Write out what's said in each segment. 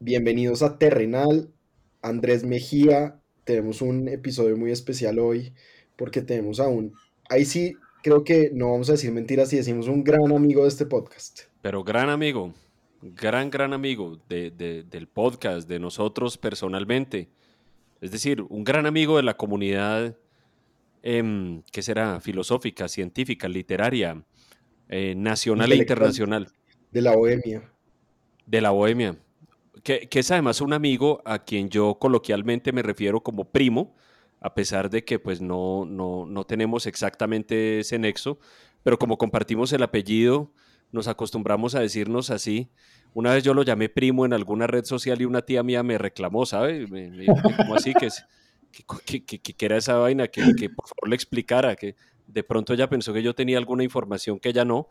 bienvenidos a Terrenal. Andrés Mejía, tenemos un episodio muy especial hoy porque tenemos a un, ahí sí creo que no vamos a decir mentiras si decimos un gran amigo de este podcast. Pero gran amigo, gran, gran amigo del podcast, de nosotros personalmente. Es decir, un gran amigo de la comunidad, eh, ¿qué será? Filosófica, científica, literaria, eh, nacional e internacional. De la bohemia. De la bohemia. Que, es además un amigo a quien yo coloquialmente me refiero como primo, a pesar de que pues no, no, no tenemos exactamente ese nexo, pero como compartimos el apellido, nos acostumbramos a decirnos así. Una vez yo lo llamé primo en alguna red social y una tía mía me reclamó, ¿sabe? Me, ¿cómo así? Que, que, que, era esa vaina, que, por favor le explicara, que de pronto ella pensó que yo tenía alguna información que ella no,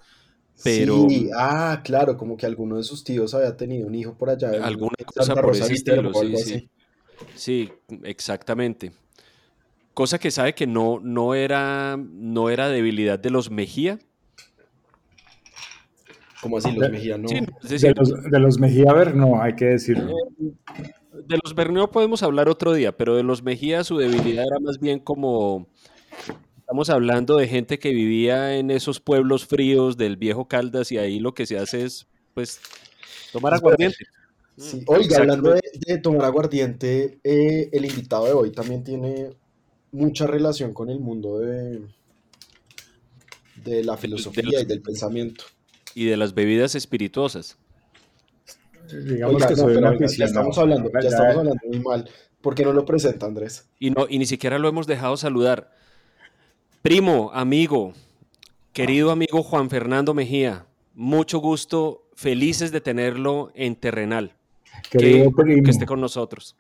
pero... Sí, ah, claro, como que alguno de sus tíos había tenido un hijo por allá. Alguna cosa por ese estilo, sí, sí. Sí, exactamente. Cosa que sabe que no, no, era, no era debilidad de los Mejía. ¿Cómo así los Mejía? No. de, los, Mejía, a ver, no, hay que decirlo. De los Berneo podemos hablar otro día, pero de los Mejía su debilidad era más bien como Estamos hablando de gente que vivía en esos pueblos fríos del viejo Caldas y ahí lo que se hace es, pues, tomar aguardiente. Sí. Oiga, hablando de, tomar aguardiente, eh, el invitado de hoy también tiene mucha relación con el mundo de, de la filosofía y del pensamiento. Y de las bebidas espirituosas. Digamos que soy ya, estamos hablando, ya, estamos hablando muy mal. ¿Por qué no lo presenta, Andrés? Y, no, y ni siquiera lo hemos dejado saludar. Primo, amigo, querido amigo Juan Fernando Mejía, mucho gusto, felices de tenerlo en Terrenal. Querido que, primo, que esté con nosotros.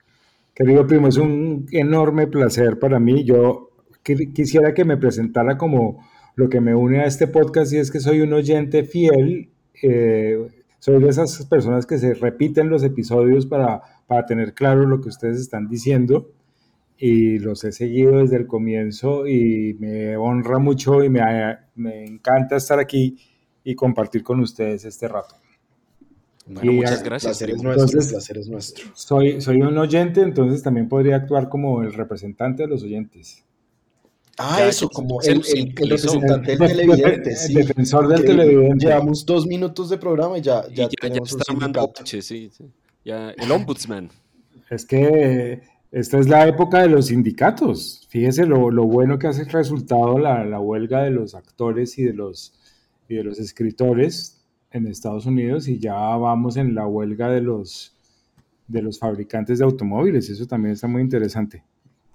Querido primo, es un enorme placer para mí. Yo quisiera que me presentara como lo que me une a este podcast y es que soy un oyente fiel. Eh, soy de esas personas que se repiten los episodios para, para tener claro lo que ustedes están diciendo y los he seguido desde el comienzo y me honra mucho y me, me encanta estar aquí y compartir con ustedes este rato. muchas gracias. El placer es nuestro, Soy, soy un oyente, entonces también podría actuar como el representante de los oyentes. Ah, eso, como el, representante del televidente. El defensor del televidente. Llevamos dos minutos de programa y ya, ya, tenemos sí, sí. Ya, el ombudsman. Es que esta es la época de los sindicatos. Fíjese lo, bueno que hace el resultado la, la, huelga de los actores y de los, y de los escritores en Estados Unidos y ya vamos en la huelga de los, de los fabricantes de automóviles. Eso también está muy interesante.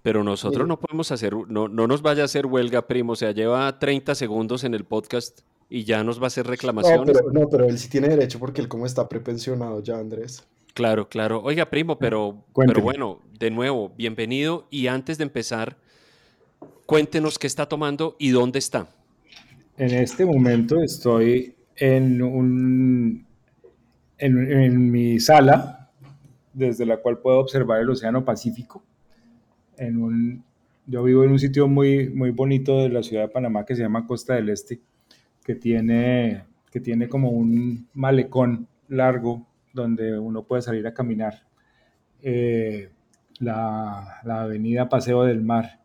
Pero nosotros no podemos hacer, no, no nos vaya a hacer huelga, primo. O sea, lleva 30 segundos en el podcast y ya nos va a hacer reclamaciones. No, pero, no, pero él sí tiene derecho porque él como está prepensionado ya, Andrés. Claro, claro. Oiga, primo, pero, pero bueno, de nuevo, bienvenido. Y antes de empezar, cuéntenos qué está tomando y dónde está. En este momento estoy en, un, en, mi sala, desde la cual puedo observar el Océano Pacífico. En un, yo vivo en un sitio muy, muy bonito de la ciudad de Panamá que se llama Costa del Este, que tiene, que tiene como un malecón largo donde uno puede salir a caminar. Eh, la, avenida Paseo del Mar.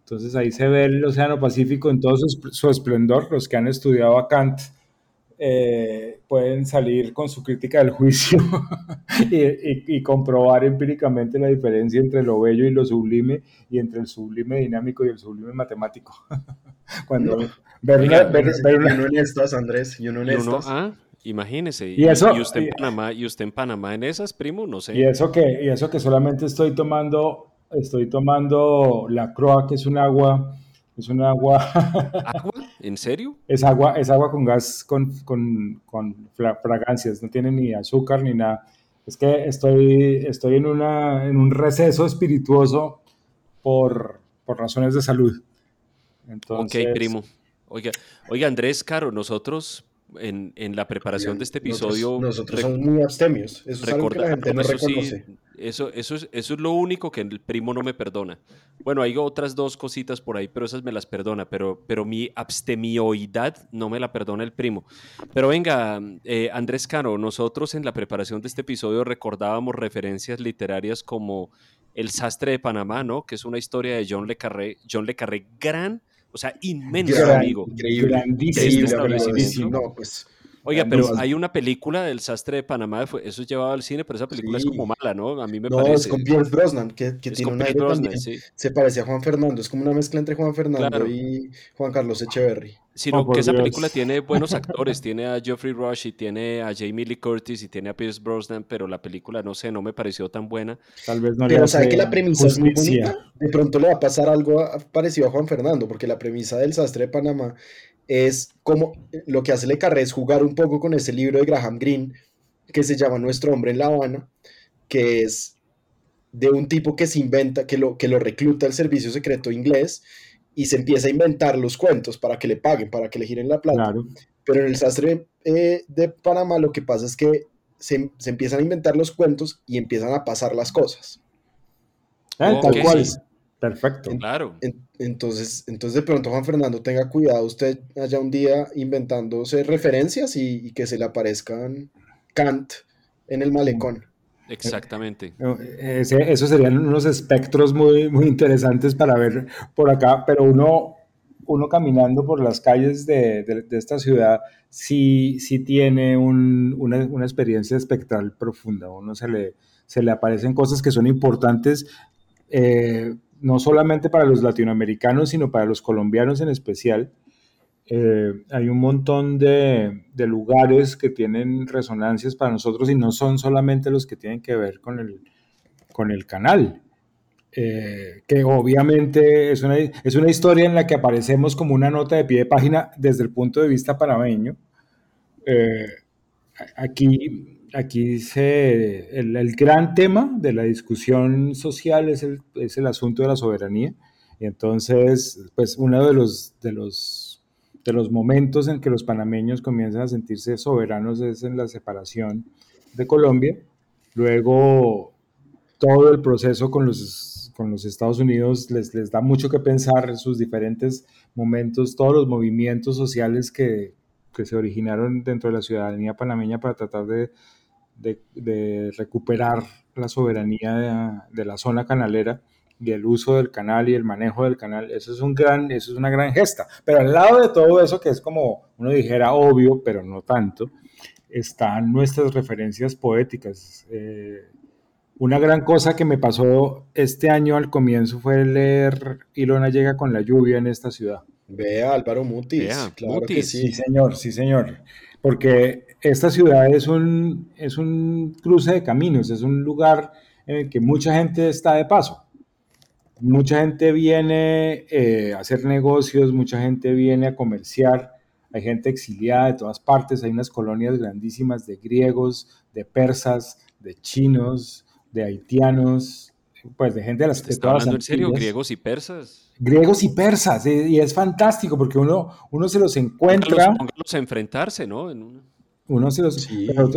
Entonces ahí se ve el Océano Pacífico en todo su, esplendor. Los que han estudiado a Kant eh, pueden salir con su crítica del juicio y, comprobar empíricamente la diferencia entre lo bello y lo sublime y entre el sublime dinámico y el sublime matemático. Cuando ver, en estas, Andrés, y uno en estas. Ah, Imagínese. Y, eso, y, usted en Panamá, y usted en Panamá en esas, primo, no sé. Y eso que, y eso que solamente estoy tomando, estoy tomando la croa, que es un agua, es un agua. ¿Agua? ¿En serio? Es agua, es agua con gas, con, con, con fragancias, no tiene ni azúcar ni nada. Es que estoy, estoy en, una, en un receso espirituoso por, por razones de salud. Entonces, ok, primo. Oiga, oiga, Andrés, Caro, nosotros en, en la preparación de este episodio. Nosotros, somos muy abstemios. Eso es algo que la gente no reconoce. eso, eso, es, eso es lo único que el primo no me perdona. Bueno, hay otras dos cositas por ahí, pero esas me las perdona. Pero, pero mi abstemioidad no me la perdona el primo. Pero venga, eh, Andrés Cano, nosotros en la preparación de este episodio recordábamos referencias literarias como El sastre de Panamá, ¿no? Que es una historia de John Le Carré. John Le Carré, gran o sea, inmenso amigo. Increíble. Grandísimo. No, pues Oiga, pero hay una película del sastre de Panamá, eso es llevado al cine, pero esa película es como mala, ¿no? A mí me parece. No, es con Pierce Brosnan, que, tiene un aire también. Se parece a Juan Fernando, es como una mezcla entre Juan Fernando y Juan Carlos Echeverry. Sino oh, que esa película tiene buenos actores, tiene a Geoffrey Rush y tiene a Jamie Lee Curtis y tiene a Pierce Brosnan, pero la película, no sé, no me pareció tan buena. Tal vez no Pero sabe que la premisa es muy bonita. De pronto le va a pasar algo parecido a Juan Fernando, porque la premisa del sastre de Panamá es como lo que hace Le Carré es jugar un poco con ese libro de Graham Greene que se llama Nuestro hombre en La Habana, que es de un tipo que se inventa, que lo, que lo recluta el servicio secreto inglés y se empieza a inventar los cuentos para que le paguen, para que le giren la plata. Pero en el sastre eh, de Panamá lo que pasa es que se, empiezan a inventar los cuentos y empiezan a pasar las cosas. Ah, tal cual. Perfecto. claro. entonces, entonces, de pronto, Juan Fernando, tenga cuidado usted allá un día inventándose referencias y, que se le aparezcan Kant en el malecón. Exactamente. esos serían unos espectros muy, muy interesantes para ver por acá, pero uno, uno caminando por las calles de, de, esta ciudad sí, sí tiene un, una, una, experiencia espectral profunda. Uno se le, se le aparecen cosas que son importantes. Eh, no solamente para los latinoamericanos, sino para los colombianos en especial. Eh, hay un montón de, lugares que tienen resonancias para nosotros y no son solamente los que tienen que ver con el, con el canal. Eh, que obviamente es una, es una historia en la que aparecemos como una nota de pie de página desde el punto de vista panameño. Eh, aquí aquí se, el, gran tema de la discusión social es el, es el, asunto de la soberanía. Y entonces, pues uno de los, de, los, de los momentos en que los panameños comienzan a sentirse soberanos es en la separación de Colombia. Luego, todo el proceso con los, Estados Unidos les, da mucho que pensar en sus diferentes momentos, todos los movimientos sociales que, se originaron dentro de la ciudadanía panameña para tratar de, recuperar la soberanía de, la zona canalera y el uso del canal y el manejo del canal, eso es, un gran, eso es una gran gesta. Pero al lado de todo eso, que es como uno dijera obvio, pero no tanto, están nuestras referencias poéticas. Eh, una gran cosa que me pasó este año al comienzo fue leer Ilona llega con la lluvia en esta ciudad. Vea, Álvaro Mutis. claro Que sí. sí, señor, sí, señor. Porque esta ciudad es un, es un cruce de caminos, es un lugar en el que mucha gente está de paso. Mucha gente viene eh, a hacer negocios, mucha gente viene a comerciar, hay gente exiliada de todas partes, hay unas colonias grandísimas de griegos, de persas, de chinos, de haitianos, pues de gente de las... ¿Te está hablando en serio? ¿Griegos y persas? Griegos y persas, y es fantástico porque uno, uno se los encuentra... Póngalos, a enfrentarse, ¿no? En uno se los.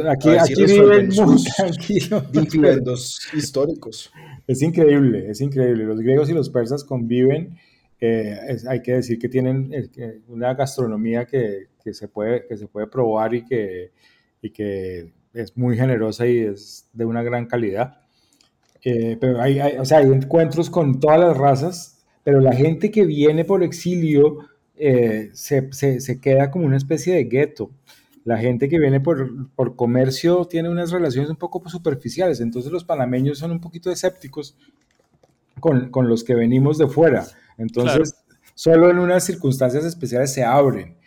aquí, aquí viven muy tranquilos. históricos. Es increíble, es increíble. Los griegos y los persas conviven. Eh, hay que decir que tienen eh, una gastronomía que, que, se puede, que se puede probar y que, y que es muy generosa y es de una gran calidad. Eh, pero hay, o sea, hay encuentros con todas las razas, pero la gente que viene por exilio se, se, se, queda como una especie de gueto la gente que viene por, por, comercio tiene unas relaciones un poco superficiales, entonces los panameños son un poquito escépticos con, con los que venimos de fuera. Entonces, solo en unas circunstancias especiales se abren.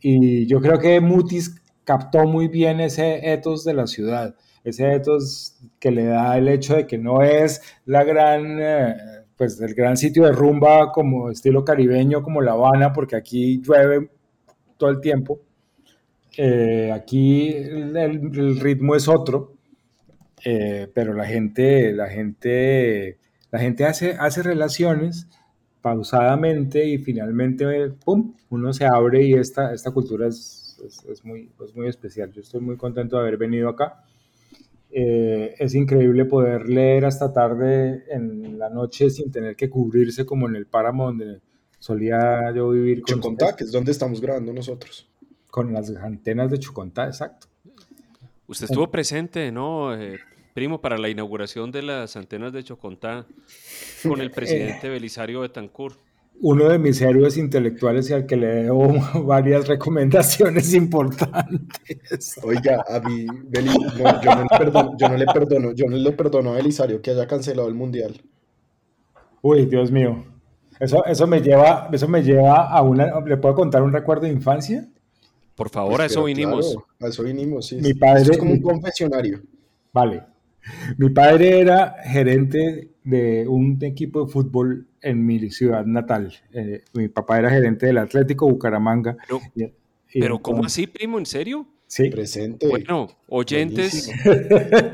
Y yo creo que Mutis captó muy bien ese ethos de la ciudad, ese ethos que le da el hecho de que no es la gran, eh, pues el gran sitio de rumba como estilo caribeño como La Habana, porque aquí llueve todo el tiempo, eh, aquí el, ritmo es otro, eh, pero la gente, la gente, la gente hace, hace relaciones pausadamente y finalmente, ¡pum!, uno se abre y esta, esta cultura es, es, es, muy, es muy especial. Yo estoy muy contento de haber venido acá. Eh, es increíble poder leer hasta tarde en la noche sin tener que cubrirse como en el páramo donde solía yo vivir. Con Chocontá, que es donde estamos grabando nosotros. Con las antenas de Chocontá, exacto. Usted estuvo presente, ¿no? Eh, primo, para la inauguración de las antenas de Chocontá con el presidente Belisario Betancourt uno de mis héroes intelectuales y al que le debo varias recomendaciones importantes. Oiga, a mí, Beli, no, yo, no le perdono, yo no le perdono, yo no le perdono a Belisario que haya cancelado el mundial. Uy, Dios mío. Eso, eso me lleva, eso me lleva a una. ¿Le puedo contar un recuerdo de infancia? Por favor, a eso vinimos. a eso vinimos, sí. Mi padre, es como un confesionario. Vale. Mi padre era gerente de un equipo de fútbol en mi ciudad natal. Eh, mi papá era gerente del Atlético Bucaramanga. Pero, ¿cómo así, primo? ¿En serio? Sí. Presente. Bueno, oyentes,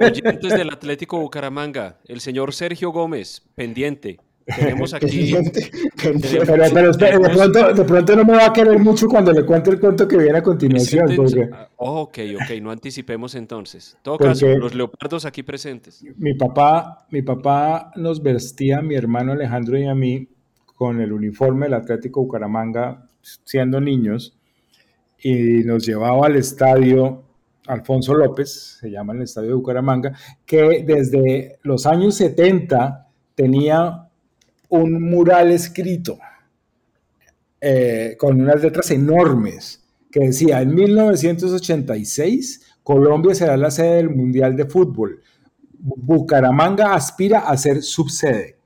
oyentes del Atlético Bucaramanga, el señor Sergio Gómez, pendiente. Tenemos aquí. pero, de, pronto, no me va a querer mucho cuando le cuente el cuento que viene a continuación. Ah, ok, ok, no anticipemos entonces. En todo caso, los leopardos aquí presentes. Mi papá, mi papá nos vestía a mi hermano Alejandro y a mí con el uniforme del Atlético Bucaramanga siendo niños y nos llevaba al estadio Alfonso López, se llama el estadio de Bucaramanga, que desde los años 70 tenía un mural escrito eh, con unas letras enormes que decía, en 1986 Colombia será la sede del Mundial de Fútbol. Bucaramanga aspira a ser subsede.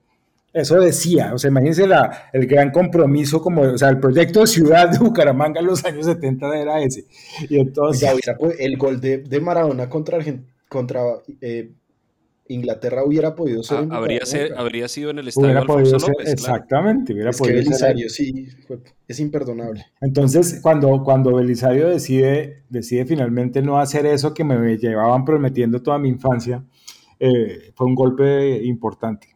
Eso decía, o sea, imagínense la, el gran compromiso, como, o sea, el proyecto de ciudad de Bucaramanga en los años 70 era ese. Y entonces... el gol de, Maradona contra, contra eh, Inglaterra hubiera podido ser. Ah, habría, habría, sido en el estadio Alfonso López. exactamente, hubiera podido Belisario, sí, es imperdonable. Entonces, cuando, cuando Belisario decide, decide finalmente no hacer eso que me llevaban prometiendo toda mi infancia, eh, fue un golpe importante.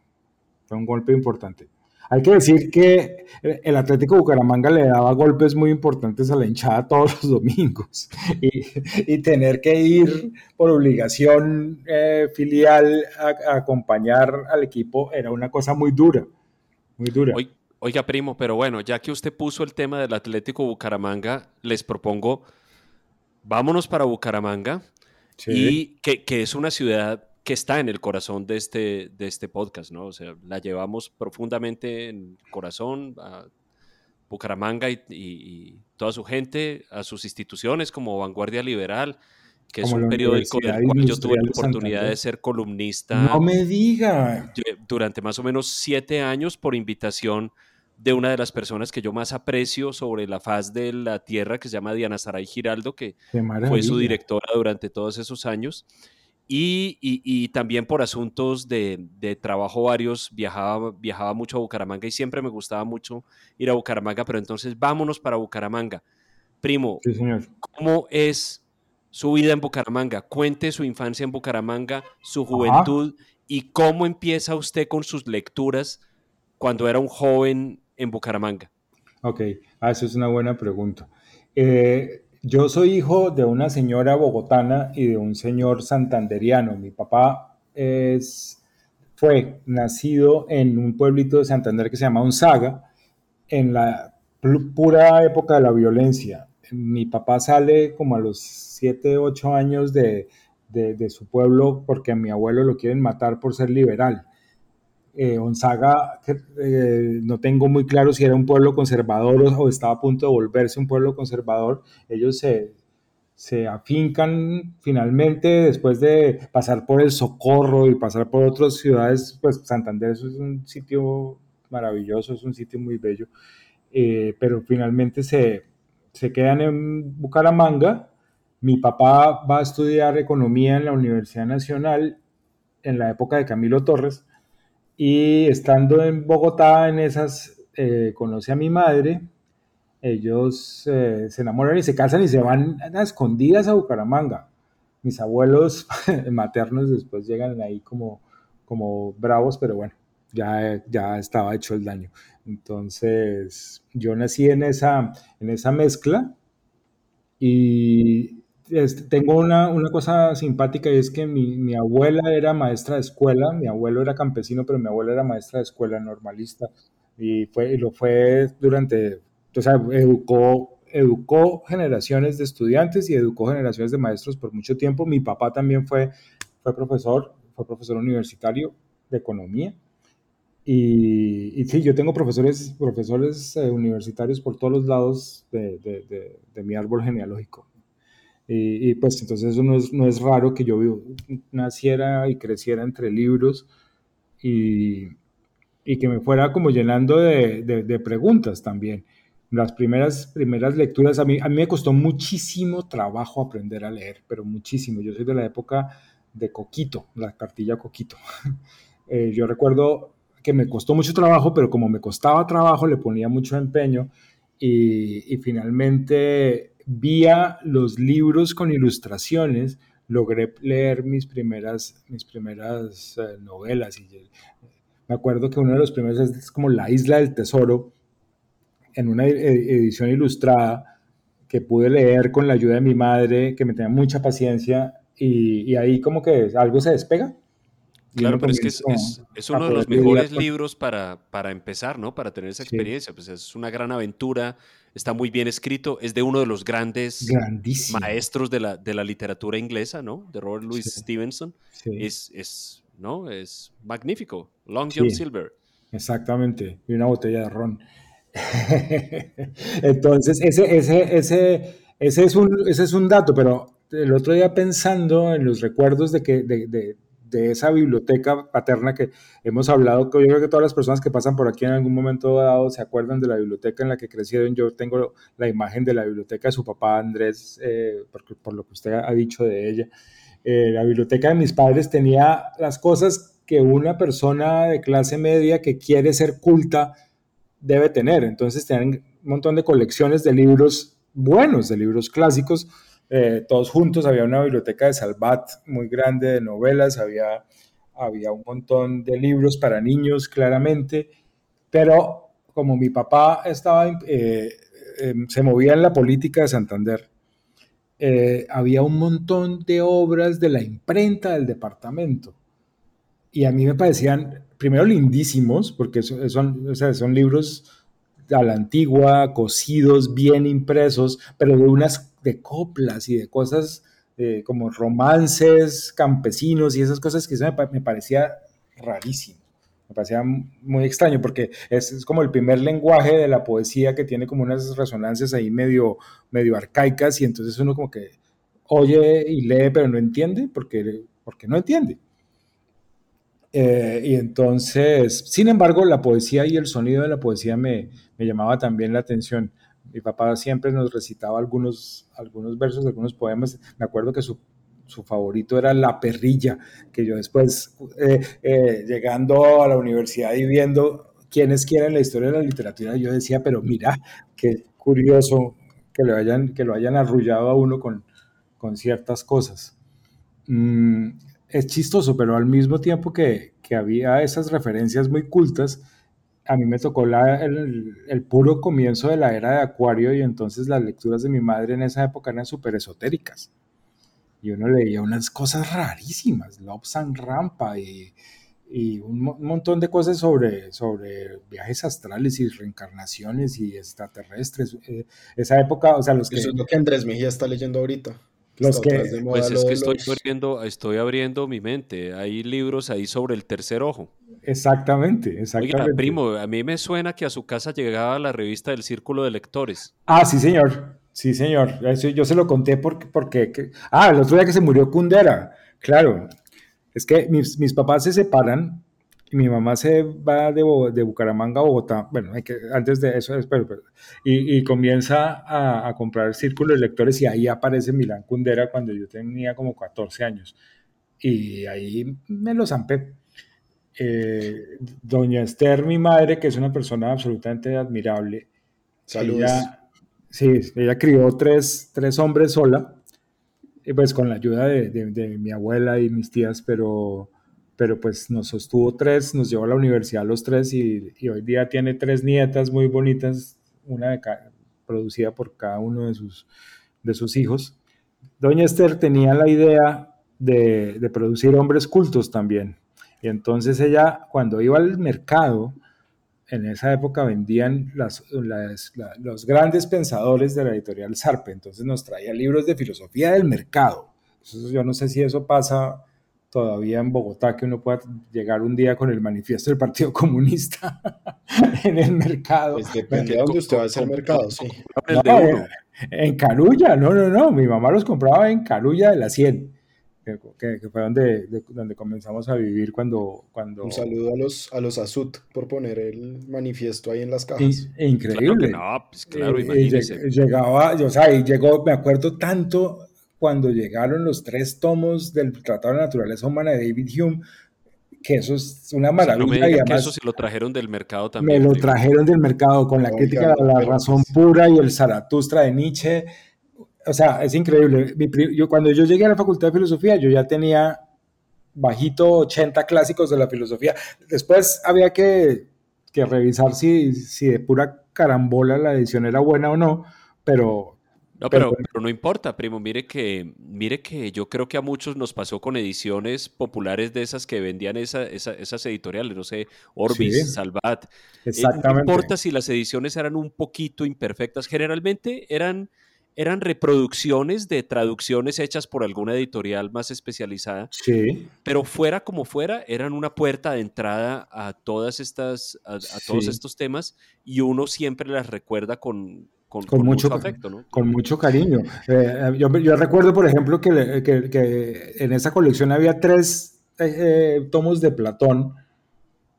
Fue un golpe importante. Hay que decir que el Atlético Bucaramanga le daba golpes muy importantes a la hinchada todos los domingos. Y, tener que ir por obligación eh, filial a, acompañar al equipo era una cosa muy dura, muy dura. Oiga, primo, pero bueno, ya que usted puso el tema del Atlético Bucaramanga, les propongo, vámonos para Bucaramanga. Y que, que es una ciudad que está en el corazón de este, de este podcast, ¿no? O sea, la llevamos profundamente en el corazón a Bucaramanga y, toda su gente, a sus instituciones como Vanguardia Liberal, que es un periódico del cual yo tuve la oportunidad de, ser columnista. No me diga. Durante más o menos siete años por invitación de una de las personas que yo más aprecio sobre la faz de la tierra, que se llama Diana Saray Giraldo, que fue su directora durante todos esos años. Y, también por asuntos de, trabajo varios, viajaba, viajaba mucho a Bucaramanga y siempre me gustaba mucho ir a Bucaramanga, pero entonces vámonos para Bucaramanga. Primo, ¿cómo es su vida en Bucaramanga? Cuente su infancia en Bucaramanga, su juventud y cómo empieza usted con sus lecturas cuando era un joven en Bucaramanga. Ok, ah, eso es una buena pregunta. Eh, yo soy hijo de una señora bogotana y de un señor santanderiano. Mi papá es, fue nacido en un pueblito de Santander que se llama Unzaga, en la pura época de la violencia. Mi papá sale como a los 7, 8 años de, de su pueblo porque a mi abuelo lo quieren matar por ser liberal. Eh, Gonzaga, eh, no tengo muy claro si era un pueblo conservador o, estaba a punto de volverse un pueblo conservador. Ellos se, se afincan finalmente después de pasar por el Socorro y pasar por otras ciudades, pues Santander es un sitio maravilloso, es un sitio muy bello, eh, pero finalmente se, se quedan en Bucaramanga. Mi papá va a estudiar economía en la Universidad Nacional en la época de Camilo Torres y estando en Bogotá, en esas, eh, conoce a mi madre, ellos eh, se enamoran y se casan y se van a escondidas a Bucaramanga. Mis abuelos maternos después llegan ahí como, como bravos, pero bueno, ya, ya estaba hecho el daño. Entonces, yo nací en esa, en esa mezcla Y este, tengo una, una, cosa simpática y es que mi, mi, abuela era maestra de escuela, mi abuelo era campesino, pero mi abuela era maestra de escuela normalista y, fue, y lo fue durante, o sea, educó, educó generaciones de estudiantes y educó generaciones de maestros por mucho tiempo. Mi papá también fue, fue profesor, fue profesor universitario de economía. Y, y, sí, yo tengo profesores, profesores eh, universitarios por todos los lados de, de, de, mi árbol genealógico. Y, y, pues entonces eso no es, no es raro que yo naciera y creciera entre libros y, y que me fuera como llenando de, preguntas también. Las primeras, primeras lecturas, a mí, a mí me costó muchísimo trabajo aprender a leer, pero muchísimo. Yo soy de la época de Coquito, la cartilla Coquito. Eh, yo recuerdo que me costó mucho trabajo, pero como me costaba trabajo, le ponía mucho empeño y, y finalmente vía los libros con ilustraciones logré leer mis primeras, mis primeras eh, novelas. Y me acuerdo que uno de los primeros es como La Isla del Tesoro, en una e, edición ilustrada que pude leer con la ayuda de mi madre, que me tenía mucha paciencia, y, y ahí como que algo se despega Claro, pero es que es, es, uno de los mejores libros para, para, empezar, ¿no? Para tener esa experiencia. Pues es una gran aventura, está muy bien escrito, es de uno de los grandes maestros de la, de la literatura inglesa, ¿no? De Robert Louis Stevenson. Es, es, ¿no? Es magnífico. Long John Silver. Exactamente. Y una botella de ron. Entonces, ese, ese, ese, ese, es un, ese es un dato, pero el otro día pensando en los recuerdos de que... de, de esa biblioteca paterna que hemos hablado, yo creo que todas las personas que pasan por aquí en algún momento dado se acuerdan de la biblioteca en la que crecieron. Yo tengo la imagen de la biblioteca de su papá Andrés, eh, por, lo que usted ha dicho de ella. Eh, la biblioteca de mis padres tenía las cosas que una persona de clase media que quiere ser culta debe tener. Entonces tenían un montón de colecciones de libros buenos, de libros clásicos, eh, todos juntos, había una biblioteca de Salvat muy grande de novelas, había, había un montón de libros para niños, claramente, pero como mi papá estaba, eh, em, se movía en la política de Santander, eh, había un montón de obras de la imprenta del departamento. Y a mí me parecían, primero, lindísimos, porque son, son libros a la antigua, cosidos, bien impresos, pero de unas de coplas y de cosas como romances campesinos y esas cosas que eso me, parecía rarísimo. Me parecía muy extraño porque es, como el primer lenguaje de la poesía que tiene como unas resonancias ahí medio, medio arcaicas y entonces uno como que oye y lee pero no entiende porque, porque no entiende. Eh, y entonces, sin embargo, la poesía y el sonido de la poesía me, me llamaba también la atención mi papá siempre nos recitaba algunos, algunos versos, algunos poemas. Me acuerdo que su, su favorito era La Perrilla, que yo después, eh, eh, llegando a la universidad y viendo quiénes quieren la historia de la literatura, yo decía, pero mira, qué curioso que, le hayan, que lo hayan arrullado a uno con, con ciertas cosas. Mm, es chistoso, pero al mismo tiempo que, que había esas referencias muy cultas, a mí me tocó el, puro comienzo de la era de Acuario y entonces las lecturas de mi madre en esa época eran súper esotéricas. Y uno leía unas cosas rarísimas, Lobsang Rampa y, un, montón de cosas sobre, sobre viajes astrales y reencarnaciones y extraterrestres. Eh, esa época, o sea, los que... Eso es lo que Andrés Mejía está leyendo ahorita. Los que, pues es que estoy, abriendo, estoy abriendo mi mente. Hay libros ahí sobre el tercer ojo. Exactamente, exactamente. Oiga, primo, a mí me suena que a su casa llegaba la revista del Círculo de Lectores. Ah, sí, señor. Sí, señor. yo se lo conté porque, porque... Ah, el otro día que se murió Kundera. Claro. Es que mis, mis papás se separan y mi mamá se va de, de Bucaramanga a Bogotá, bueno, hay que, antes de eso, espero, y, y, comienza a, a, comprar círculos de lectores y ahí aparece Milán Kundera cuando yo tenía como 14 años. Y ahí me lo zampé. Eh, doña Esther, mi madre, que es una persona absolutamente admirable. Saludos. sí, ella crió tres, tres hombres sola, pues con la ayuda de, de, de mi abuela y mis tías, pero pero pues nos sostuvo tres, nos llevó a la universidad los tres y, hoy día tiene tres nietas muy bonitas, una de producida por cada uno de sus, de sus hijos, doña Esther tenía la idea de, de producir hombres cultos también. Y entonces ella, cuando iba al mercado, en esa época vendían las, los grandes pensadores de la editorial Sarpe, entonces nos traía libros de filosofía del mercado. yo no sé si eso pasa todavía en Bogotá, que uno pueda llegar un día con el manifiesto del Partido Comunista en el mercado. Pues depende de dónde usted va a hacer mercado, sí. en, en Carulla, no, no, no, mi mamá los compraba en Carulla de la 100 que, fue donde, donde comenzamos a vivir cuando, cuando... Un saludo a los, a los Azut por poner el manifiesto ahí en las cajas. increíble. no, pues claro, llegaba, yo, o sea, y llegó, me acuerdo tanto cuando llegaron los tres tomos del Tratado de Naturaleza Humana de David Hume, que eso es una maravilla. y además, eso se lo trajeron del mercado también. Me lo trajeron del mercado con la crítica de la razón pura y el Zaratustra de Nietzsche o sea, es increíble. yo, cuando yo llegué a la Facultad de Filosofía, yo ya tenía bajito 80 clásicos de la filosofía. Después había que, que revisar si, si, de pura carambola la edición era buena o no, pero... No, pero, pero, no importa, primo. Mire que, mire que yo creo que a muchos nos pasó con ediciones populares de esas que vendían esa, esas editoriales, no sé, Orbis, Salvat. Exactamente. Eh, no importa si las ediciones eran un poquito imperfectas, generalmente eran eran reproducciones de traducciones hechas por alguna editorial más especializada. Sí. Pero fuera como fuera, eran una puerta de entrada a todas estas, a, todos estos temas y uno siempre las recuerda con, con, mucho, afecto, ¿no? Con mucho cariño. Eh, yo, yo, recuerdo, por ejemplo, que, que, que, en esa colección había tres eh, eh, tomos de Platón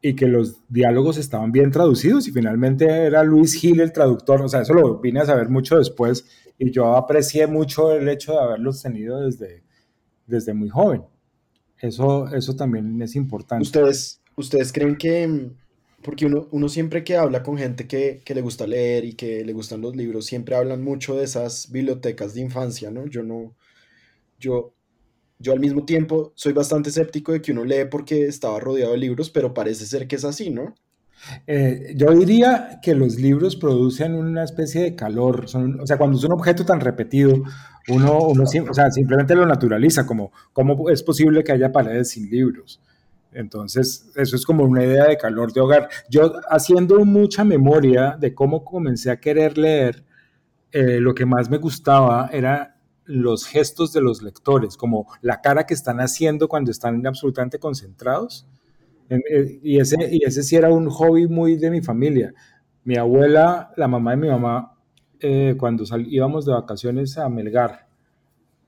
y que los diálogos estaban bien traducidos y finalmente era Luis Gil el traductor, o sea, eso lo vine a saber mucho después y yo aprecié mucho el hecho de haberlos tenido desde, desde muy joven. Eso, eso también es importante. ¿Ustedes, ustedes creen que, porque uno, uno siempre que habla con gente que, que, le gusta leer y que le gustan los libros, siempre hablan mucho de esas bibliotecas de infancia, ¿no? Yo no, yo, yo al mismo tiempo soy bastante escéptico de que uno lee porque estaba rodeado de libros, pero parece ser que es así, ¿no? Eh, yo diría que los libros producen una especie de calor, o sea, cuando es un objeto tan repetido, uno, uno o sea, simplemente lo naturaliza, como cómo es posible que haya paredes sin libros. Entonces, eso es como una idea de calor de hogar. Yo haciendo mucha memoria de cómo comencé a querer leer, eh, lo que más me gustaba era los gestos de los lectores, como la cara que están haciendo cuando están absolutamente concentrados y ese, y ese sí era un hobby muy de mi familia. Mi abuela, la mamá de mi mamá, eh, cuando íbamos de vacaciones a Melgar,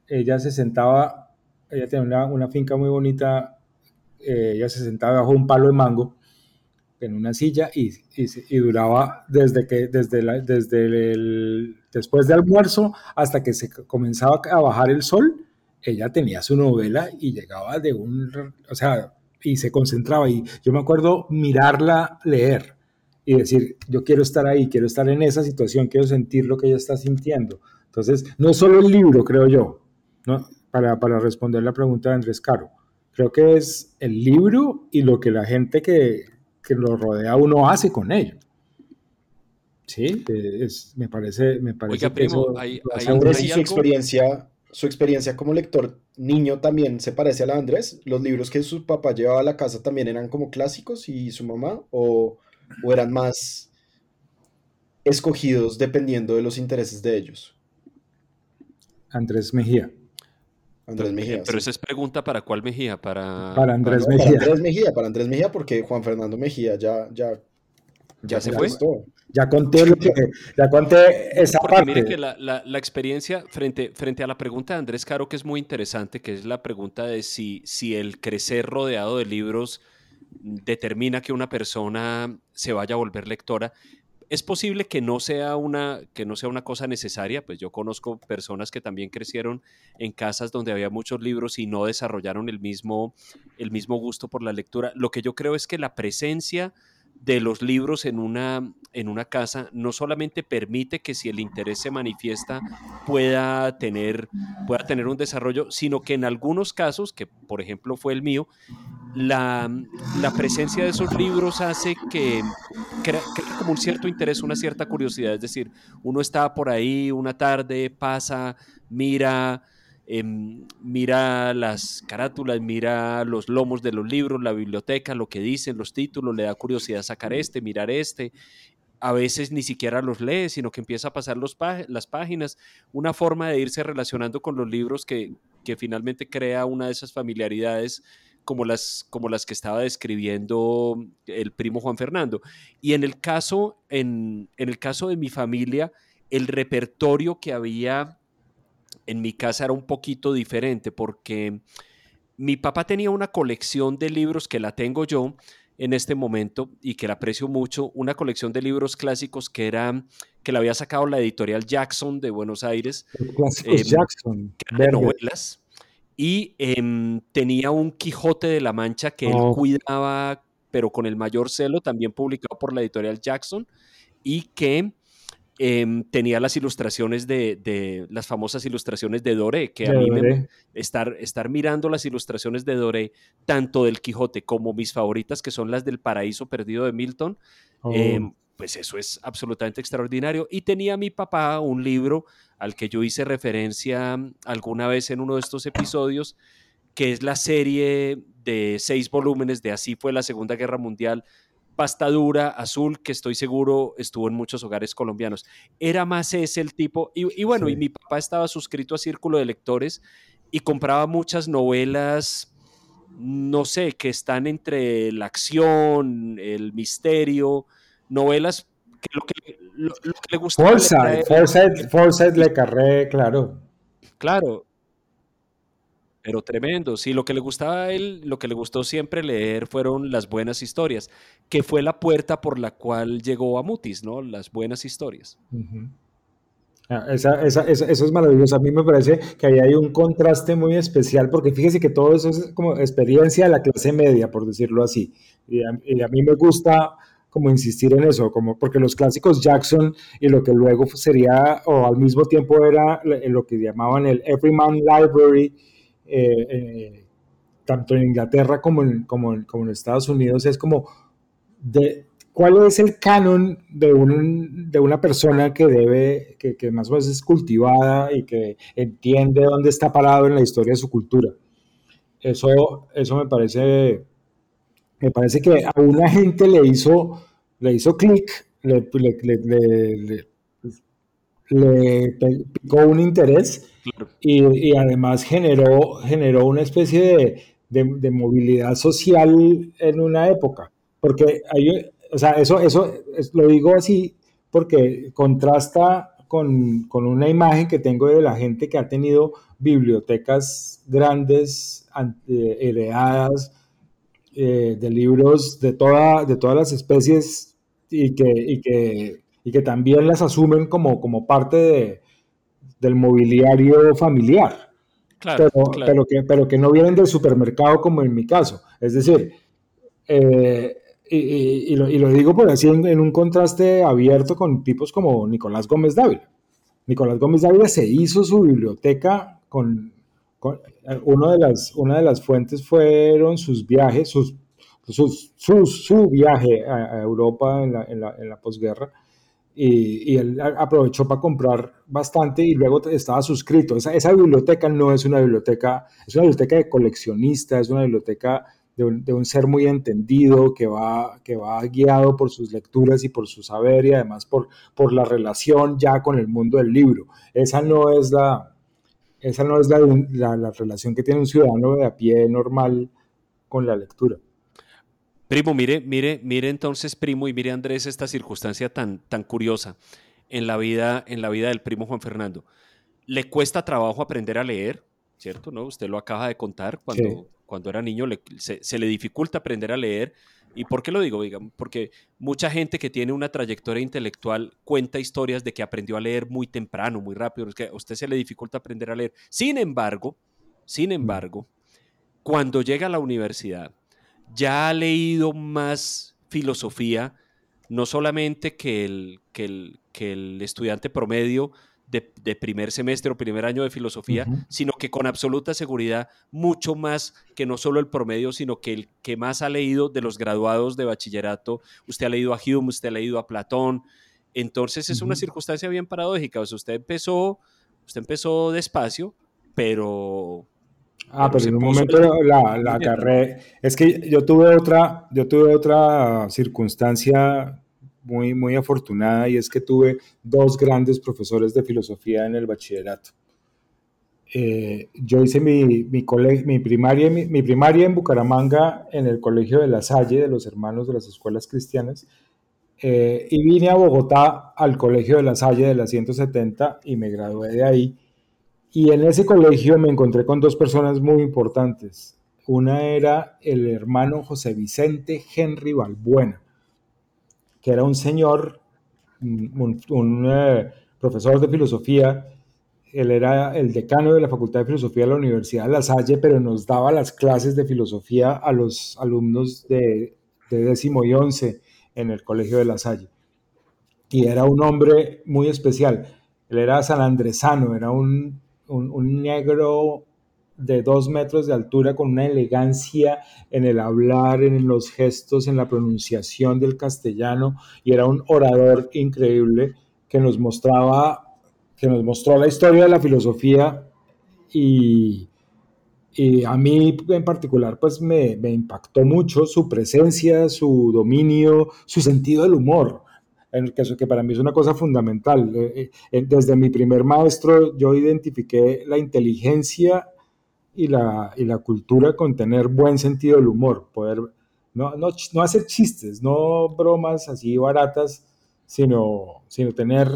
ella se sentaba, ella tenía una, una finca muy bonita, eh, ella se sentaba bajo un palo de mango en una silla y, y, y duraba desde que desde, la, desde el después del almuerzo hasta que se comenzaba a bajar el sol ella tenía su novela y llegaba de un o sea y se concentraba. Y yo me acuerdo mirarla leer y decir, yo quiero estar ahí, quiero estar en esa situación, quiero sentir lo que ella está sintiendo. Entonces, no solo el libro, creo yo, ¿no? para, para responder la pregunta de Andrés Caro. Creo que es el libro y lo que la gente que, que lo rodea uno hace con ello. Sí, es, me parece, me parece Oiga, primo, hay, hay, hay, su experiencia su experiencia como lector niño también se parece a la de Andrés? ¿Los libros que su papá llevaba a la casa también eran como clásicos y su mamá? ¿O, eran más escogidos dependiendo de los intereses de ellos? Andrés Mejía. Andrés Mejía. Pero esa es pregunta para cuál Mejía, para, para Andrés Mejía. Para Andrés Mejía, para Andrés Mejía, porque Juan Fernando Mejía ya, ya, ya, se fue. Ya conté, lo que, ya conté esa Porque parte. mire que la, la, la, experiencia frente, frente a la pregunta de Andrés Caro, que es muy interesante, que es la pregunta de si, si el crecer rodeado de libros determina que una persona se vaya a volver lectora. Es posible que no sea una, que no sea una cosa necesaria, pues yo conozco personas que también crecieron en casas donde había muchos libros y no desarrollaron el mismo, el mismo gusto por la lectura. Lo que yo creo es que la presencia de los libros en una, en una casa no solamente permite que si el interés se manifiesta pueda tener, pueda tener un desarrollo, sino que en algunos casos, que por ejemplo fue el mío, la, presencia de esos libros hace que crea, como un cierto interés, una cierta curiosidad. Es decir, uno está por ahí una tarde, pasa, mira, em, mira las carátulas, mira los lomos de los libros, la biblioteca, lo que dicen, los títulos, le da curiosidad sacar este, mirar este. A veces ni siquiera los lee, sino que empieza a pasar las páginas. Una forma de irse relacionando con los libros que, que finalmente crea una de esas familiaridades como las, como las que estaba describiendo el primo Juan Fernando. Y en el caso, en, el caso de mi familia, el repertorio que había en mi casa era un poquito diferente porque mi papá tenía una colección de libros que la tengo yo en este momento y que la aprecio mucho, una colección de libros clásicos que era que la había sacado la editorial Jackson de Buenos Aires. Clásicos em, Jackson. de novelas y em, tenía un Quijote de la Mancha que él oh. cuidaba, pero con el mayor celo, también publicado por la editorial Jackson, y que em, tenía las ilustraciones de, las famosas ilustraciones de Doré, que a mí me, estar, estar mirando las ilustraciones de Doré, tanto del Quijote como mis favoritas, que son las del Paraíso Perdido de Milton, em, oh. pues eso es absolutamente extraordinario. Y tenía mi papá un libro al que yo hice referencia alguna vez en uno de estos episodios, que es la serie de seis volúmenes de Así fue la Segunda Guerra Mundial, pasta dura, azul, que estoy seguro estuvo en muchos hogares colombianos. Era más ese el tipo, y, bueno, y mi papá estaba suscrito a Círculo de Lectores y compraba muchas novelas, no sé, que están entre la acción, el misterio, novelas que lo que lo, que le gustaba. Forsyth, Forsyth, le carré, claro. Claro. Pero tremendo. Sí, lo que le gustaba a él, lo que le gustó siempre leer fueron las buenas historias, que fue la puerta por la cual llegó a Mutis, ¿no? Las buenas historias. Ah, eso es maravilloso. A mí me parece que ahí hay un contraste muy especial, porque fíjese que todo eso es como experiencia de la clase media, por decirlo así. y a mí me gusta como insistir en eso, como porque los clásicos Jackson y lo que luego sería, o al mismo tiempo era lo que llamaban el Everyman Library, eh, tanto en Inglaterra como en, como, en Estados Unidos, es como de cuál es el canon de, un, de una persona que debe, que, que más o menos es cultivada y que entiende dónde está parado en la historia de su cultura. Eso, eso me parece me parece que a una gente le hizo, le hizo clic, le, picó un interés y, además generó, generó una especie de, movilidad social en una época. Porque hay, o sea, eso, eso lo digo así porque contrasta con, con, una imagen que tengo de la gente que ha tenido bibliotecas grandes, eh, heredadas, eh, de libros de, toda, de todas las especies y que, y que, y que también las asumen como, como parte de, del mobiliario familiar. Claro, pero, que, pero que no vienen del supermercado como en mi caso. Es decir, eh, y, lo, y, lo, digo por así en, un contraste abierto con tipos como Nicolás Gómez Dávila. Nicolás Gómez Dávila se hizo su biblioteca con, uno de las, una de las fuentes fueron sus viajes, sus, su viaje a, Europa en la, en la, en la posguerra. Y, él aprovechó para comprar bastante y luego estaba suscrito. Esa, biblioteca no es una biblioteca, es una biblioteca de coleccionista, es una biblioteca de un, de un, ser muy entendido que va, que va guiado por sus lecturas y por su saber y además por, por la relación ya con el mundo del libro. Esa no es la, esa no es la, la, relación que tiene un ciudadano de a pie normal con la lectura. Primo, mire, mire, mire entonces, primo, y mire Andrés, esta circunstancia tan, tan curiosa en la vida, en la vida del primo Juan Fernando. Le cuesta trabajo aprender a leer, ¿cierto? ¿No? Usted lo acaba de contar cuando, cuando era niño, se, se, le dificulta aprender a leer. ¿Y por qué lo digo? Porque mucha gente que tiene una trayectoria intelectual cuenta historias de que aprendió a leer muy temprano, muy rápido, es que a usted se le dificulta aprender a leer. Sin embargo, sin mm. embargo, cuando llega a la universidad, ya ha leído más filosofía, no solamente que el, que el, que el estudiante promedio de, primer semestre o primer año de filosofía, sino que con absoluta seguridad, mucho más que no solo el promedio, sino que el que más ha leído de los graduados de bachillerato, usted ha leído a Hume, usted ha leído a Platón, entonces es una circunstancia bien paradójica, o sea, usted empezó, usted empezó despacio, pero... Ah, pero, en un momento la, la carrera, es que yo tuve otra, yo tuve otra circunstancia muy, muy afortunada y es que tuve dos grandes profesores de filosofía en el bachillerato. Eh, yo hice mi, mi, mi, primaria, mi, primaria en Bucaramanga en el Colegio de La Salle, de los Hermanos de las Escuelas Cristianas, eh, y vine a Bogotá al Colegio de La Salle de la 170 y me gradué de ahí. Y en ese colegio me encontré con dos personas muy importantes. Una era el hermano José Vicente Henry Balbuena, que era un señor, un, eh, profesor de filosofía, él era el decano de la Facultad de Filosofía de la Universidad de La Salle, pero nos daba las clases de filosofía a los alumnos de, décimo y once en el Colegio de La Salle. Y era un hombre muy especial. Él era sanandresano, era un, un negro de dos metros de altura con una elegancia en el hablar, en los gestos, en la pronunciación del castellano y era un orador increíble que nos mostraba, que nos mostró la historia de la filosofía y, y a mí en particular pues me, me impactó mucho su presencia, su dominio, su sentido del humor caso que para mí es una cosa fundamental. Eh, eh, desde mi primer maestro yo identifiqué la inteligencia y la, y la cultura con tener buen sentido del humor, poder no, no, no, hacer chistes, no bromas así baratas, sino, sino tener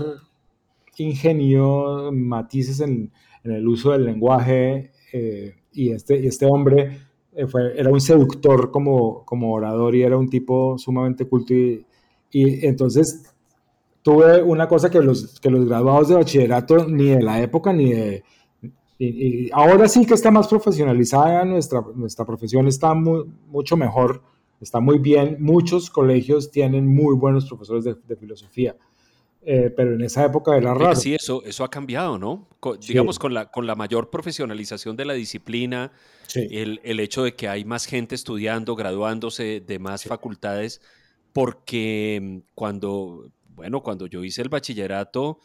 ingenio, matices en, en el uso del lenguaje. Eh, y, este, y este hombre eh, fue, era un seductor como, como orador y era un tipo sumamente culto. Y, y entonces tuve una cosa que los, que los graduados de bachillerato ni de la época ni de y, ahora sí que está más profesionalizada nuestra, nuestra profesión, está mucho mejor, está muy bien. Muchos colegios tienen muy buenos profesores de, filosofía, eh, pero en esa época era raro. Sí, eso, eso ha cambiado, ¿no? Digamos, con la, con la mayor profesionalización de la disciplina, el, el, hecho de que hay más gente estudiando, graduándose de más facultades, porque cuando, bueno, cuando yo hice el bachillerato,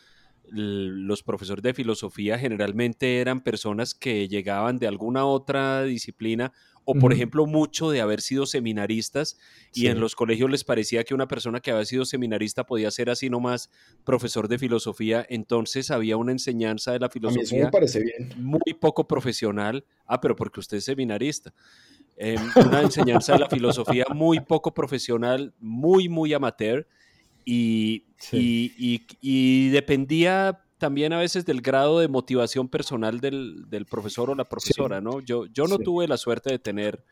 los profesores de filosofía generalmente eran personas que llegaban de alguna otra disciplina o por ejemplo mucho de haber sido seminaristas y en los colegios les parecía que una persona que había sido seminarista podía ser así nomás profesor de filosofía, entonces había una enseñanza de la filosofía muy poco profesional, ah, pero porque usted es seminarista. Em, una enseñanza de la filosofía muy poco profesional, muy, muy amateur, y, y, dependía también a veces del grado de motivación personal del, del profesor o la profesora, ¿no? Yo, yo no tuve la suerte de tener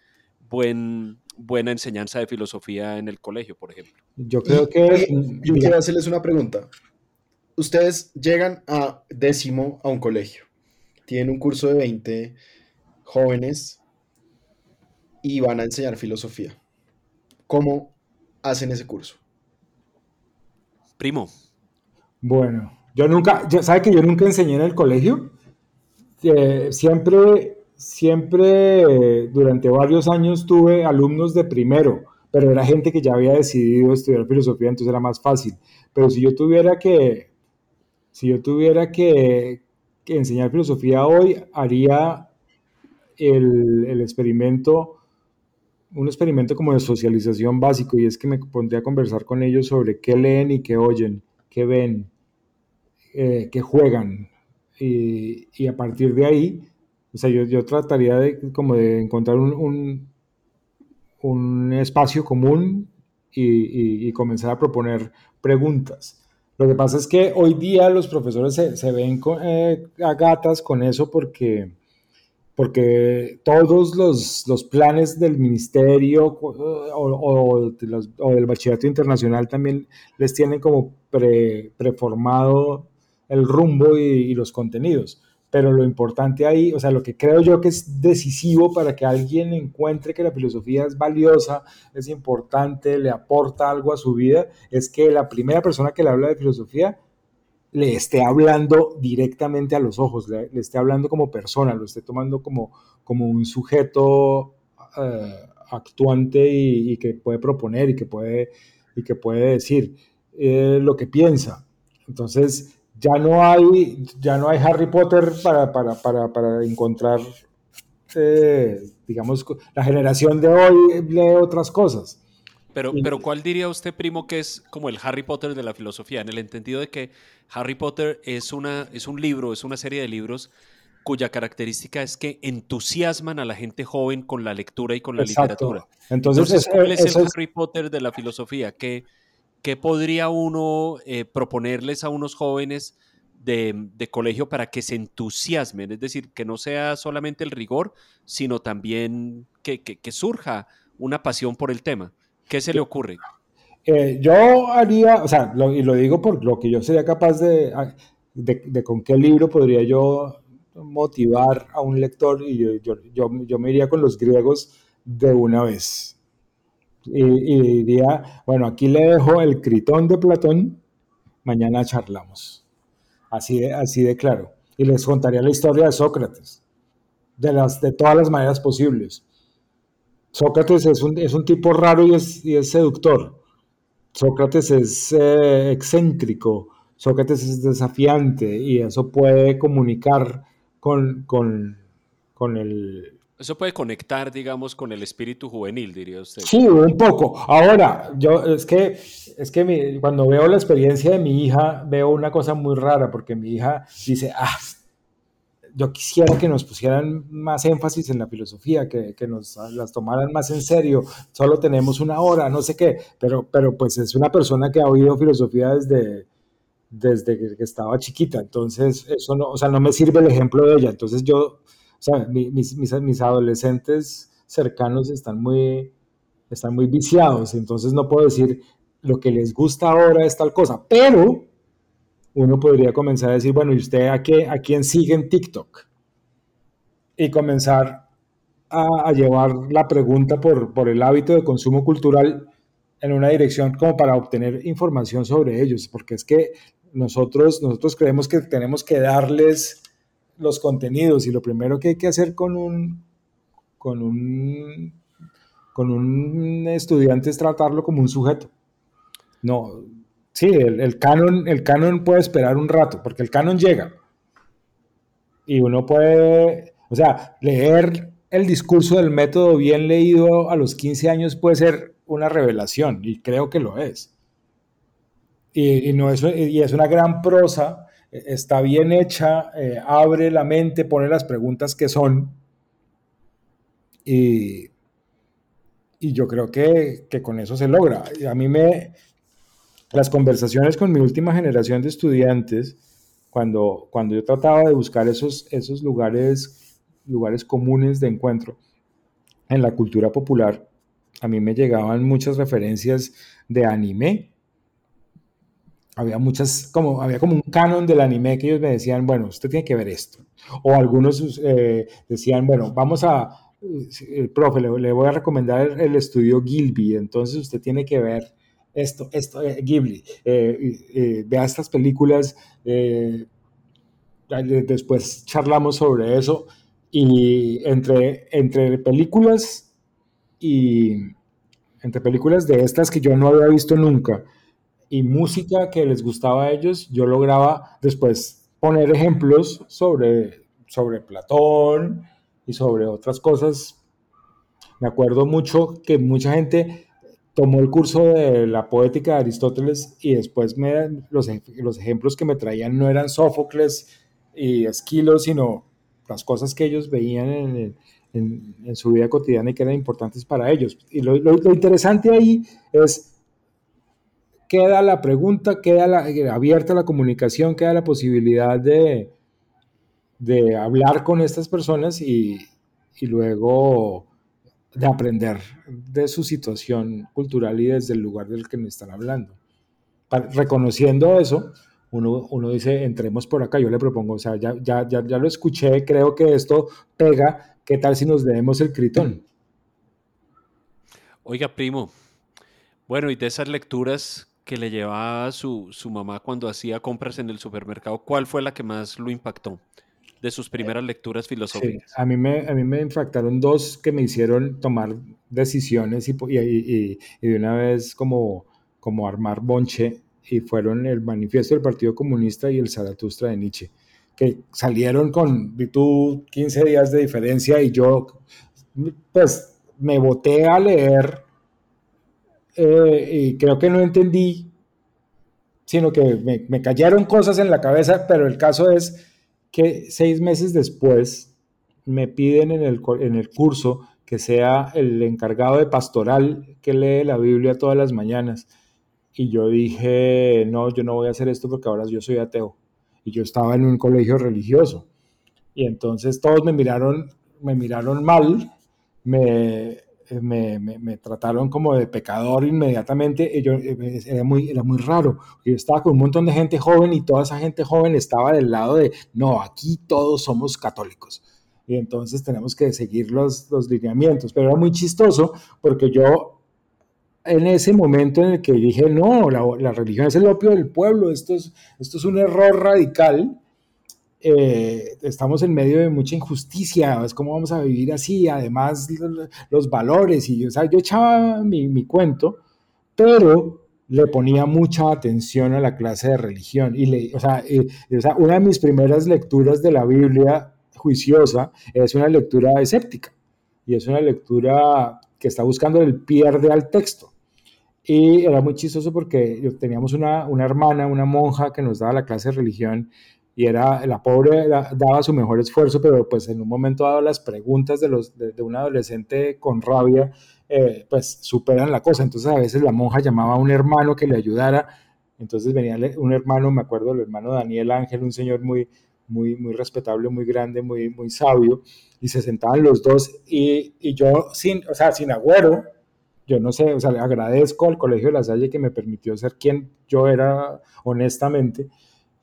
buen, buena enseñanza de filosofía en el colegio, por ejemplo. Yo creo que... Yo quiero hacerles una pregunta. Ustedes llegan a décimo a un colegio, tienen un curso de 20 jóvenes y van a enseñar filosofía. ¿Cómo hacen ese curso? Primo. Bueno, yo nunca, ¿sabe que yo nunca enseñé en el colegio? siempre, siempre durante varios años tuve alumnos de primero, pero era gente que ya había decidido estudiar filosofía, entonces era más fácil. Pero si yo tuviera que, si yo tuviera que, enseñar filosofía hoy, haría el, el experimento un experimento como de socialización básico y es que me pondría a conversar con ellos sobre qué leen y qué oyen, qué ven, eh, qué juegan. Y, a partir de ahí, o sea, yo, trataría de, como de encontrar un, un, espacio común y, comenzar a proponer preguntas. Lo que pasa es que hoy día los profesores se, ven eh, a gatas con eso porque porque todos los, los planes del ministerio o, del bachillerato internacional también les tienen como pre, preformado el rumbo y, los contenidos. Pero lo importante ahí, o sea, lo que creo yo que es decisivo para que alguien encuentre que la filosofía es valiosa, es importante, le aporta algo a su vida, es que la primera persona que le habla de filosofía le esté hablando directamente a los ojos, le, esté hablando como persona, lo esté tomando como, como un sujeto eh, actuante y, que puede proponer y que puede, y que puede decir eh, lo que piensa. Entonces, ya no hay, ya no hay Harry Potter para, para, para, para encontrar, eh, digamos, la generación de hoy lee otras cosas. Pero, pero ¿cuál diría usted, primo, que es como el Harry Potter de la filosofía? En el entendido de que Harry Potter es, una, es un libro, es una serie de libros cuya característica es que entusiasman a la gente joven con la lectura y con la literatura. Entonces, ¿cuál es el Harry Potter de la filosofía? ¿Qué, qué podría uno eh, proponerles a unos jóvenes de, colegio para que se entusiasmen? Es decir, que no sea solamente el rigor, sino también que, que surja una pasión por el tema. ¿Qué se le ocurre? Eh, yo haría, o sea, y lo digo por lo que yo sería capaz ah, de, de, con qué libro podría yo motivar a un lector y yo, yo, yo, me iría con los griegos de una vez. Y, diría, bueno, aquí le dejo el Critón de Platón, mañana charlamos. Así de, así de claro. Y les contaría la historia de Sócrates, de, las, de todas las maneras posibles. Sócrates es un, es un tipo raro y es, y es seductor. Sócrates es eh, excéntrico, Sócrates es desafiante y eso puede comunicar con, con, con el... Eso puede conectar, digamos, con el espíritu juvenil, diría usted. Sí, un poco. Ahora, yo es que, es que cuando veo la experiencia de mi hija, veo una cosa muy rara, porque mi hija dice, ah, yo quisiera que nos pusieran más énfasis en la filosofía, que, que, nos las tomaran más en serio. Solo tenemos una hora, no sé qué, pero, pero pues es una persona que ha oído filosofía desde, desde que estaba chiquita. Entonces, eso no, o sea, no me sirve el ejemplo de ella. Entonces, yo, o sea, mis, mis, mis adolescentes cercanos están muy, están muy viciados. Entonces, no puedo decir lo que les gusta ahora es tal cosa, pero uno podría comenzar a decir, bueno, ¿y usted a, qué, a quién sigue en TikTok? Y comenzar a, llevar la pregunta por, por el hábito de consumo cultural en una dirección como para obtener información sobre ellos, porque es que nosotros, nosotros creemos que tenemos que darles los contenidos y lo primero que hay que hacer con un, con un, con un estudiante es tratarlo como un sujeto. No, Sí, el, canon, el canon puede esperar un rato, porque el canon llega. Y uno puede, o sea, leer el discurso del método bien leído a los 15 años puede ser una revelación, y creo que lo es. Y, no es, y es una gran prosa, está bien hecha, eh, abre la mente, pone las preguntas que son. Y, y yo creo que, que, con eso se logra. A mí me, las conversaciones con mi última generación de estudiantes, cuando, cuando yo trataba de buscar esos, esos lugares, lugares comunes de encuentro en la cultura popular, a mí me llegaban muchas referencias de anime. Había muchas, como, había como un canon del anime que ellos me decían, bueno, usted tiene que ver esto. O algunos eh, decían, bueno, vamos a, el profe, le voy a recomendar el estudio Gilby, entonces usted tiene que ver esto, esto, eh, Ghibli, eh, vea estas películas, eh, después charlamos sobre eso y entre, entre películas y entre películas de estas que yo no había visto nunca y música que les gustaba a ellos, yo lograba después poner ejemplos sobre, sobre Platón y sobre otras cosas. Me acuerdo mucho que mucha gente tomó el curso de la poética de Aristóteles y después me, los, los ejemplos que me traían no eran Sófocles y Esquilo, sino las cosas que ellos veían en, su vida cotidiana y que eran importantes para ellos. Y lo, lo, interesante ahí es, queda la pregunta, queda la, abierta la comunicación, queda la posibilidad de, de hablar con estas personas y, y luego de aprender de su situación cultural y desde el lugar del que me están hablando. reconociendo eso, uno, uno, dice, entremos por acá, yo le propongo, o sea, ya, ya, ya, ya lo escuché, creo que esto pega, ¿qué tal si nos debemos el critón? Oiga, primo, bueno, y de esas lecturas que le llevaba su, su mamá cuando hacía compras en el supermercado, ¿cuál fue la que más lo impactó de sus primeras lecturas filosóficas? a, mí me, a mí me impactaron dos que me hicieron tomar decisiones y, y, y, de una vez como, como armar bonche y fueron el manifiesto del Partido Comunista y el Zaratustra de Nietzsche, que salieron con, tú, 15 días de diferencia y yo, pues, me boté a leer eh, y creo que no entendí, sino que me, cayeron cosas en la cabeza, pero el caso es que seis meses después me piden en el, en el curso que sea el encargado de pastoral que lee la Biblia todas las mañanas. Y yo dije, no, yo no voy a hacer esto porque ahora yo soy ateo. Y yo estaba en un colegio religioso. Y entonces todos me miraron, me miraron mal, me, eh, me, trataron como de pecador inmediatamente. Y yo, eh, era, muy, era muy raro. Yo estaba con un montón de gente joven y toda esa gente joven estaba del lado de, no, aquí todos somos católicos. Y entonces tenemos que seguir los, los lineamientos. Pero era muy chistoso porque yo en ese momento en el que dije, no, la, la religión es el opio del pueblo, esto es, esto es un error radical, eh, estamos en medio de mucha injusticia, es como vamos a vivir así, además los, valores, y o sea, yo echaba mi, cuento, pero le ponía mucha atención a la clase de religión, y, le, una de mis primeras lecturas de la Biblia juiciosa es una lectura escéptica, y es una lectura que está buscando el pierde al texto. Y era muy chistoso porque teníamos una, una hermana, una monja que nos daba la clase de religión y era, la pobre daba su mejor esfuerzo, pero pues en un momento dado las preguntas de, los, de, un adolescente con rabia, eh, pues superan la cosa. Entonces a veces la monja llamaba a un hermano que le ayudara. Entonces venía un hermano, me acuerdo, el hermano Daniel Ángel, un señor muy, muy, muy respetable, muy grande, muy, muy sabio, y se sentaban los dos y, y yo, sin, o sea, sin agüero, yo no sé, o sea, le agradezco al Colegio de la Salle que me permitió ser quien yo era honestamente,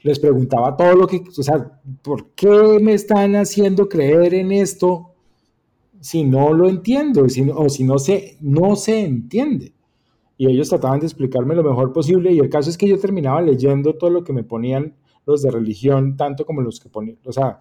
les preguntaba todo lo que, o sea, ¿por qué me están haciendo creer en esto si no lo entiendo o si no se, no se entiende? Y ellos trataban de explicarme lo mejor posible y el caso es que yo terminaba leyendo todo lo que me ponían los de religión, tanto como los que ponían, o sea,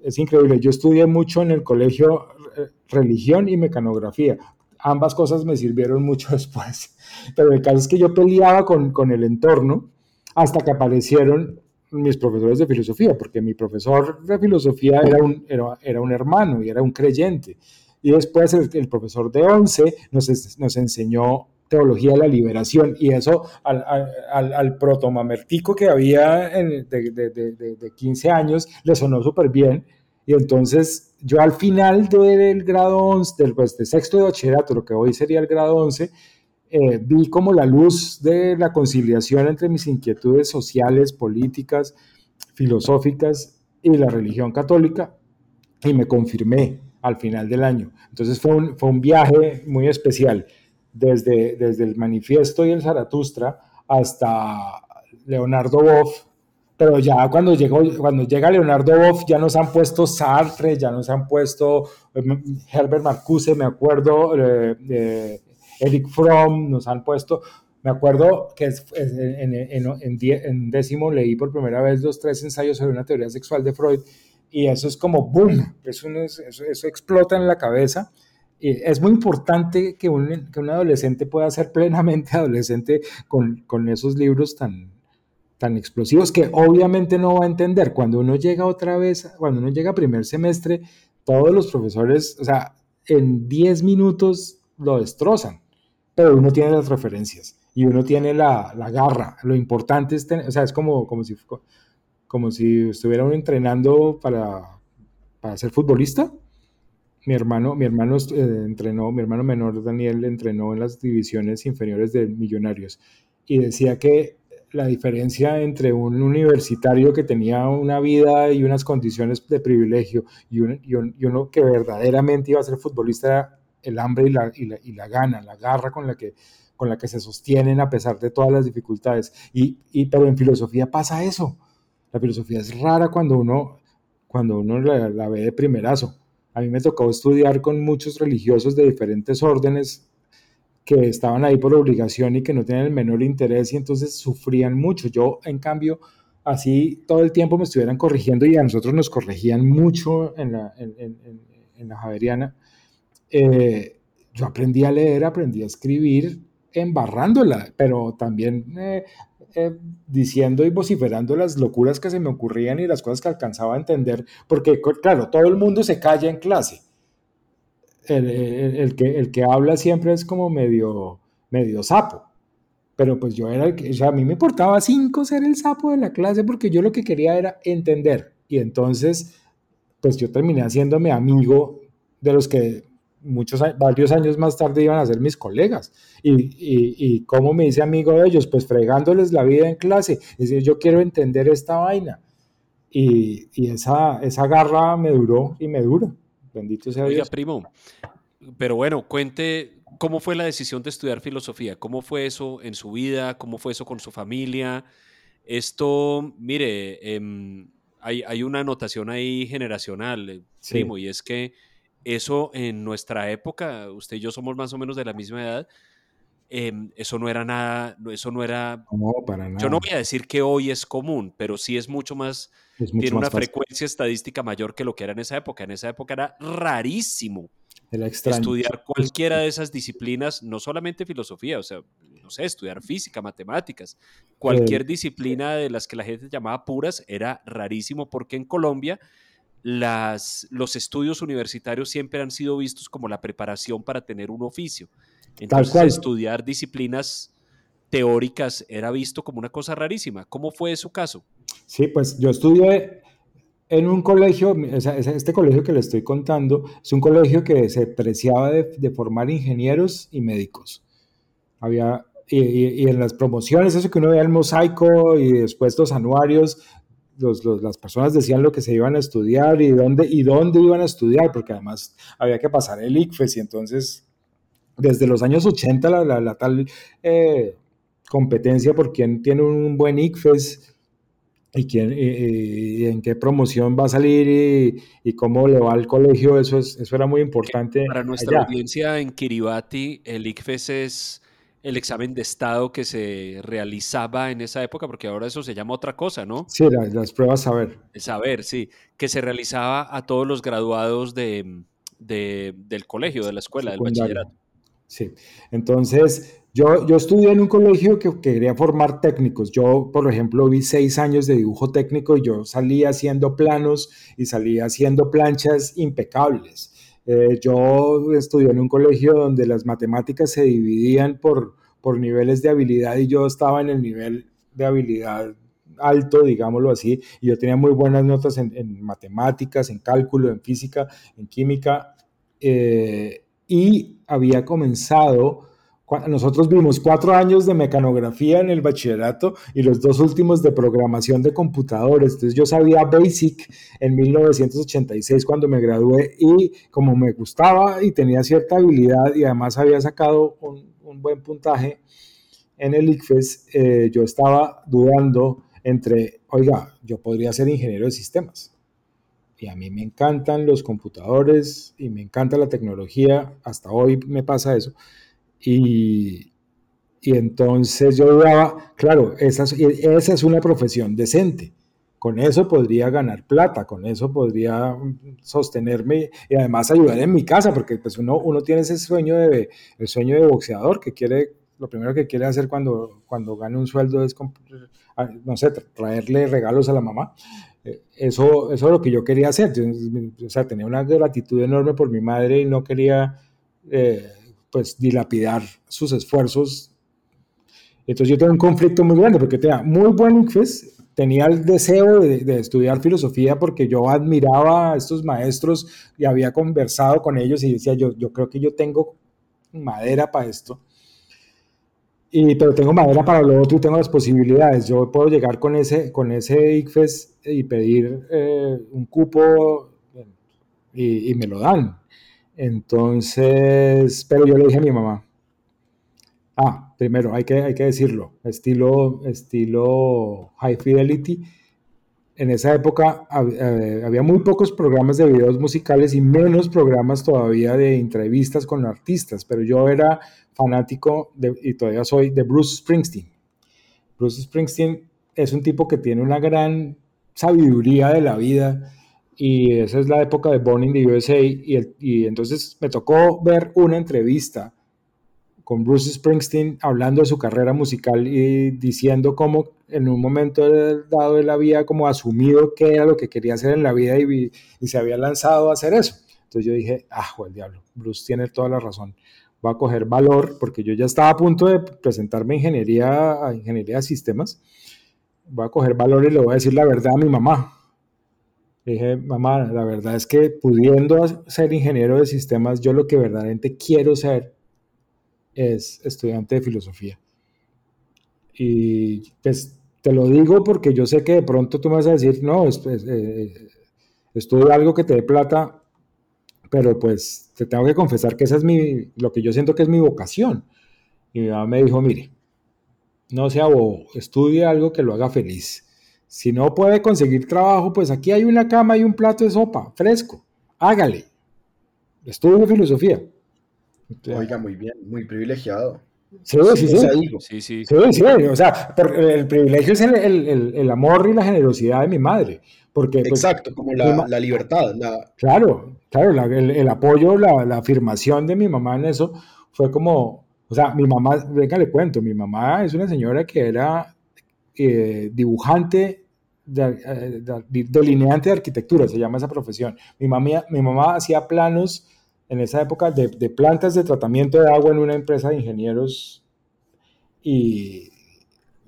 es increíble. Yo estudié mucho en el colegio eh, religión y mecanografía. Ambas cosas me sirvieron mucho después. Pero el caso es que yo peleaba con, con el entorno hasta que aparecieron mis profesores de filosofía, porque mi profesor de filosofía era un, era, un hermano y era un creyente. Y después el, profesor de 11 nos, enseñó teología de la liberación y eso al, al, al protomamertico que había de, de, de, de, 15 años le sonó súper bien. Y entonces yo al final del grado 11, del pues, de sexto de bachillerato, lo que hoy sería el grado 11, eh, vi como la luz de la conciliación entre mis inquietudes sociales, políticas, filosóficas y la religión católica y me confirmé al final del año. Entonces fue un, fue un viaje muy especial, desde, desde el manifiesto y el Zaratustra hasta Leonardo Boff, pero ya cuando, llegó, cuando llega Leonardo Boff ya nos han puesto Sartre, ya nos han puesto eh, Herbert Marcuse, me acuerdo, eh, Eric Fromm, nos han puesto, me acuerdo que en, en, décimo leí por primera vez los tres ensayos sobre una teoría sexual de Freud y eso es como boom, eso, eso, explota en la cabeza. Y es muy importante que un, adolescente pueda ser plenamente adolescente con, esos libros tan, tan explosivos que obviamente no va a entender. Cuando uno llega otra vez, cuando uno llega a primer semestre, todos los profesores, o sea, en 10 minutos lo destrozan pero uno tiene las referencias y uno tiene la, la garra. Lo importante es tener, o sea, es como, como, si, como si estuviera uno entrenando para, para ser futbolista. Mi hermano, mi hermano eh, entrenó, mi hermano menor Daniel entrenó en las divisiones inferiores de Millonarios y decía que la diferencia entre un universitario que tenía una vida y unas condiciones de privilegio y, y, y uno que verdaderamente iba a ser futbolista el hambre y la, y la, y la gana, la garra con la, que, con la que se sostienen a pesar de todas las dificultades. Y, y, pero en filosofía pasa eso. La filosofía es rara cuando uno, cuando uno la, ve de primerazo. A mí me tocó estudiar con muchos religiosos de diferentes órdenes que estaban ahí por obligación y que no tenían el menor interés y entonces sufrían mucho. Yo, en cambio, así todo el tiempo me estuvieran corrigiendo y a nosotros nos corregían mucho en la, en, la Javeriana. Eh, yo aprendí a leer, aprendí a escribir embarrándola, pero también eh, eh, diciendo y vociferando las locuras que se me ocurrían y las cosas que alcanzaba a entender, porque claro, todo el mundo se calla en clase. El, que, el que habla siempre es como medio, medio sapo, pero pues yo era el que, o sea, a mí me importaba cinco ser el sapo de la clase porque yo lo que quería era entender. Y entonces, pues yo terminé haciéndome amigo de los que muchos varios años más tarde iban a ser mis colegas. Y, y, y cómo me hice amigo de ellos, pues fregándoles la vida en clase. Es decir, yo quiero entender esta vaina. Y, y esa, esa garra me duró y me dura. Bendito sea Oiga, primo, pero bueno, cuente cómo fue la decisión de estudiar filosofía, cómo fue eso en su vida, cómo fue eso con su familia. Esto, mire, em, hay, hay, una anotación ahí generacional, eh, primo, y es que eso en nuestra época, usted y yo somos más o menos de la misma edad, em, eso no era nada, eso no era... para nada. Yo no voy a decir que hoy es común, pero sí es mucho más, tiene una frecuencia estadística mayor que lo que era en esa época. En esa época era rarísimo estudiar cualquiera de esas disciplinas, no solamente filosofía, o sea, no sé, estudiar física, matemáticas, cualquier disciplina de las que la gente llamaba puras era rarísimo porque en Colombia las, los estudios universitarios siempre han sido vistos como la preparación para tener un oficio. Entonces, estudiar disciplinas teóricas era visto como una cosa rarísima. ¿Cómo fue su caso? Sí, pues yo estudié en un colegio, este colegio que le estoy contando, es un colegio que se preciaba de, formar ingenieros y médicos. Había, y, en las promociones, eso que uno veía el mosaico y después los anuarios, las personas decían lo que se iban a estudiar y dónde, y dónde iban a estudiar, porque además había que pasar el ICFES y entonces desde los años 80 la, tal eh, competencia por quién tiene un buen ICFES y, quién, y, en qué promoción va a salir y, cómo le va al colegio, eso, es, eso era muy importante. Para nuestra audiencia en Kiribati, el ICFES es el examen de estado que se realizaba en esa época, porque ahora eso se llama otra cosa, ¿no? Sí, las, pruebas saber. El saber, sí, que se realizaba a todos los graduados de, del colegio, de la escuela, del bachillerato. Sí, entonces yo, yo estudié en un colegio que, quería formar técnicos. Yo, por ejemplo, vi seis años de dibujo técnico y yo salía haciendo planos y salía haciendo planchas impecables. Eh, yo estudié en un colegio donde las matemáticas se dividían por, por niveles de habilidad y yo estaba en el nivel de habilidad alto, digámoslo así, y yo tenía muy buenas notas en, matemáticas, en cálculo, en física, en química, eh, y había comenzado nosotros vimos cuatro años de mecanografía en el bachillerato y los dos últimos de programación de computadores. Entonces yo sabía Basic en 1986 cuando me gradué y como me gustaba y tenía cierta habilidad y además había sacado un, buen puntaje en el ICFES, eh, yo estaba dudando entre, oiga, yo podría ser ingeniero de sistemas. Y a mí me encantan los computadores y me encanta la tecnología, hasta hoy me pasa eso y, y entonces yo dudaba, claro, esa, esa es una profesión decente. Con eso podría ganar plata, con eso podría sostenerme y además ayudar en mi casa, porque pues uno, uno tiene ese sueño de, el sueño de boxeador que quiere, lo primero que quiere hacer cuando, cuando gane un sueldo es, ah, no sé, traerle regalos a la mamá. Eh, eso, eso es lo que yo quería hacer. O sea, tenía una gratitud enorme por mi madre y no quería eh, pues dilapidar sus esfuerzos. Entonces yo tengo un conflicto muy grande porque tenía muy buen ICFES, tenía el deseo de, estudiar filosofía porque yo admiraba a estos maestros y había conversado con ellos y decía yo, yo creo que yo tengo madera para esto. Y, pero tengo madera para lo otro y tengo las posibilidades. Yo puedo llegar con ese, con ese ICFES y pedir eh, un cupo y, y, me lo dan. Entonces, pero yo le dije a mi mamá, ah, primero hay que, hay que decirlo, estilo, estilo High Fidelity, en esa época eh, había muy pocos programas de videos musicales y menos programas todavía de entrevistas con artistas, pero yo era fanático y todavía soy de Bruce Springsteen. Bruce Springsteen es un tipo que tiene una gran sabiduría de la vida y esa es la época de Born in the USA y, entonces me tocó ver una entrevista con Bruce Springsteen hablando de su carrera musical y diciendo cómo en un momento dado él había como asumido qué era lo que quería hacer en la vida y, se había lanzado a hacer eso. Entonces yo dije, ah, el diablo, Bruce tiene toda la razón. Va a coger valor porque yo ya estaba a punto de presentarme ingeniería, a ingeniería de sistemas. Voy a coger valor y le voy a decir la verdad a mi mamá. Dije, mamá, la verdad es que pudiendo ser ingeniero de sistemas, yo lo que verdaderamente quiero ser es estudiante de filosofía. Y pues te lo digo porque yo sé que de pronto tú me vas a decir, no, es, eh, estudio algo que te dé plata, pero pues te tengo que confesar que esa es mi, lo que yo siento que es mi vocación. Y mi mamá me dijo, mire, no sea bobo, estudie algo que lo haga feliz. Si no puede conseguir trabajo, pues aquí hay una cama y un plato de sopa, fresco, hágale. Estudie filosofía. Oiga, muy bien, muy privilegiado. Sí, sí, sí. Sí, sí. sí, O sea, el privilegio es el, amor y la generosidad de mi madre. Porque, pues, Exacto, como la, libertad. Claro, claro, el, apoyo, la, afirmación de mi mamá en eso fue como, o sea, mi mamá, venga, le cuento, mi mamá es una señora que era eh, dibujante, de, delineante de arquitectura, se llama esa profesión. Mi mamá, mi mamá hacía planos en esa época de, plantas de tratamiento de agua en una empresa de ingenieros y,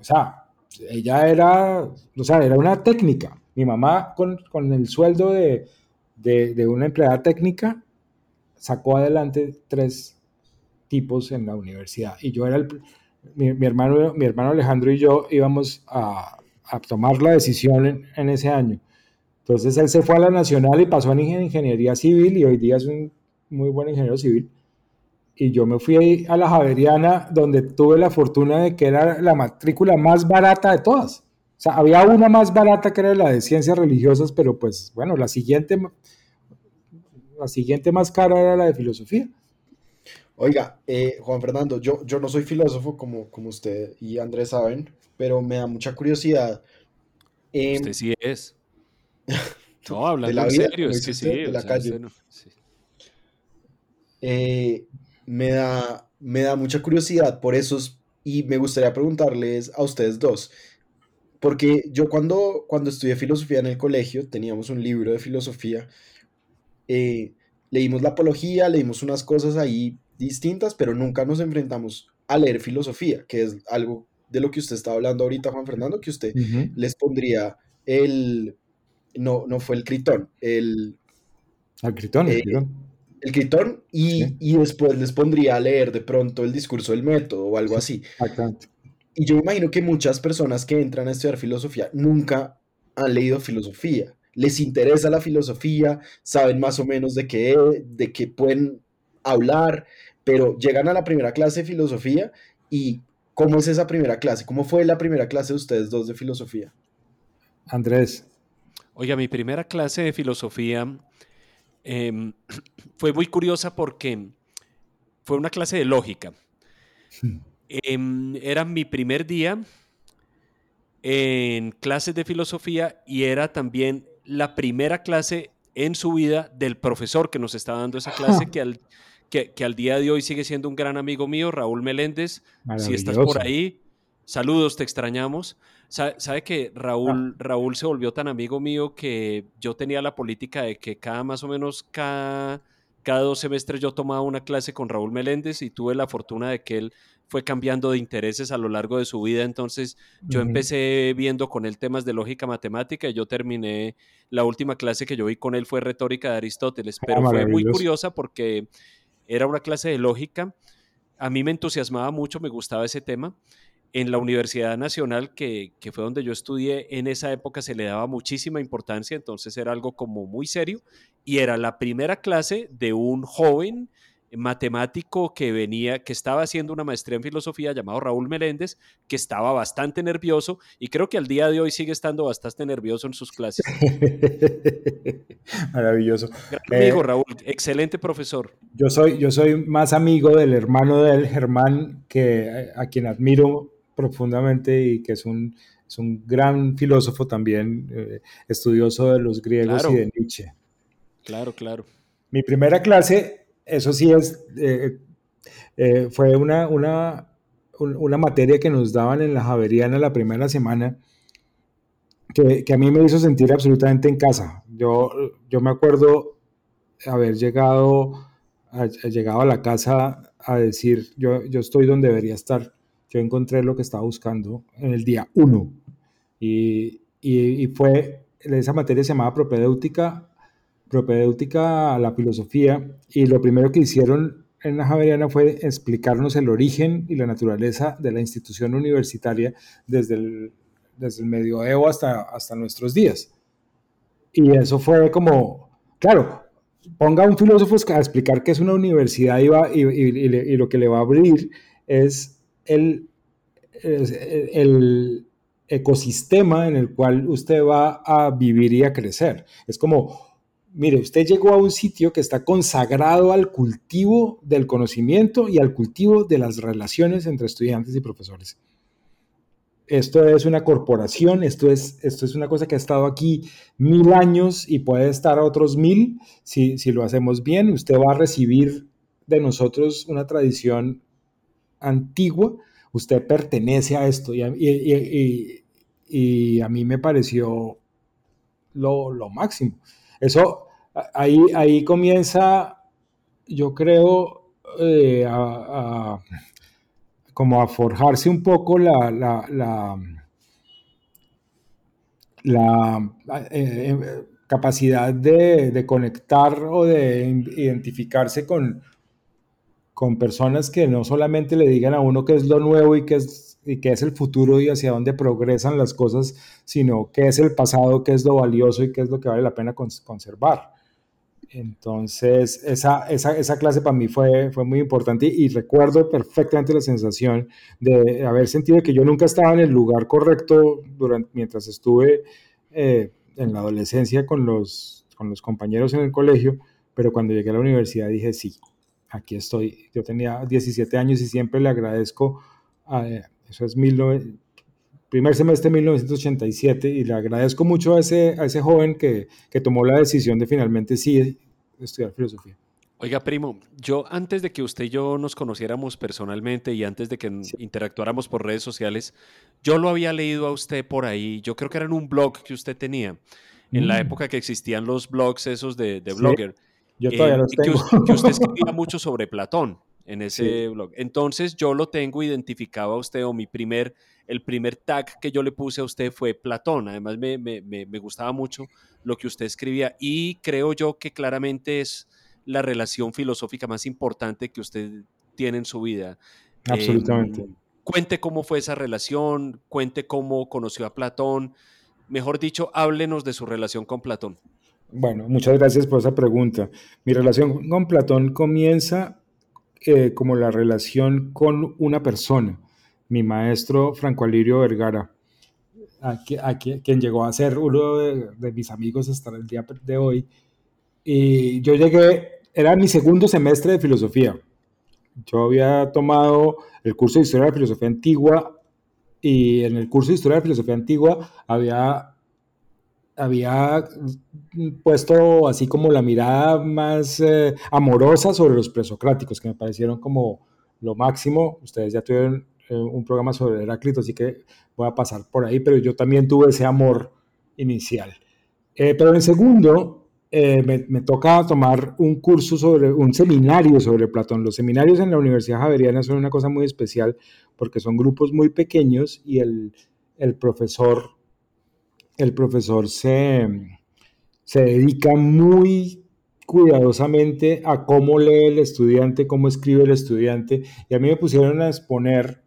o sea, ella era, o sea, era una técnica. Mi mamá con, con el sueldo de, de, una empleada técnica sacó adelante tres tipos en la universidad y yo era el, mi, hermano, mi hermano Alejandro y yo íbamos a, a tomar la decisión en, en, ese año. Entonces él se fue a la nacional y pasó en ingeniería civil y hoy día es un muy buen ingeniero civil. Y yo me fui a la Javeriana, donde tuve la fortuna de que era la matrícula más barata de todas. O sea, había una más barata que era la de ciencias religiosas, pero pues bueno, la siguiente, la siguiente más cara era la de filosofía. Oiga, eh, Juan Fernando, yo, yo no soy filósofo como, como usted y Andrés saben, pero me da mucha curiosidad. Eh, usted sí es. No, hablando en serio, es que sí. De la calle. Eh, me, da, me da mucha curiosidad por eso y me gustaría preguntarles a ustedes dos, porque yo cuando, cuando estudié filosofía en el colegio teníamos un libro de filosofía, eh, leímos la apología, leímos unas cosas ahí distintas, pero nunca nos enfrentamos a leer filosofía, que es algo de lo que usted está hablando ahorita, Juan Fernando, que usted les pondría el, no, no fue el critón, el... Al critón, el eh, critón el Critón y, después les pondría a leer de pronto el discurso del método o algo así. Y yo imagino que muchas personas que entran a estudiar filosofía nunca han leído filosofía. Les interesa la filosofía, saben más o menos de qué, de qué pueden hablar, pero llegan a la primera clase de filosofía y ¿cómo es esa primera clase? ¿Cómo fue la primera clase de ustedes dos de filosofía? Andrés. Oiga, mi primera clase de filosofía Em, fue muy curiosa porque fue una clase de lógica. Em, era mi primer día en clases de filosofía y era también la primera clase en su vida del profesor que nos estaba dando esa clase, que al, que, al día de hoy sigue siendo un gran amigo mío, Raúl Meléndez. Si estás por ahí, saludos, te extrañamos. Sabe, que Raúl, ah. Raúl se volvió tan amigo mío que yo tenía la política de que cada más o menos cada, cada dos semestres yo tomaba una clase con Raúl Meléndez y tuve la fortuna de que él fue cambiando de intereses a lo largo de su vida. Entonces yo empecé viendo con él temas de lógica matemática y yo terminé, la última clase que yo vi con él fue retórica de Aristóteles, ah, pero fue muy curiosa porque era una clase de lógica. A mí me entusiasmaba mucho, me gustaba ese tema en la Universidad Nacional, que, fue donde yo estudié, en esa época se le daba muchísima importancia, entonces era algo como muy serio, y era la primera clase de un joven matemático que venía, que estaba haciendo una maestría en filosofía llamado Raúl Meléndez, que estaba bastante nervioso y creo que al día de hoy sigue estando bastante nervioso en sus clases. Maravilloso. Gran amigo eh, Raúl, excelente profesor. Yo soy, yo soy más amigo del hermano del Germán, que, a quien admiro profundamente y que es un, es un gran filósofo también, eh, estudioso de los griegos y de Nietzsche. Claro, claro. Mi primera clase eso sí es, eh, eh, fue una, una, una, materia que nos daban en la Javeriana la primera semana que, que, a mí me hizo sentir absolutamente en casa. Yo, yo me acuerdo haber llegado a, llegado a la casa a decir, yo, yo estoy donde debería estar. Yo encontré lo que estaba buscando en el día uno. Y, y, y fue, esa materia se llamaba propedéutica propedéutica a la filosofía y lo primero que hicieron en la Javeriana fue explicarnos el origen y la naturaleza de la institución universitaria desde el, desde el medioevo hasta, hasta nuestros días. Y eso fue como, claro, ponga a un filósofo a explicar qué es una universidad y, y, lo que le va a abrir es el, el ecosistema en el cual usted va a vivir y a crecer. Es como, mire, usted llegó a un sitio que está consagrado al cultivo del conocimiento y al cultivo de las relaciones entre estudiantes y profesores. Esto es una corporación, esto es, esto es una cosa que ha estado aquí mil años y puede estar otros mil si, lo hacemos bien. Usted va a recibir de nosotros una tradición antigua, usted pertenece a esto y a, mí me pareció lo, lo máximo. Eso, ahí, ahí comienza, yo creo, eh, a, como a forjarse un poco la, la, eh, eh, capacidad de, conectar o de identificarse con, con personas que no solamente le digan a uno qué es lo nuevo y qué es, y qué es el futuro y hacia dónde progresan las cosas, sino qué es el pasado, qué es lo valioso y qué es lo que vale la pena conservar. Entonces, esa, esa, esa, clase para mí fue, fue muy importante y, recuerdo perfectamente la sensación de haber sentido que yo nunca estaba en el lugar correcto durante, mientras estuve eh, en la adolescencia con los, con los compañeros en el colegio, pero cuando llegué a la universidad dije, sí, aquí estoy. Yo tenía 17 años y siempre le agradezco, a, eso es mil, primer semestre de 1987 y le agradezco mucho a ese, a ese joven que, que tomó la decisión de finalmente sí estudiar filosofía. Oiga, primo, yo antes de que usted y yo nos conociéramos personalmente y antes de que interactuáramos por redes sociales, yo lo había leído a usted por ahí, yo creo que era en un blog que usted tenía, en la mm. época que existían los blogs esos de, de blogger. Yo todavía los tengo. Que, usted escribía mucho sobre Platón en ese blog. Entonces yo lo tengo identificado a usted o mi primer el primer tag que yo le puse a usted fue Platón. Además, me, gustaba mucho lo que usted escribía y creo yo que claramente es la relación filosófica más importante que usted tiene en su vida. Absolutamente. Em, cuente cómo fue esa relación, cuente cómo conoció a Platón. Mejor dicho, háblenos de su relación con Platón. Bueno, muchas gracias por esa pregunta. Mi relación con Platón comienza eh, como la relación con una persona mi maestro Franco Alirio Vergara, a, quien llegó a ser uno de, mis amigos hasta el día de hoy. Y yo llegué, era mi segundo semestre de filosofía. Yo había tomado el curso de Historia de la Filosofía Antigua y en el curso de Historia de la Filosofía Antigua había, había puesto así como la mirada más eh, amorosa sobre los presocráticos, que me parecieron como lo máximo. Ustedes ya tuvieron eh, un programa sobre Heráclito, así que voy a pasar por ahí, pero yo también tuve ese amor inicial. Eh, pero en segundo, me, me, toca tomar un curso sobre, un seminario sobre Platón. Los seminarios en la Universidad Javeriana son una cosa muy especial porque son grupos muy pequeños y el, el profesor, el profesor se, se dedica muy cuidadosamente a cómo lee el estudiante, cómo escribe el estudiante. Y a mí me pusieron a exponer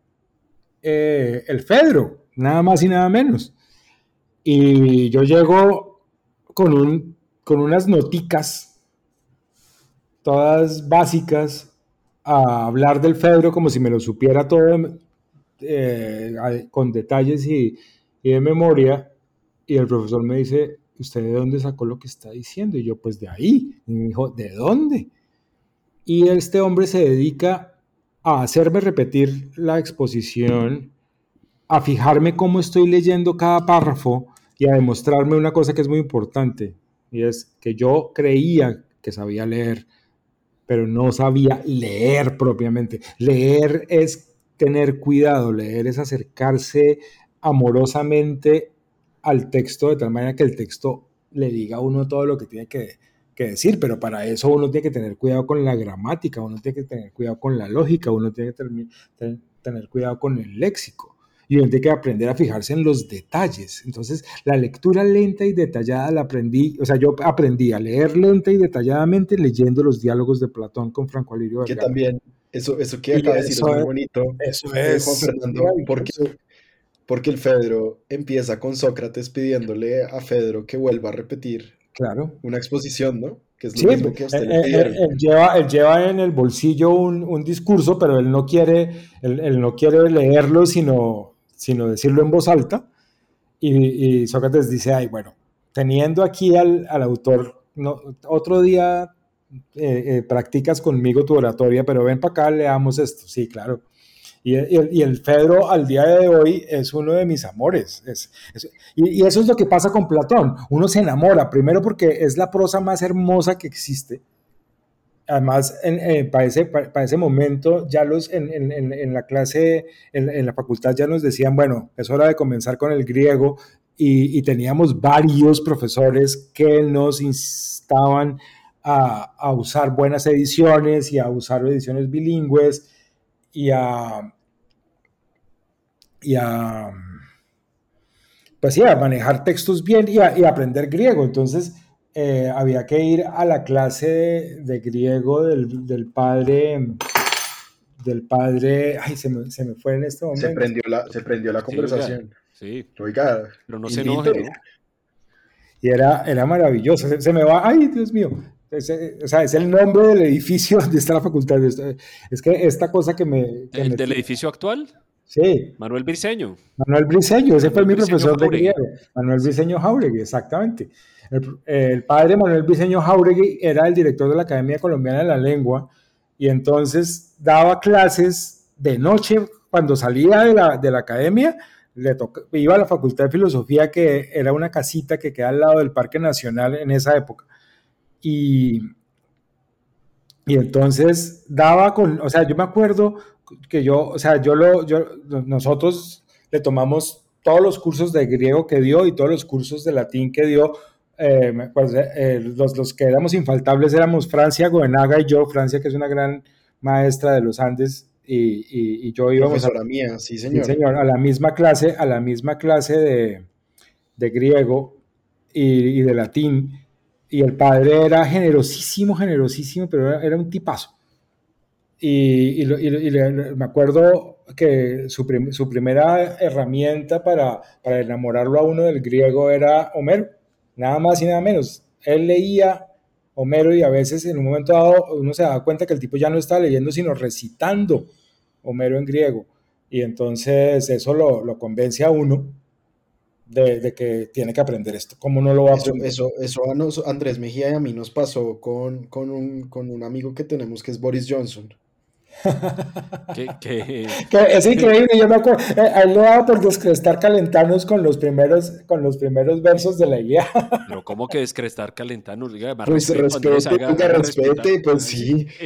eh, el Fedro, nada más y nada menos. Y yo llego con, un, con unas noticas, todas básicas, a hablar del Fedro como si me lo supiera todo eh, con detalles y, y, de memoria. Y el profesor me dice, ¿usted de dónde sacó lo que está diciendo? Y yo, pues de ahí. Y me dijo, ¿de dónde? Y este hombre se dedica a hacerme repetir la exposición, a fijarme cómo estoy leyendo cada párrafo y a demostrarme una cosa que es muy importante. Y es que yo creía que sabía leer, pero no sabía leer propiamente. Leer es tener cuidado, leer es acercarse amorosamente al texto de tal manera que el texto le diga a uno todo lo que tiene que, decir, pero para eso uno tiene que tener cuidado con la gramática, uno tiene que tener cuidado con la lógica, uno tiene que tener cuidado con el léxico y uno tiene que aprender a fijarse en los detalles. Entonces, la lectura lenta y detallada la aprendí, o sea, yo aprendí a leer lenta y detalladamente leyendo los diálogos de Platón con Franco Alirio Que también, eso, eso que acaba de decir es muy bonito. Eso es. Juan Fernando, porque, porque el Fedro empieza con Sócrates pidiéndole a Fedro que vuelva a repetir claro. una exposición, ¿no? Que es lo mismo que usted le él, lleva, él, lleva, en el bolsillo un, un discurso, pero él no quiere, él, él no quiere leerlo, sino sino decirlo en voz alta. Y, Sócrates dice, ay, bueno, teniendo aquí al, autor, no, otro día eh, eh, practicas conmigo tu oratoria, pero ven para acá, leamos esto. Sí, claro. Y, el Fedro al día de hoy es uno de mis amores. y, y, eso es lo que pasa con Platón. Uno se enamora, primero porque es la prosa más hermosa que existe además, en, para, ese, para, ese, momento, ya los en, en, en la clase, en, la facultad ya nos decían, bueno, es hora de comenzar con el griego y, y teníamos varios profesores que nos instaban a, a, usar buenas ediciones y a usar ediciones bilingües y a, y a pues sí, a manejar textos bien y a, y aprender griego. Entonces, eh, había que ir a la clase de, griego del, del, padre, del padre, ay, se me, se me, fue en este momento. Se prendió la, se prendió la conversación. Sí, oiga, pero no se enoje, Y era, era maravilloso, se, me va, ay, Dios mío, es, o sea, es el nombre del edificio donde está la facultad. Es que esta cosa que me... ¿El del edificio actual? Sí. Manuel Briceño. Manuel Briceño, ese fue mi profesor de griego. Manuel Briceño Jauregui, exactamente. El, padre Manuel Viceño Jauregui era el director de la Academia Colombiana de la Lengua y entonces daba clases de noche cuando salía de la, de la academia. Le iba a la Facultad de Filosofía, que era una casita que queda al lado del Parque Nacional en esa época. Y, y entonces daba con, o sea, yo me acuerdo que yo, o sea, yo lo, yo, nosotros le tomamos todos los cursos de griego que dio y todos los cursos de latín que dio eh, pues, eh, los, los, que éramos infaltables éramos Francia, Goenaga y yo, Francia que es una gran maestra de los Andes y, y, yo íbamos a, mía, sí señor. señor. a la misma clase, a la misma clase de, de griego y, y, de latín y el padre era generosísimo, generosísimo, pero era, un tipazo. Y, y, me acuerdo que su, su primera herramienta para, para enamorarlo a uno del griego era Homero nada más y nada menos. Él leía Homero y a veces en un momento dado uno se da cuenta que el tipo ya no está leyendo, sino recitando Homero en griego. Y entonces eso lo, lo convence a uno de, de, que tiene que aprender esto. ¿Cómo no lo va a aprender? Eso, eso, eso a Andrés Mejía y a mí nos pasó con, con, un, con un amigo que tenemos que es Boris Johnson. que, es increíble, yo me acuerdo, eh, él lo daba por descrestar calentanos con los primeros, con los primeros versos de la guía. Pero ¿cómo que descrestar calentanos? Diga, pues respete, respete, respete, pues sí.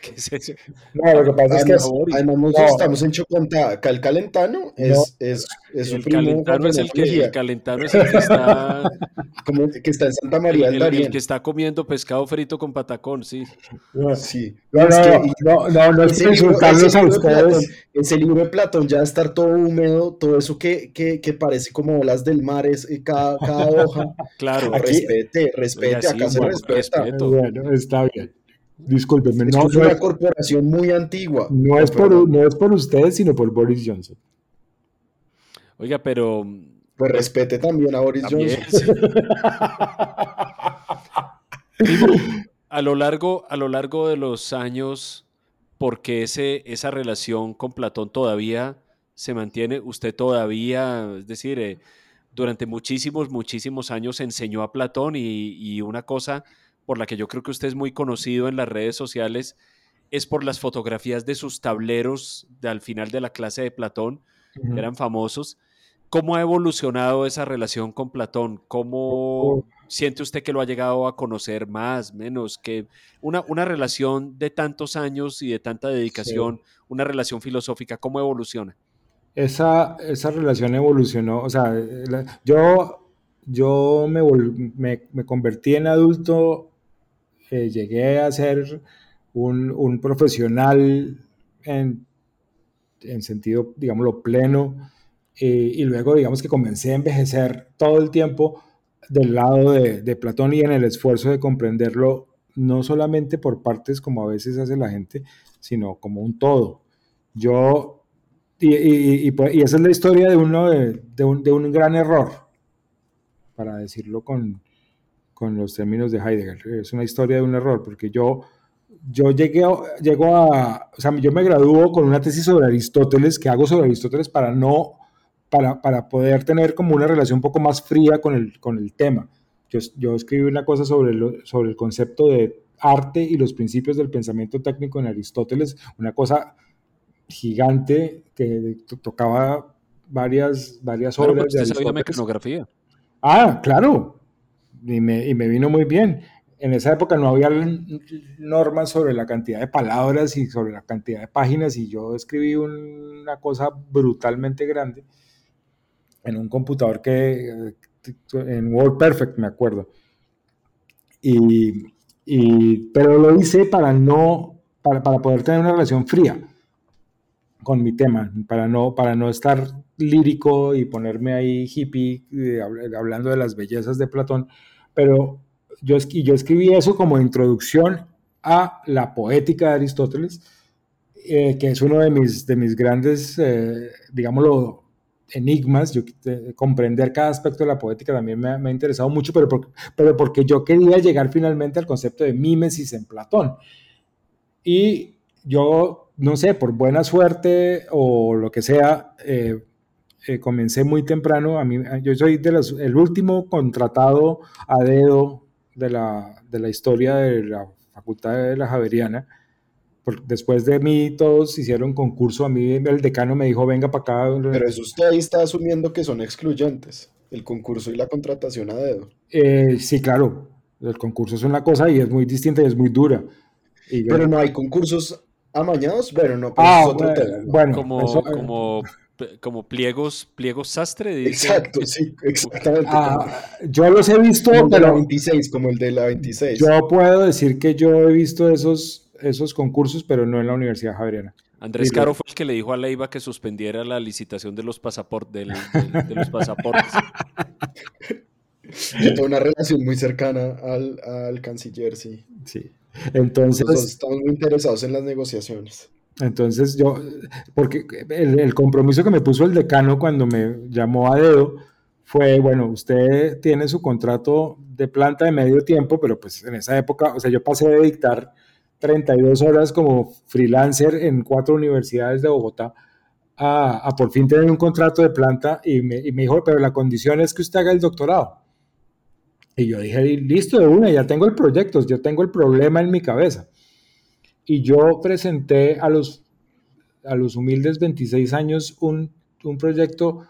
¿Qué es eso? No, lo que pasa es que... Además, no, estamos en Chocontá, Cal Calentano es, es, es el calentano es el que El calentano es el que está... Como que está en Santa María del el, el, que está comiendo pescado frito con patacón, sí. Sí. No, no, no, no, es insultarlos a ustedes. ese libro de Platón ya estar todo húmedo, todo eso que, que, que parece como olas del mar, es eh, cada, cada hoja. Claro. respete, respete, acá se respeta. Bueno, está bien. Discúlpenme. no, es una corporación muy antigua. No es, por, no es por ustedes, sino por Boris Johnson. Oiga, pero... Pues respete también a Boris Johnson. a, lo largo, a lo largo de los años porque ese, esa relación con Platón todavía se mantiene, usted todavía, es decir, eh, durante muchísimos, muchísimos años enseñó a Platón y, una cosa por la que yo creo que usted es muy conocido en las redes sociales es por las fotografías de sus tableros de, al final de la clase de Platón, que eran famosos. ¿Cómo ha evolucionado esa relación con Platón? ¿Cómo. Siente usted que lo ha llegado a conocer más, menos? Que una, una relación de tantos años y de tanta dedicación, una relación filosófica, ¿cómo evoluciona? esa, esa relación evolucionó, o sea, yo, yo me, me, convertí en adulto, eh, llegué a ser un, un profesional en, en, sentido, digámoslo, pleno, eh, y luego, digamos que comencé a envejecer todo el tiempo del lado de, Platón y en el esfuerzo de comprenderlo, no solamente por partes como a veces hace la gente, sino como un todo. Yo y, pues, y, esa es la historia de, uno de, un, de, un, gran error, para decirlo con, con, los términos de Heidegger. Es una historia de un error, porque yo, yo llegué, llego a, o sea, yo me gradúo con una tesis sobre Aristóteles, que hago sobre Aristóteles para no, para, para poder tener como una relación un poco más fría con el, con el tema. Yo, yo escribí una cosa sobre, lo, sobre el concepto de arte y los principios del pensamiento técnico en Aristóteles, una cosa gigante que tocaba varias, varias obras. de sabía mecanografía. Ah, claro. Y me, y me vino muy bien. En esa época no había normas sobre la cantidad de palabras y sobre la cantidad de páginas y yo escribí una cosa brutalmente grande en un computador que, en WordPerfect me acuerdo. Y, y, pero lo hice para no, para, para poder tener una relación fría con mi tema, para no, para no estar lírico y ponerme ahí hippie eh, hablando de las bellezas de Platón, pero yo, yo escribí eso como introducción a la poética de Aristóteles, eh, que es uno de mis, de mis grandes, eh, digámoslo, enigmas. Yo, comprender cada aspecto de la poética también me, ha interesado mucho, pero, pero porque yo quería llegar finalmente al concepto de mímesis en Platón. Y yo no sé, por buena suerte o lo que sea, eh, eh, comencé muy temprano. Yo soy el último contratado a dedo de la, de la historia de la Facultad de la Javeriana. Después de mí todos hicieron concurso, a mí el decano me dijo, venga para acá. Pero eso usted ahí está asumiendo que son excluyentes, el concurso y la contratación a dedo. Eh, sí, claro, el concurso es una cosa y es muy distinta y es muy dura. Pero no hay concursos amañados, pero no, pues ah, otro bueno, como, como, como pliegos, pliegos sastre. Exacto, sí, exactamente. Ah, yo los he visto, como pero... 26, como el de la 26. Yo puedo decir que yo he visto esos, esos concursos, pero no en la Universidad Javeriana. Andrés Caro fue el que le dijo a Leiva que suspendiera la licitación de los, pasaportes, de, los pasaportes. Yo tengo una relación muy cercana al, al canciller, sí. Sí. Entonces, estamos muy interesados en las negociaciones. Entonces yo, porque el, compromiso que me puso el decano cuando me llamó a dedo fue, bueno, usted tiene su contrato de planta de medio tiempo, pero pues en esa época, o sea, yo pasé de dictar 32 horas como freelancer en cuatro universidades de Bogotá a, por fin tener un contrato de planta y me, y me dijo, pero la condición es que usted haga el doctorado. Y yo dije, listo, de una, ya tengo el proyecto, yo tengo el problema en mi cabeza. Y yo presenté a los, a los humildes 26 años un, un proyecto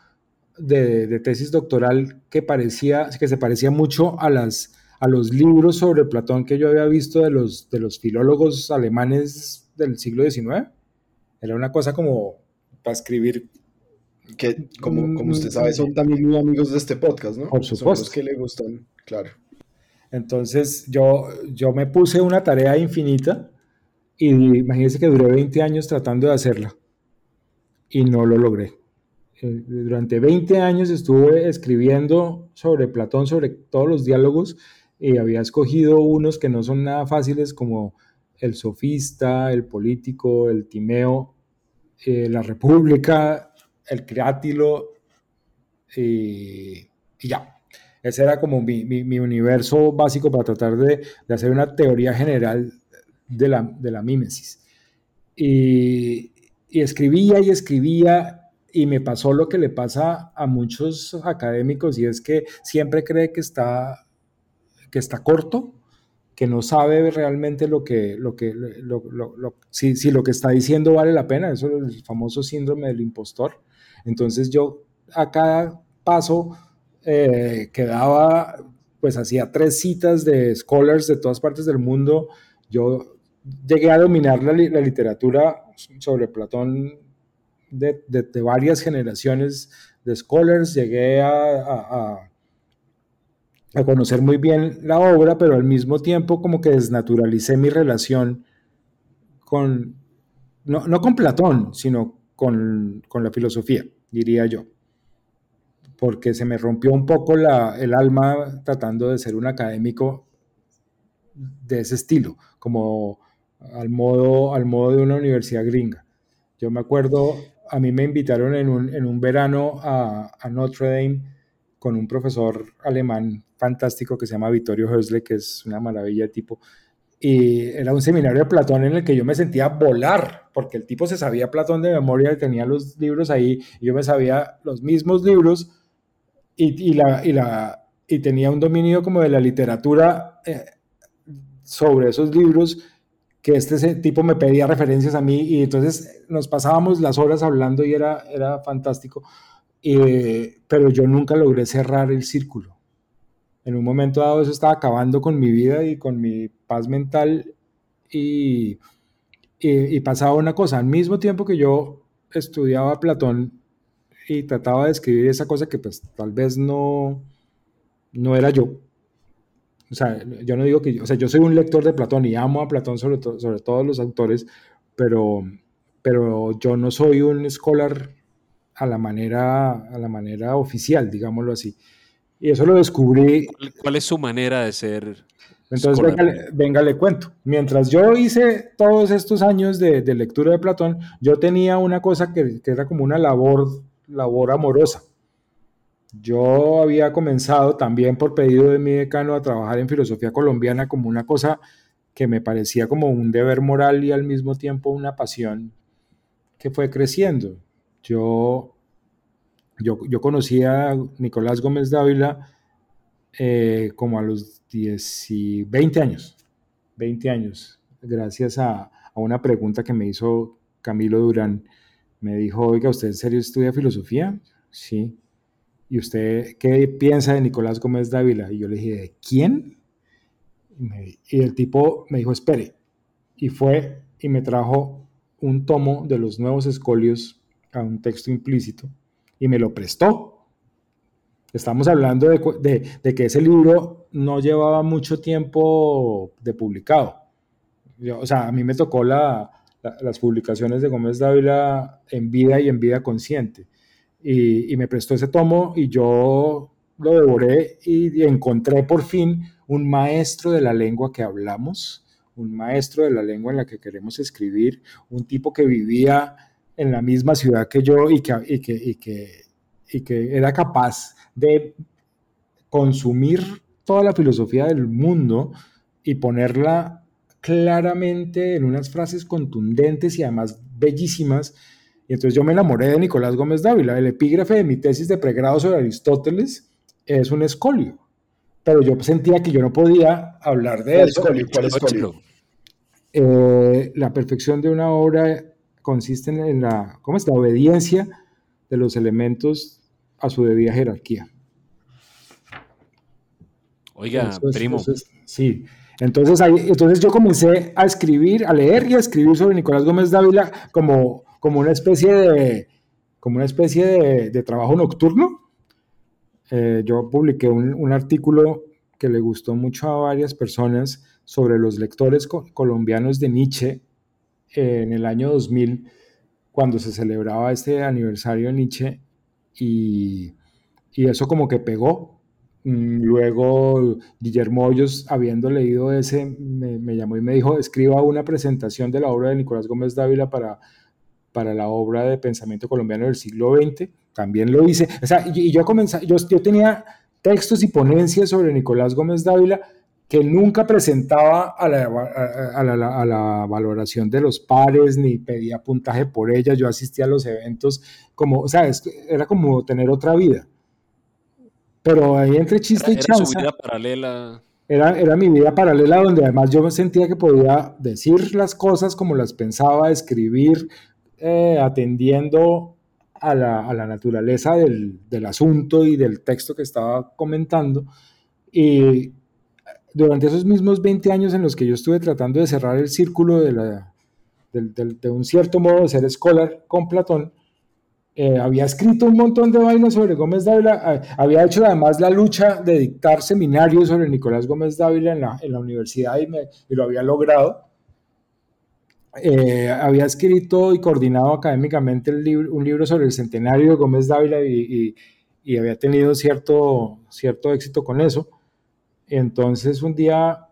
de, de, tesis doctoral que, parecía, que se parecía mucho a, las, a los libros sobre Platón que yo había visto de los, de los filólogos alemanes del siglo XIX. Era una cosa como para escribir que como, como usted sabe son también muy amigos de este podcast, ¿no? Por supuesto. Son que le gustan, claro. Entonces yo, yo me puse una tarea infinita y imagínense que duré 20 años tratando de hacerla y no lo logré. Eh, durante 20 años estuve escribiendo sobre Platón, sobre todos los diálogos y había escogido unos que no son nada fáciles como el sofista, el político, el timeo, eh, la república, el creátilo y, ya. Ese era como mi, universo básico para tratar de, hacer una teoría general de la, de la mímesis. y escribía y escribía y me pasó lo que le pasa a muchos académicos y es que siempre cree que está, que está corto, que no sabe realmente lo que, lo que, lo, lo, si, si, lo que está diciendo vale la pena, eso es el famoso síndrome del impostor. Entonces yo a cada paso eh, quedaba, pues hacía tres citas de scholars de todas partes del mundo. Yo llegué a dominar la, la literatura sobre Platón de, de, varias generaciones de scholars, llegué a, conocer muy bien la obra, pero al mismo tiempo como que desnaturalicé mi relación con, no, no con Platón, sino con, con, la filosofía, diría yo, porque se me rompió un poco la, el alma tratando de ser un académico de ese estilo, como al modo, al modo de una universidad gringa. Yo me acuerdo a mí me invitaron en un, en un verano a, a, Notre Dame con un profesor alemán fantástico que se llama Vittorio Hösle, que es una maravilla de tipo. Y era un seminario de Platón en el que yo me sentía volar, porque el tipo se sabía Platón de memoria tenía los libros ahí, y yo me sabía los mismos libros y, y la, y, la, y tenía un dominio como de la literatura eh, sobre esos libros que este tipo me pedía referencias a mí y entonces nos pasábamos las horas hablando y era, era fantástico, pero yo nunca logré cerrar el círculo. En un momento dado eso estaba acabando con mi vida y con mi paz mental y, y, pasaba una cosa, al mismo tiempo que yo estudiaba Platón y trataba de escribir esa cosa que pues tal vez no, no era yo, o sea, yo no digo que, o sea, yo soy un lector de Platón y amo a Platón sobre, sobre todos los autores, pero, pero yo no soy un scholar a la manera, a la manera oficial, digámoslo así. Y eso lo descubrí. ¿Cuál es su manera de ser? Entonces, venga, le cuento. Mientras yo hice todos estos años de, de lectura de Platón, yo tenía una cosa que, que, era como una labor, labor amorosa. Yo había comenzado también por pedido de mi decano a trabajar en filosofía colombiana como una cosa que me parecía como un deber moral y al mismo tiempo una pasión que fue creciendo. Yo, yo, yo conocí a Nicolás Gómez Dávila eh, como a los 10 y 20 años, 20 años, gracias a, a una pregunta que me hizo Camilo Durán. Me dijo, oiga, ¿usted en serio estudia filosofía? Sí. ¿y usted qué piensa de Nicolás Gómez Dávila? Y yo le dije, ¿de quién? Y, el tipo me dijo, espere. Y fue y me trajo un tomo de los nuevos escolios a un texto implícito y me lo prestó. Estamos hablando de, de, que ese libro no llevaba mucho tiempo de publicado. o sea, a mí me tocó la, las publicaciones de Gómez Dávila en vida y en vida consciente y, me prestó ese tomo y yo lo devoré y, encontré por fin un maestro de la lengua que hablamos, un maestro de la lengua en la que queremos escribir, un tipo que vivía en la misma ciudad que yo y que, y que, y que, y que era capaz de consumir toda la filosofía del mundo y ponerla claramente en unas frases contundentes y además bellísimas y entonces yo me enamoré de Nicolás Gómez Dávila. El epígrafe de mi tesis de pregrado sobre Aristóteles es un escolio. Pero yo sentía que yo no podía hablar de eso. Escolio, ¿Cuál escolio? Eh, la perfección de una obra consiste en la, ¿cómo es? la obediencia de los elementos a su debida jerarquía. Oiga, primo. sí. Entonces, ahí, entonces yo comencé a escribir, a leer y a escribir sobre Nicolás Gómez Dávila como como una especie de, como una especie de, trabajo nocturno. Eh, yo publiqué un, artículo que le gustó mucho a varias personas sobre los lectores colombianos de Nietzsche en el año 2000, cuando se celebraba este aniversario de Nietzsche, y, y eso como que pegó. Mm, luego Guillermo Hoyos, habiendo leído ese, me, me, llamó y me dijo, escriba una presentación de la obra de Nicolás Gómez Dávila para para la obra de pensamiento colombiano del siglo XX, también lo hice. O sea, y, yo, comencé, yo, yo tenía textos y ponencias sobre Nicolás Gómez Dávila que nunca presentaba a la, a, la, a la, valoración de los pares ni pedía puntaje por ellas. Yo asistía a los eventos como, o sea, era como tener otra vida. Pero ahí entre chiste y chanza. Era vida paralela. Era, era mi vida paralela donde además yo me sentía que podía decir las cosas como las pensaba, escribir, eh, atendiendo a la, a la naturaleza del, del, asunto y del texto que estaba comentando. Y durante esos mismos 20 años en los que yo estuve tratando de cerrar el círculo de, un cierto modo de ser escolar con Platón, eh, había escrito un montón de vainas sobre Gómez Dávila, eh, había hecho además la lucha de dictar seminarios sobre Nicolás Gómez Dávila en la, universidad y, lo había logrado. Eh, había escrito y coordinado académicamente un libro sobre el centenario de Gómez Dávila y, había tenido cierto éxito con eso. Entonces un día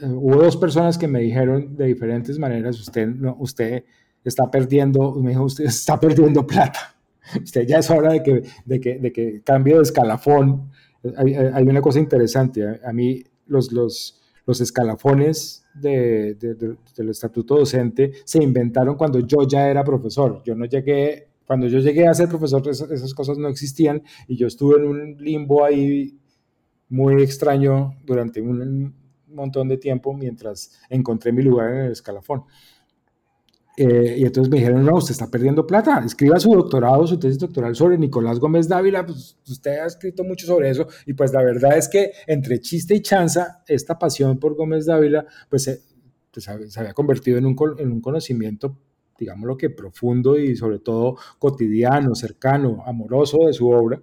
eh, hubo dos personas que me dijeron de diferentes maneras, usted, no, usted está perdiendo, me dijo, usted está perdiendo plata. Usted ya es hora de que, de que, de que cambie de escalafón. Hay, hay, una cosa interesante. A, mí los, los, los escalafones de, de, del estatuto docente se inventaron cuando yo ya era profesor. Yo no llegué, cuando yo llegué a ser profesor, esas, esas cosas no existían y yo estuve en un limbo ahí muy extraño durante un montón de tiempo mientras encontré mi lugar en el escalafón. Eh, y entonces me dijeron, no, usted está perdiendo plata, escriba su doctorado, su tesis doctoral sobre Nicolás Gómez Dávila, pues usted ha escrito mucho sobre eso, y pues la verdad es que entre chiste y chanza, esta pasión por Gómez Dávila, pues, se, pues, se había convertido en un, en un conocimiento, digámoslo que profundo y sobre todo cotidiano, cercano, amoroso de su obra,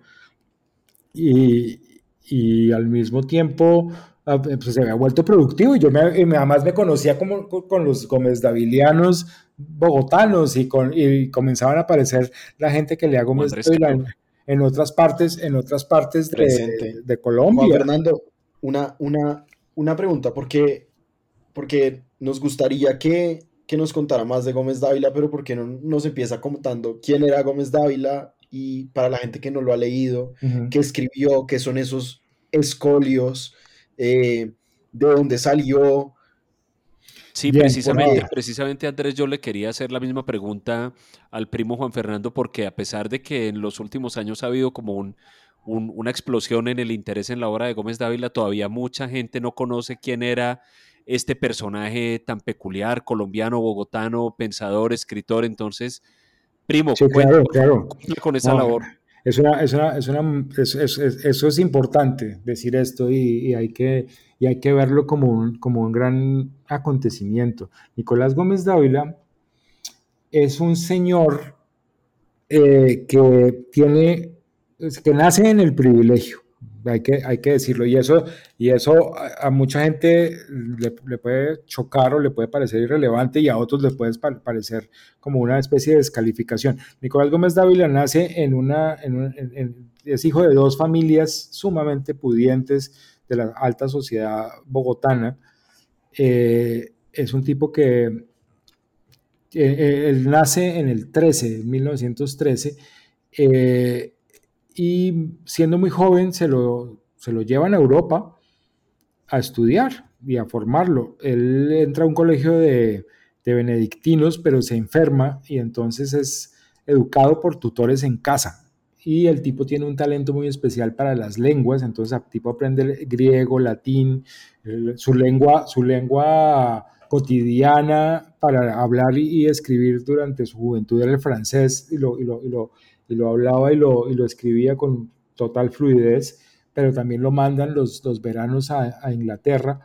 y, y al mismo tiempo ah, pues se había vuelto productivo y yo me, además me conocía como, con los Gómez Davilianos bogotanos y, con, y comenzaban a aparecer la gente que le hago Gómez en, en, otras partes, en otras partes de, de, Colombia. Juan Fernando, una, una, una pregunta, porque, porque nos gustaría que, que nos contara más de Gómez Dávila, pero porque no nos empieza contando quién era Gómez Dávila y para la gente que no lo ha leído, que escribió, qué son esos escolios, eh, de dónde salió. Sí, precisamente, precisamente Andrés, yo le quería hacer la misma pregunta al primo Juan Fernando, porque a pesar de que en los últimos años ha habido como un, una explosión en el interés en la obra de Gómez Dávila, todavía mucha gente no conoce quién era este personaje tan peculiar, colombiano, bogotano, pensador, escritor. Entonces, Primo, claro, claro. con esa labor. Es una, es una, es una, eso es importante decir esto y, y, hay, que, y hay que verlo como un, como un gran acontecimiento. Nicolás Gómez Dávila es un señor eh, que tiene, que nace en el privilegio hay que, hay que decirlo. Y eso, y eso a, mucha gente le, puede chocar o le puede parecer irrelevante y a otros le puede parecer como una especie de descalificación. Nicolás Gómez Dávila nace en una, es hijo de dos familias sumamente pudientes de la alta sociedad bogotana. Eh, es un tipo que eh, eh, él nace en el 13, 1913 y siendo muy joven se lo, se lo llevan a Europa a estudiar y a formarlo. Él entra a un colegio de, de benedictinos, pero se enferma y entonces es educado por tutores en casa. Y el tipo tiene un talento muy especial para las lenguas, entonces el tipo aprende griego, latín, su lengua, su lengua cotidiana para hablar y, escribir durante su juventud era el francés y lo, y lo, y lo, y lo hablaba y lo, y lo escribía con total fluidez, pero también lo mandan los, los veranos a, Inglaterra.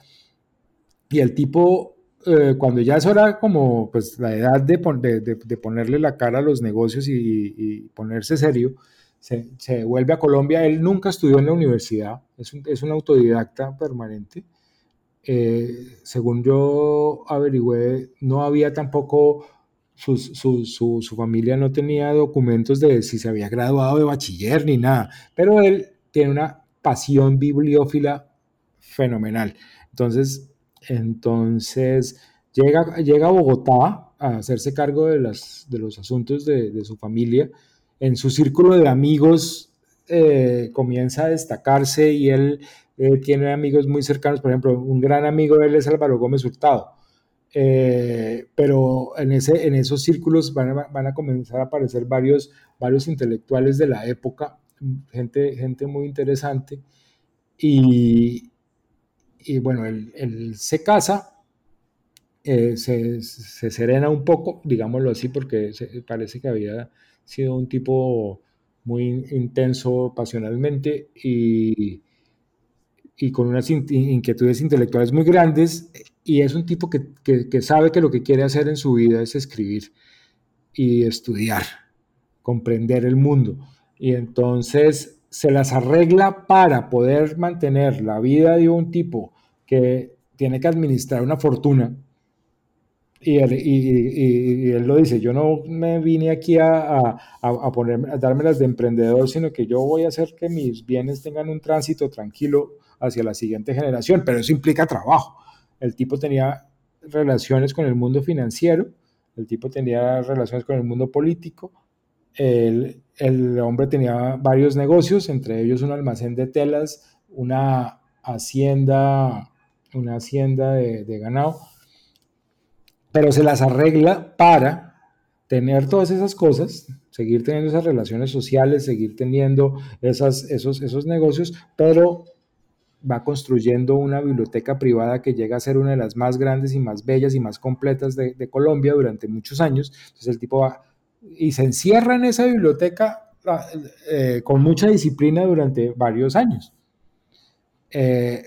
Y el tipo, eh, cuando ya es hora como pues la edad de, de, de, ponerle la cara a los negocios y, y ponerse serio, se, se, vuelve a Colombia. Él nunca estudió en la universidad, es un, es un autodidacta permanente. Eh, según yo averigüé, no había tampoco su, su, su, familia no tenía documentos de si se había graduado de bachiller ni nada, pero él tiene una pasión bibliófila fenomenal. Entonces, entonces llega, llega a Bogotá a hacerse cargo de, las, de los asuntos de, de su familia. En su círculo de amigos eh, comienza a destacarse y él eh, tiene amigos muy cercanos, por ejemplo, un gran amigo de él es Álvaro Gómez Hurtado. Eh, pero en, ese, en esos círculos van a, van a, comenzar a aparecer varios, varios intelectuales de la época, gente, gente muy interesante. Y, y bueno, él, él, se casa, eh, se, se, serena un poco, digámoslo así, porque se, parece que había sido un tipo muy intenso pasionalmente y, y con unas inquietudes intelectuales muy grandes y es un tipo que, que, que, sabe que lo que quiere hacer en su vida es escribir y estudiar, comprender el mundo. Y entonces se las arregla para poder mantener la vida de un tipo que tiene que administrar una fortuna. Y él, y, y él lo dice, yo no me vine aquí a, a, a, poner, a darme las de emprendedor, sino que yo voy a hacer que mis bienes tengan un tránsito tranquilo hacia la siguiente generación, pero eso implica trabajo. El tipo tenía relaciones con el mundo financiero, el tipo tenía relaciones con el mundo político, el, el hombre tenía varios negocios, entre ellos un almacén de telas, una hacienda, una hacienda de, ganado, pero se las arregla para tener todas esas cosas, seguir teniendo esas relaciones sociales, seguir teniendo esas, esos, esos negocios, pero va construyendo una biblioteca privada que llega a ser una de las más grandes y más bellas y más completas de, Colombia durante muchos años. Entonces el tipo va y se encierra en esa biblioteca eh, con mucha disciplina durante varios años. Eh,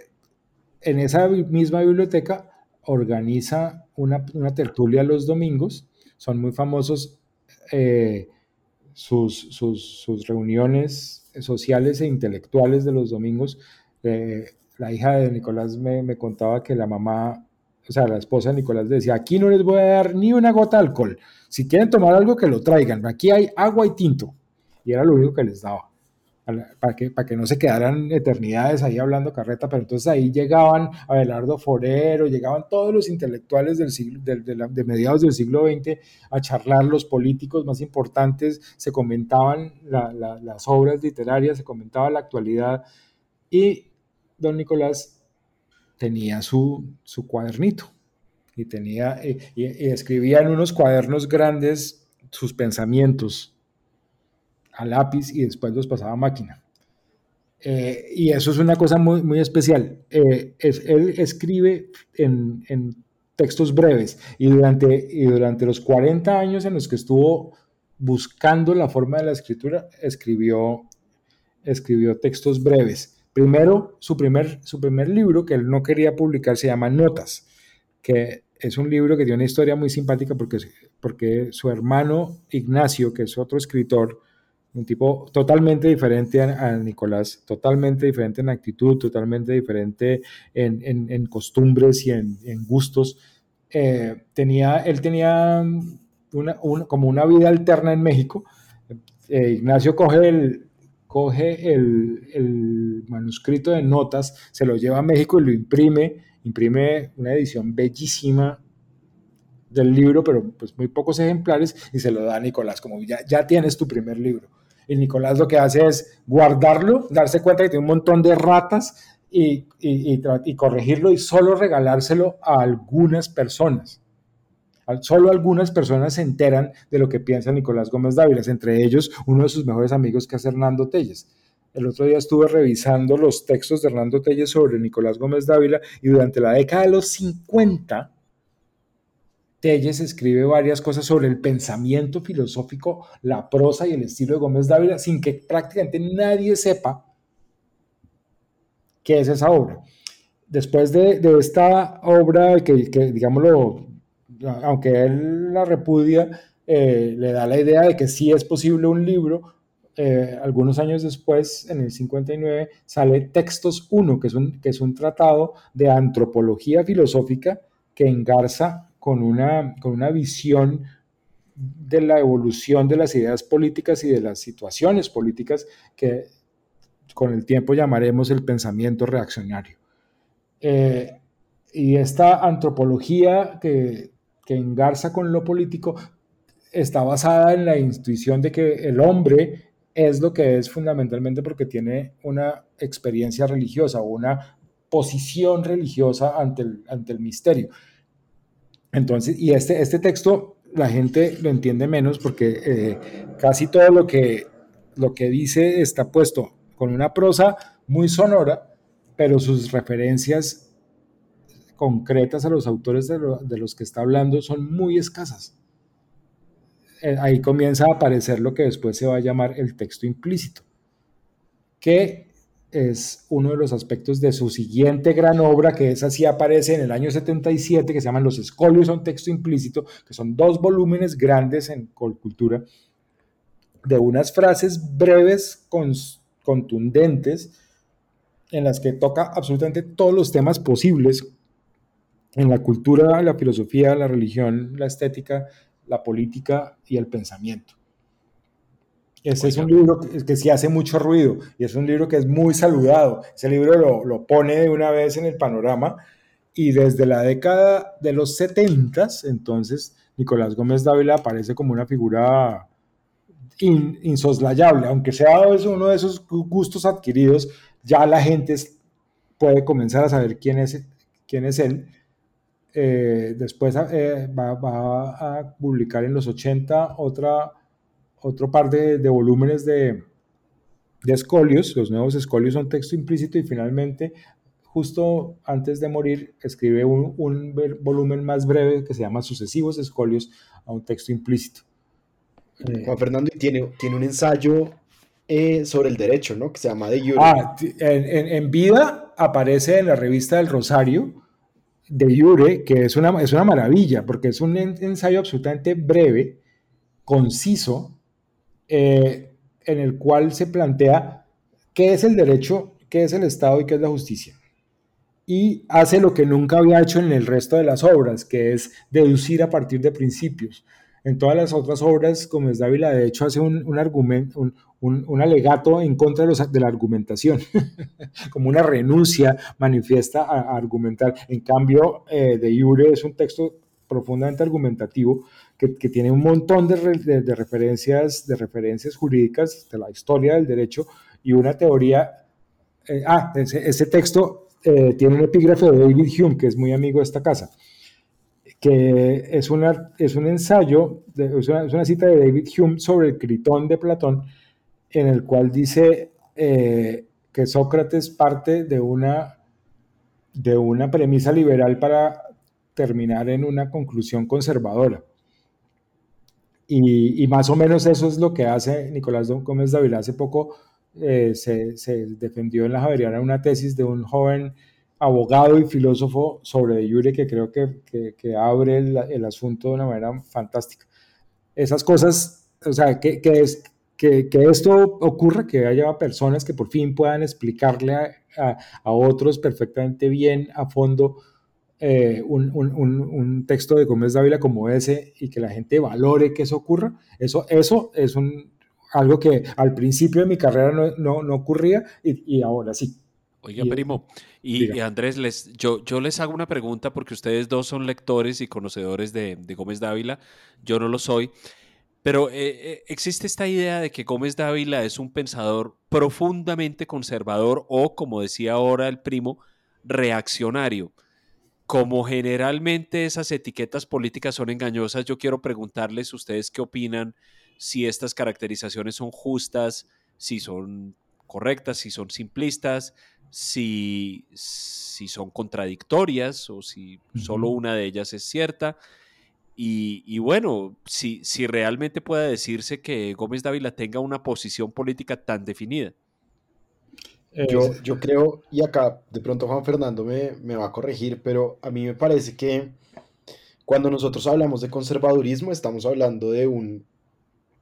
en esa misma biblioteca organiza una, tertulia los domingos, son muy famosos eh, sus, sus, reuniones sociales e intelectuales de los domingos. Eh, la hija de Nicolás me, me, contaba que la mamá, o sea, la esposa de Nicolás decía, aquí no les voy a dar ni una gota de alcohol, si quieren tomar algo que lo traigan, aquí hay agua y tinto. Y era lo único que les daba para que, para que no se quedaran eternidades ahí hablando carreta, pero entonces ahí llegaban Abelardo Forero, llegaban todos los intelectuales del siglo, de, de, la, de, mediados del siglo XX a charlar, los políticos más importantes, se comentaban la, la, las obras literarias, se comentaba la actualidad. Y don Nicolás tenía su, su cuadernito y, tenía, y, y escribía en unos cuadernos grandes sus pensamientos a lápiz y después los pasaba a máquina. Eh, y eso es una cosa muy, muy especial. Eh, es, él escribe en, en, textos breves y durante, y durante los 40 años en los que estuvo buscando la forma de la escritura, escribió, escribió textos breves. Primero, su primer, su primer libro que él no quería publicar se llama Notas, que es un libro que tiene una historia muy simpática porque, porque su hermano Ignacio, que es otro escritor, un tipo totalmente diferente a, Nicolás, totalmente diferente en actitud, totalmente diferente en, en, costumbres y en, en gustos. Eh, tenía, él tenía una, una, como una vida alterna en México. Eh, Ignacio coge, el, coge el, el, manuscrito de notas, se lo lleva a México y lo imprime, imprime una edición bellísima del libro, pero pues muy pocos ejemplares, y se lo da a Nicolás, como ya, ya tienes tu primer libro. Y Nicolás lo que hace es guardarlo, darse cuenta que tiene un montón de ratas y, y, y, y corregirlo y solo regalárselo a algunas personas. Solo algunas personas se enteran de lo que piensa Nicolás Gómez Dávila, entre ellos uno de sus mejores amigos que es Hernando Telles. El otro día estuve revisando los textos de Hernando Telles sobre Nicolás Gómez Dávila y durante la década de los 50 Telles escribe varias cosas sobre el pensamiento filosófico, la prosa y el estilo de Gómez Dávila, sin que prácticamente nadie sepa qué es esa obra. Después de, de esta obra, que, que, digámoslo, aunque él la repudia, eh, le da la idea de que sí es posible un libro, eh, algunos años después, en el 59, sale Textos 1, que es un, que es un tratado de antropología filosófica que engarza con una, con una visión de la evolución de las ideas políticas y de las situaciones políticas que con el tiempo llamaremos el pensamiento reaccionario. Eh, y esta antropología que, que engarza con lo político está basada en la intuición de que el hombre es lo que es fundamentalmente porque tiene una experiencia religiosa una posición religiosa ante el, ante el misterio. Entonces, y este, este texto la gente lo entiende menos porque eh, casi todo lo que, lo que dice está puesto con una prosa muy sonora, pero sus referencias concretas a los autores de, los que está hablando son muy escasas. Eh, ahí comienza a aparecer lo que después se va a llamar el texto implícito, que es uno de los aspectos de su siguiente gran obra, que es así aparece en el año 77, que se llaman Los Escolios a un texto implícito, que son dos volúmenes grandes en cultura, de unas frases breves, contundentes, en las que toca absolutamente todos los temas posibles en la cultura, la filosofía, la religión, la estética, la política y el pensamiento. Ese es un libro que, sí hace mucho ruido y es un libro que es muy saludado. Ese libro lo, pone de una vez en el panorama y desde la década de los 70, entonces Nicolás Gómez Dávila aparece como una figura insoslayable, aunque sea uno de esos gustos adquiridos, ya la gente puede comenzar a saber quién es, quién es él eh, después eh, va, a publicar en los 80 otra, otro par de, volúmenes de, de, escolios. Los nuevos escolios son texto implícito y finalmente, justo antes de morir, escribe un, un volumen más breve que se llama Sucesivos escolios a un texto implícito. Eh, Juan Fernando tiene, tiene un ensayo sobre el derecho, ¿no? Que se llama De Jure. Ah, en, en, vida aparece en la revista del Rosario de Jure, que es una, es una maravilla, porque es un ensayo absolutamente breve, conciso, eh, en el cual se plantea qué es el derecho, qué es el Estado y qué es la justicia. Y hace lo que nunca había hecho en el resto de las obras, que es deducir a partir de principios. En todas las otras obras, es Dávila, de hecho, hace un, argumento, un, alegato en contra de, la argumentación, como una renuncia manifiesta a, argumentar. En cambio, eh, de Iure es un texto profundamente argumentativo que, tiene un montón de, referencias, de referencias jurídicas de la historia del derecho y una teoría. Eh, ah, ese, texto eh, tiene un epígrafe de David Hume, que es muy amigo de esta casa que es, una, es un ensayo, es, una, cita de David Hume sobre el Critón de Platón, en el cual dice eh, que Sócrates parte de una, de una premisa liberal para terminar en una conclusión conservadora. Y, más o menos eso es lo que hace Nicolás Gómez Dávila. Hace poco eh, se, se, defendió en la Javeriana una tesis de un joven abogado y filósofo sobre De Jure que creo que, que, abre el, asunto de una manera fantástica. Esas cosas, o sea, que, que es, que, que, esto ocurra, que haya personas que por fin puedan explicarle a, a, otros perfectamente bien, a fondo, eh, un, un, un, texto de Gómez Dávila como ese y que la gente valore que eso ocurra, eso, eso es un, algo que al principio de mi carrera no, no, no ocurría y, y ahora sí. Oiga, primo, y, Andrés, les, yo, yo les hago una pregunta porque ustedes dos son lectores y conocedores de, Gómez Dávila, yo no lo soy, pero eh, eh, existe esta idea de que Gómez Dávila es un pensador profundamente conservador o, como decía ahora el primo, reaccionario. Como generalmente esas etiquetas políticas son engañosas, yo quiero preguntarles ustedes qué opinan, si estas caracterizaciones son justas, si son correctas, si son simplistas, si, si son contradictorias o si solo una de ellas es cierta. Y, bueno, si, si realmente puede decirse que Gómez Dávila tenga una posición política tan definida. Yo, yo creo, y acá de pronto Juan Fernando me, me va a corregir, pero a mí me parece que cuando nosotros hablamos de conservadurismo estamos hablando de un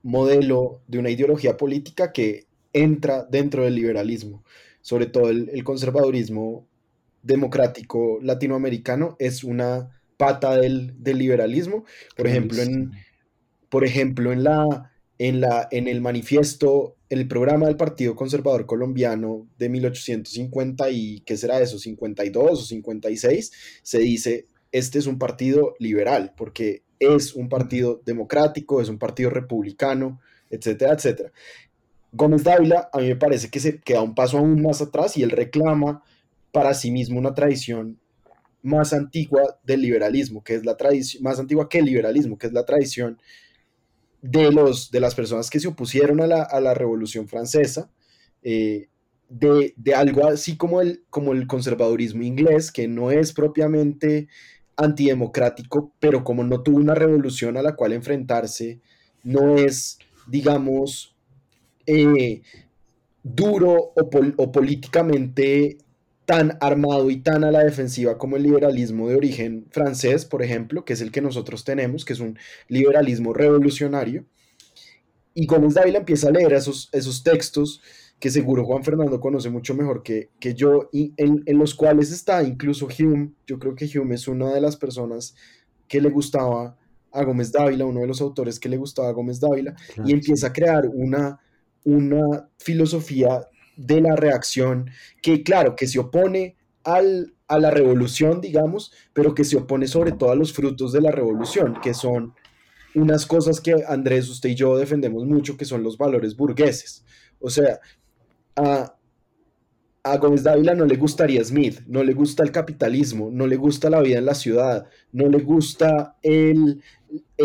modelo, de una ideología política que entra dentro del liberalismo sobre todo el, conservadurismo democrático latinoamericano, es una pata del, liberalismo. Por ejemplo, en, por ejemplo, en, la, en, la, en el manifiesto, el programa del Partido Conservador Colombiano de 1850 y, ¿qué será eso? 52 o 56, se dice, este es un partido liberal, porque es un partido democrático, es un partido republicano, etcétera, etcétera. Gómez Dávila a mí me parece que se queda un paso aún más atrás y él reclama para sí mismo una tradición más antigua del liberalismo, que es la tradición, más antigua que el liberalismo, que es la tradición de, los, de las personas que se opusieron a la, a la Revolución Francesa, eh, de, de, algo así como el, como el conservadurismo inglés, que no es propiamente antidemocrático, pero como no tuvo una revolución a la cual enfrentarse, no es, digamos, eh, duro o, políticamente tan armado y tan a la defensiva como el liberalismo de origen francés, por ejemplo, que es el que nosotros tenemos, que es un liberalismo revolucionario. Y Gómez Dávila empieza a leer esos, esos textos que seguro Juan Fernando conoce mucho mejor que, que yo, y en, en, los cuales está incluso Hume. Yo creo que Hume es una de las personas que le gustaba a Gómez Dávila, uno de los autores que le gustaba a Gómez Dávila, y empieza a crear una, una filosofía de la reacción que, claro, que se opone al, a la revolución, digamos, pero que se opone sobre todo a los frutos de la revolución, que son unas cosas que Andrés, usted y yo defendemos mucho, que son los valores burgueses. O sea, a, a Gómez Dávila no le gustaría Smith, no le gusta el capitalismo, no le gusta la vida en la ciudad, no le gusta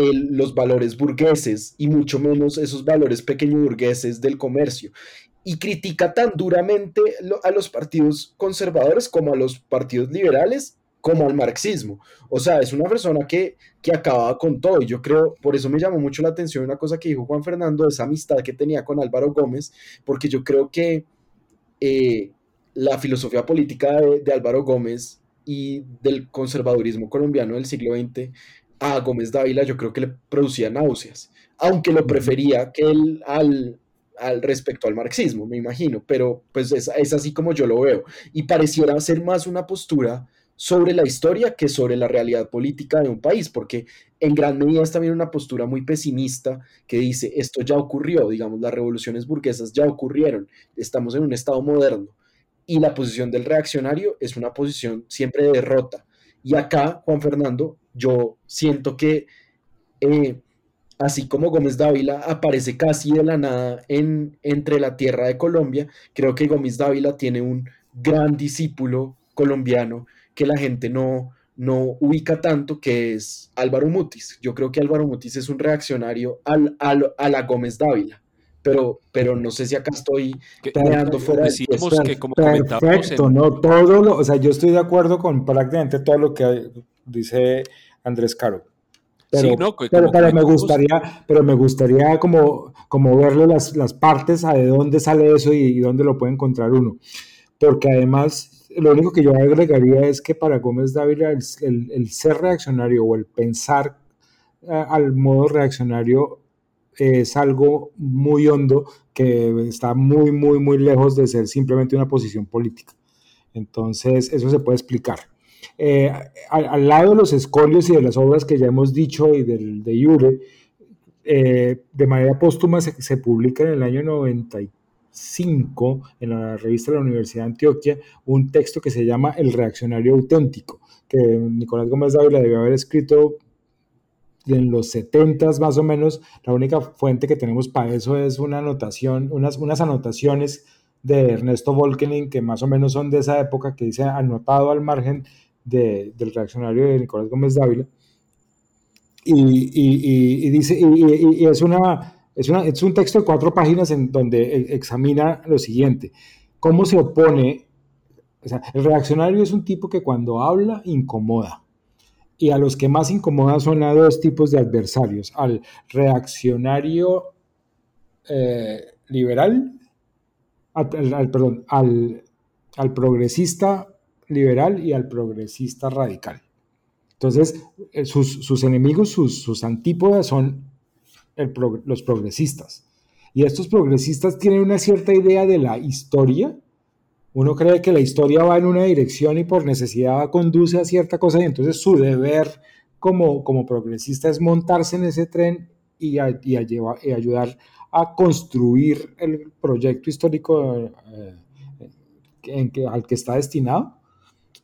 los valores burgueses y mucho menos esos valores pequeño burgueses del comercio. Y critica tan duramente a los partidos conservadores como a los partidos liberales como al marxismo. O sea, es una persona que, que acababa con todo. Y yo creo, por eso me llamó mucho la atención una cosa que dijo Juan Fernando, esa amistad que tenía con Álvaro Gómez, porque yo creo que eh, la filosofía política de, de Álvaro Gómez y del conservadurismo colombiano del siglo XX a Gómez Dávila yo creo que le producía náuseas, aunque lo prefería que él al, al respecto al marxismo, me imagino, pero pues es, es, así como yo lo veo. Y pareciera ser más una postura sobre la historia que sobre la realidad política de un país, porque en gran medida es también una postura muy pesimista que dice, esto ya ocurrió, digamos, las revoluciones burguesas ya ocurrieron, estamos en un estado moderno. Y la posición del reaccionario es una posición siempre de derrota. Y acá, Juan Fernando, yo siento que, eh, así como Gómez Dávila aparece casi de la nada en, entre la tierra de Colombia, creo que Gómez Dávila tiene un gran discípulo colombiano que la gente no, no ubica tanto, que es Álvaro Mutis. Yo creo que Álvaro Mutis es un reaccionario al, a la Gómez Dávila. Pero, pero no sé si acá estoy creando fuera de que como Perfecto, no todo lo, o sea, yo estoy de acuerdo con prácticamente todo lo que dice Andrés Caro. Pero, no, pero, me gustaría, pero me gustaría como, como verle las, las partes a de dónde sale eso y, dónde lo puede encontrar uno. Porque además, lo único que yo agregaría es que para Gómez Dávila el, el, ser reaccionario o el pensar al modo reaccionario es algo muy hondo que está muy, muy, muy lejos de ser simplemente una posición política. Entonces, eso se puede explicar. Eh, al, lado de los escolios y de las obras que ya hemos dicho y del, de Iure, eh, de manera póstuma se, publica en el año 95 en la revista de la Universidad de Antioquia un texto que se llama El reaccionario auténtico, que Nicolás Gómez Dávila debió haber escrito en los 70 más o menos. La única fuente que tenemos para eso es una anotación, unas, unas anotaciones de Ernesto Volkening, que más o menos son de esa época, que dice anotado al margen del reaccionario de Nicolás Gómez Dávila. Y, dice, y, es, una, es, una, es un texto de cuatro páginas en donde e, examina lo siguiente, cómo se opone, el reaccionario es un tipo que cuando habla incomoda, y a los que más incomoda son a dos tipos de adversarios, al reaccionario eh, liberal, al, perdón, al progresista liberal y al progresista radical. Entonces, eh, sus, enemigos, sus, antípodas son los progresistas. Y estos progresistas tienen una cierta idea de la historia. Uno cree que la historia va en una dirección y por necesidad conduce a cierta cosa y entonces su deber como, como progresista es montarse en ese tren y, y, ayudar a construir el proyecto histórico eh, al que está destinado.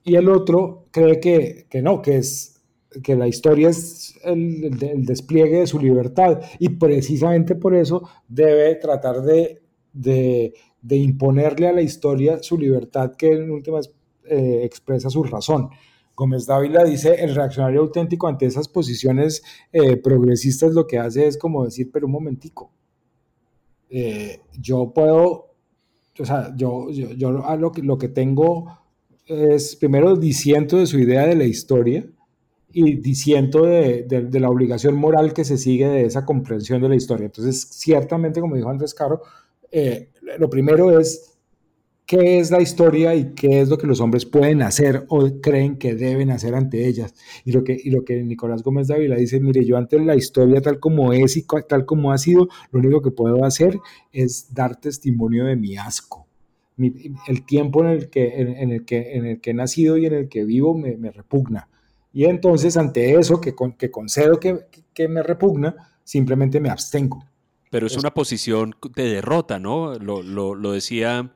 Y el otro cree que, que no, que es que la historia es el, despliegue de su libertad y precisamente por eso debe tratar de, imponerle a la historia su libertad que en últimas eh, expresa su razón. Gómez Dávila dice, el reaccionario auténtico ante esas posiciones eh, progresistas lo que hace es como decir, pero un momentico, eh, yo puedo, o sea, yo, yo, lo, que, lo que tengo es, primero, disiento de su idea de la historia y disiento de, de, la obligación moral que se sigue de esa comprensión de la historia. Entonces, ciertamente, como dijo Andrés Caro, lo primero es qué es la historia y qué es lo que los hombres pueden hacer o creen que deben hacer ante ellas. Y lo que, y lo que Nicolás Gómez Dávila dice, mire, yo ante la historia tal como es y tal como ha sido, lo único que puedo hacer es dar testimonio de mi asco. el tiempo en el, que, en, el que, en el que he nacido y en el que vivo me, me repugna. Y entonces ante eso, que, que concedo que, que me repugna, simplemente me abstengo. Pero es una posición de derrota, ¿no? Lo, lo, lo decía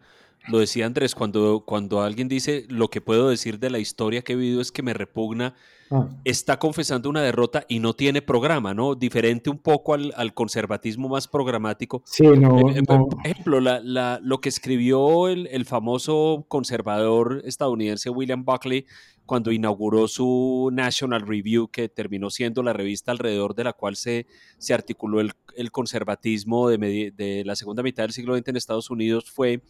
lo decía Andrés, cuando, cuando alguien dice lo que puedo decir de la historia que he vivido es que me repugna, ah. está confesando una derrota y no tiene programa, ¿no? Diferente un poco al, conservatismo más programático. Sí, no. Eh, por ejemplo, la, lo que escribió el, el, famoso conservador estadounidense William Buckley cuando inauguró su National Review, que terminó siendo la revista alrededor de la cual se, se articuló el, el conservatismo de, de la segunda mitad del siglo XX en Estados Unidos, fue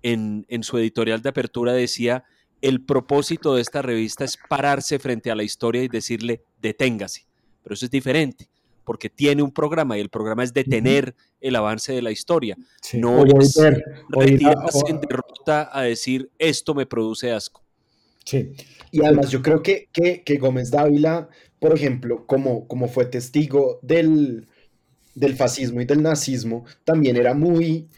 en, su editorial de apertura decía, el propósito de esta revista es pararse frente a la historia y decirle, deténgase. Pero eso es diferente, porque tiene un programa y el programa es detener el avance de la historia. no es retirarse en derrota a decir, esto me produce asco. Sí, y además yo creo que, que, Gómez Dávila, por ejemplo, como, como fue testigo del, del fascismo y del nazismo, también era muy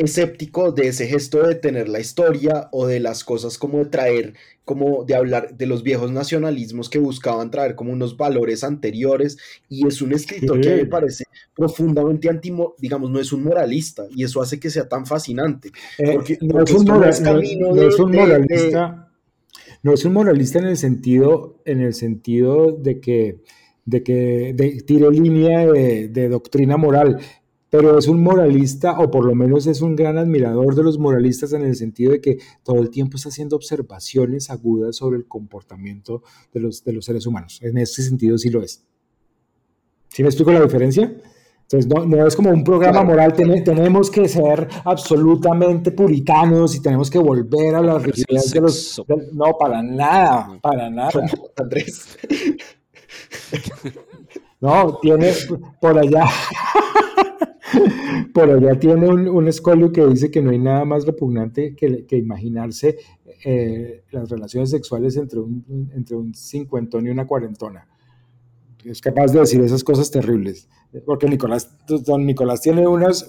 escéptico de ese gesto de tener la historia o de las cosas como de traer, como de hablar de los viejos nacionalismos que buscaban traer como unos valores anteriores y es un escritor que me parece profundamente anti, digamos, no es un moralista y eso hace que sea tan fascinante. porque, no, es un, moralista. No es un moralista en el sentido, en el sentido de que de que línea de, de, doctrina moral pero es un moralista, o por lo menos es un gran admirador de los moralistas en el sentido de que todo el tiempo está haciendo observaciones agudas sobre el comportamiento de los, de los seres humanos. En ese sentido sí lo es. ¿Sí me explico la diferencia? Entonces, no, no es como un programa moral, tenemos que ser absolutamente puritanos y tenemos que volver a las realidades de los... no, para nada, para nada. Andrés. No, tiene por allá. Por allá tiene un, un, escolio que dice que no hay nada más repugnante que, que imaginarse eh, las relaciones sexuales entre un, entre un cincuentón y una cuarentona. Es capaz de decir esas cosas terribles. Porque Nicolás, don Nicolás tiene unos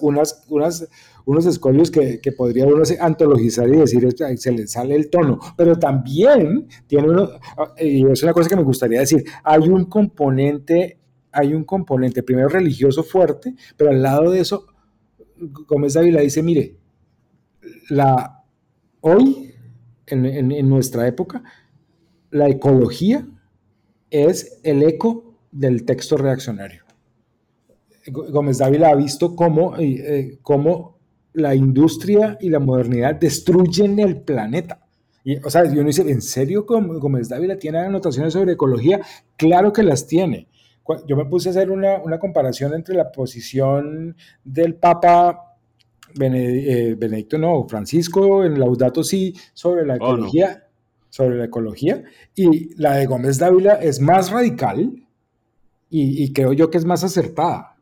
escolios que, que podría uno antologizar y decir, se le sale el tono. Pero también tiene uno, y es una cosa que me gustaría decir, hay un componente hay un componente primero religioso fuerte, pero al lado de eso, Gómez Dávila dice, mire, la, hoy, en, nuestra época, la ecología es el eco del texto reaccionario. Gómez Dávila ha visto cómo, eh, cómo la industria y la modernidad destruyen el planeta. Y, o sea, yo no dice, ¿en serio Gómez Dávila tiene anotaciones sobre ecología? Claro que las tiene yo me puse a hacer una, una comparación entre la posición del Papa eh, Benedicto, no, Francisco en Laudato Si sobre la oh, ecología, sobre la ecología, y la de Gómez Dávila es más radical y, creo yo que es más acertada.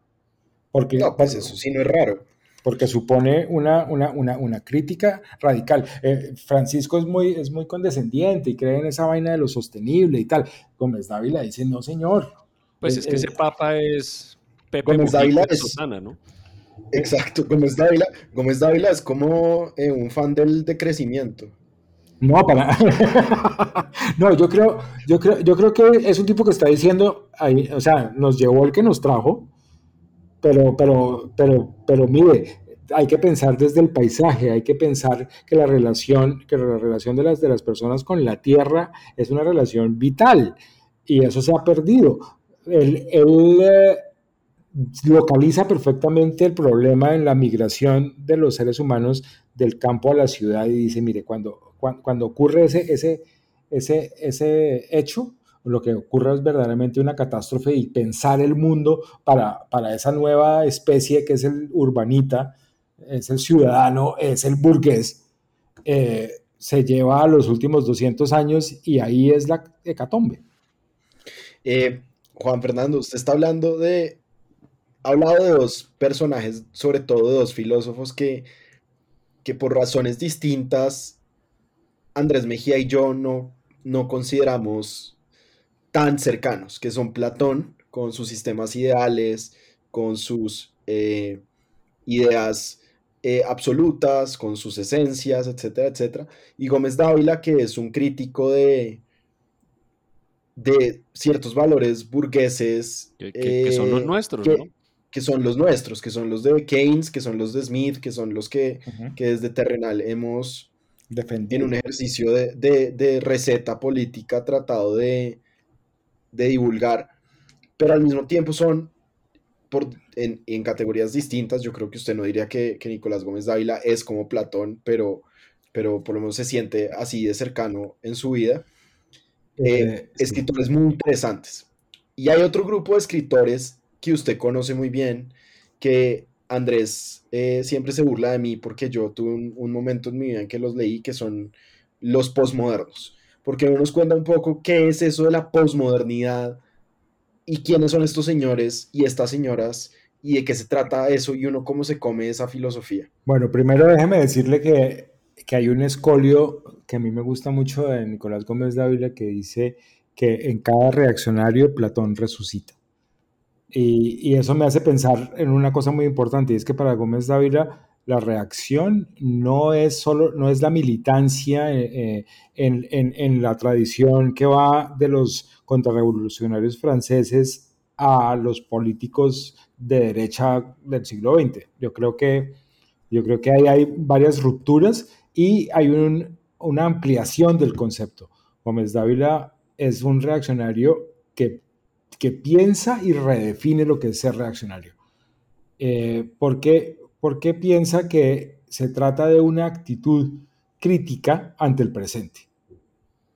Porque, no, pues eso sí no es raro. Porque supone una, una, una, una crítica radical. Eh, Francisco es muy, es muy condescendiente y cree en esa vaina de lo sostenible y tal. Gómez Dávila dice, no señor, pues es que ese papa es Pepe Gómez Dávila es, Susana, ¿no? Exacto, Gómez Dávila, Gómez Dávila es como eh, un fan del decrecimiento. No, para. no, yo creo, yo creo, yo creo que es un tipo que está diciendo, ahí, o sea, nos llevó el que nos trajo, pero, pero, pero, pero mire, hay que pensar desde el paisaje, hay que pensar que la relación, que la relación de las, de las personas con la tierra es una relación vital y eso se ha perdido él, localiza perfectamente el problema en la migración de los seres humanos del campo a la ciudad y dice, mire, cuando, cuando, ocurre ese, ese, ese, ese hecho, lo que ocurre es verdaderamente una catástrofe y pensar el mundo para, para esa nueva especie que es el urbanita, es el ciudadano, es el burgués, eh, se lleva a los últimos 200 años y ahí es la hecatombe. Eh, Juan Fernando, usted está hablando de, ha hablado de dos personajes, sobre todo de dos filósofos que, que por razones distintas, Andrés Mejía y yo no, no consideramos tan cercanos, que son Platón, con sus sistemas ideales, con sus eh, ideas eh, absolutas, con sus esencias, etcétera, etcétera, y Gómez Dávila, que es un crítico de, de ciertos valores burgueses. Que, son los eh, nuestros, que, ¿no? Que son los nuestros, que son los de Keynes, que son los de Smith, que son los que, que desde Terrenal hemos defendido en un ejercicio de, de receta política tratado de, de divulgar, pero al mismo tiempo son por, en, categorías distintas. Yo creo que usted no diría que, Nicolás Gómez Dávila es como Platón, pero, pero por lo menos se siente así de cercano en su vida. Eh, eh, escritores muy interesantes. Y hay otro grupo de escritores que usted conoce muy bien, que Andrés eh, siempre se burla de mí porque yo tuve un, momento en mi vida en que los leí, que son los posmodernos porque uno nos cuenta un poco qué es eso de la posmodernidad y quiénes son estos señores y estas señoras y de qué se trata eso y uno cómo se come esa filosofía. Bueno, primero déjeme decirle que, que hay un escolio que a mí me gusta mucho de Nicolás Gómez Dávila que dice que en cada reaccionario Platón resucita. Y, eso me hace pensar en una cosa muy importante, y es que para Gómez Dávila la reacción no es solo, no es la militancia eh, eh, en, la tradición que va de los contrarrevolucionarios franceses a los políticos de derecha del siglo XX. Yo creo que, yo creo que ahí hay varias rupturas y hay una ampliación del concepto. Gómez Dávila es un reaccionario que, que piensa y redefine lo que es ser reaccionario. Eh, porque ¿Por qué piensa que se trata de una actitud crítica ante el presente.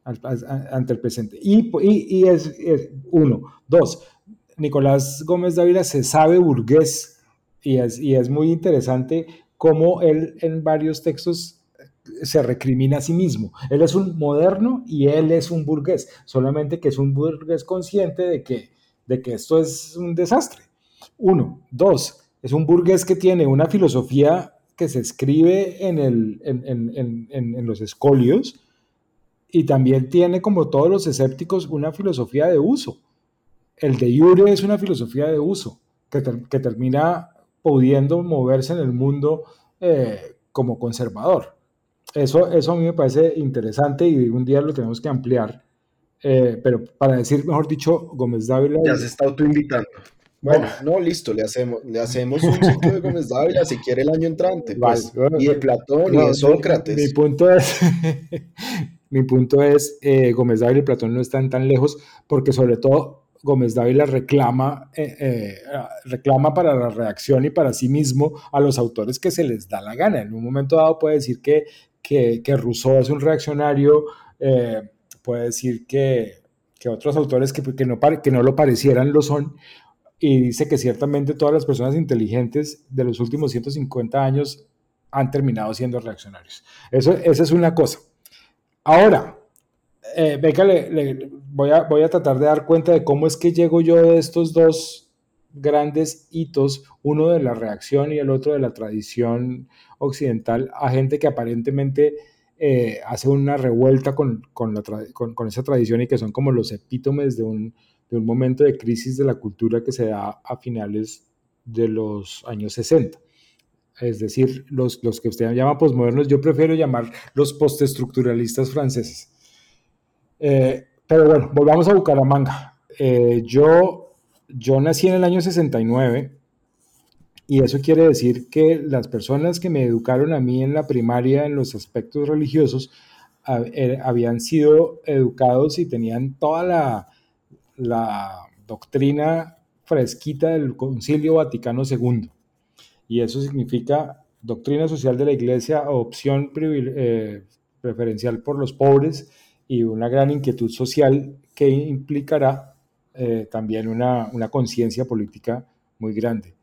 Ante el presente. Y, y, es, uno. Dos, Nicolás Gómez Dávila se sabe burgués y es, y es muy interesante cómo él en varios textos se recrimina a sí mismo. Él es un moderno y él es un burgués, solamente que es un burgués consciente de que, de que esto es un desastre. Uno. Dos, es un burgués que tiene una filosofía que se escribe en, los escolios y también tiene, como todos los escépticos, una filosofía de uso. El de Iure es una filosofía de uso que, que termina pudiendo moverse en el mundo eh, como conservador. Eso, eso a mí me parece interesante y un día lo tenemos que ampliar. Eh, pero para decir, mejor dicho, Gómez Dávila. Ya se está autoinvitando. Bueno, no, listo, le hacemos, le hacemos un ciclo de Gómez Dávila si quiere el año entrante. Pues, y de Platón y de Sócrates. Mi, punto es, mi punto es eh, Gómez Dávila y Platón no están tan lejos porque sobre todo Gómez Dávila reclama, eh, eh, reclama para la reacción y para sí mismo a los autores que se les da la gana. En un momento dado puede decir que, que, que Rousseau es un reaccionario, puede decir que, que otros autores que, que, no, que no lo parecieran lo son, y dice que ciertamente todas las personas inteligentes de los últimos 150 años han terminado siendo reaccionarios. Eso, esa es una cosa. Ahora, eh, venga, le, voy, a, voy a tratar de dar cuenta de cómo es que llego yo de estos dos grandes hitos, uno de la reacción y el otro de la tradición occidental, a gente que aparentemente eh, hace una revuelta con, con, la con, con, esa tradición y que son como los epítomes de un, de un momento de crisis de la cultura que se da a finales de los años 60. Es decir, los, los que usted llama posmodernos, yo prefiero llamar los postestructuralistas franceses. Eh, pero bueno, volvamos a Bucaramanga. Eh, yo, yo nací en el año 69 y eso quiere decir que las personas que me educaron a mí en la primaria en los aspectos religiosos eh, habían sido educados y tenían toda la, doctrina fresquita del Concilio Vaticano II. Y eso significa doctrina social de la Iglesia, opción eh, preferencial por los pobres y una gran inquietud social que implicará eh, también una conciencia política muy grande.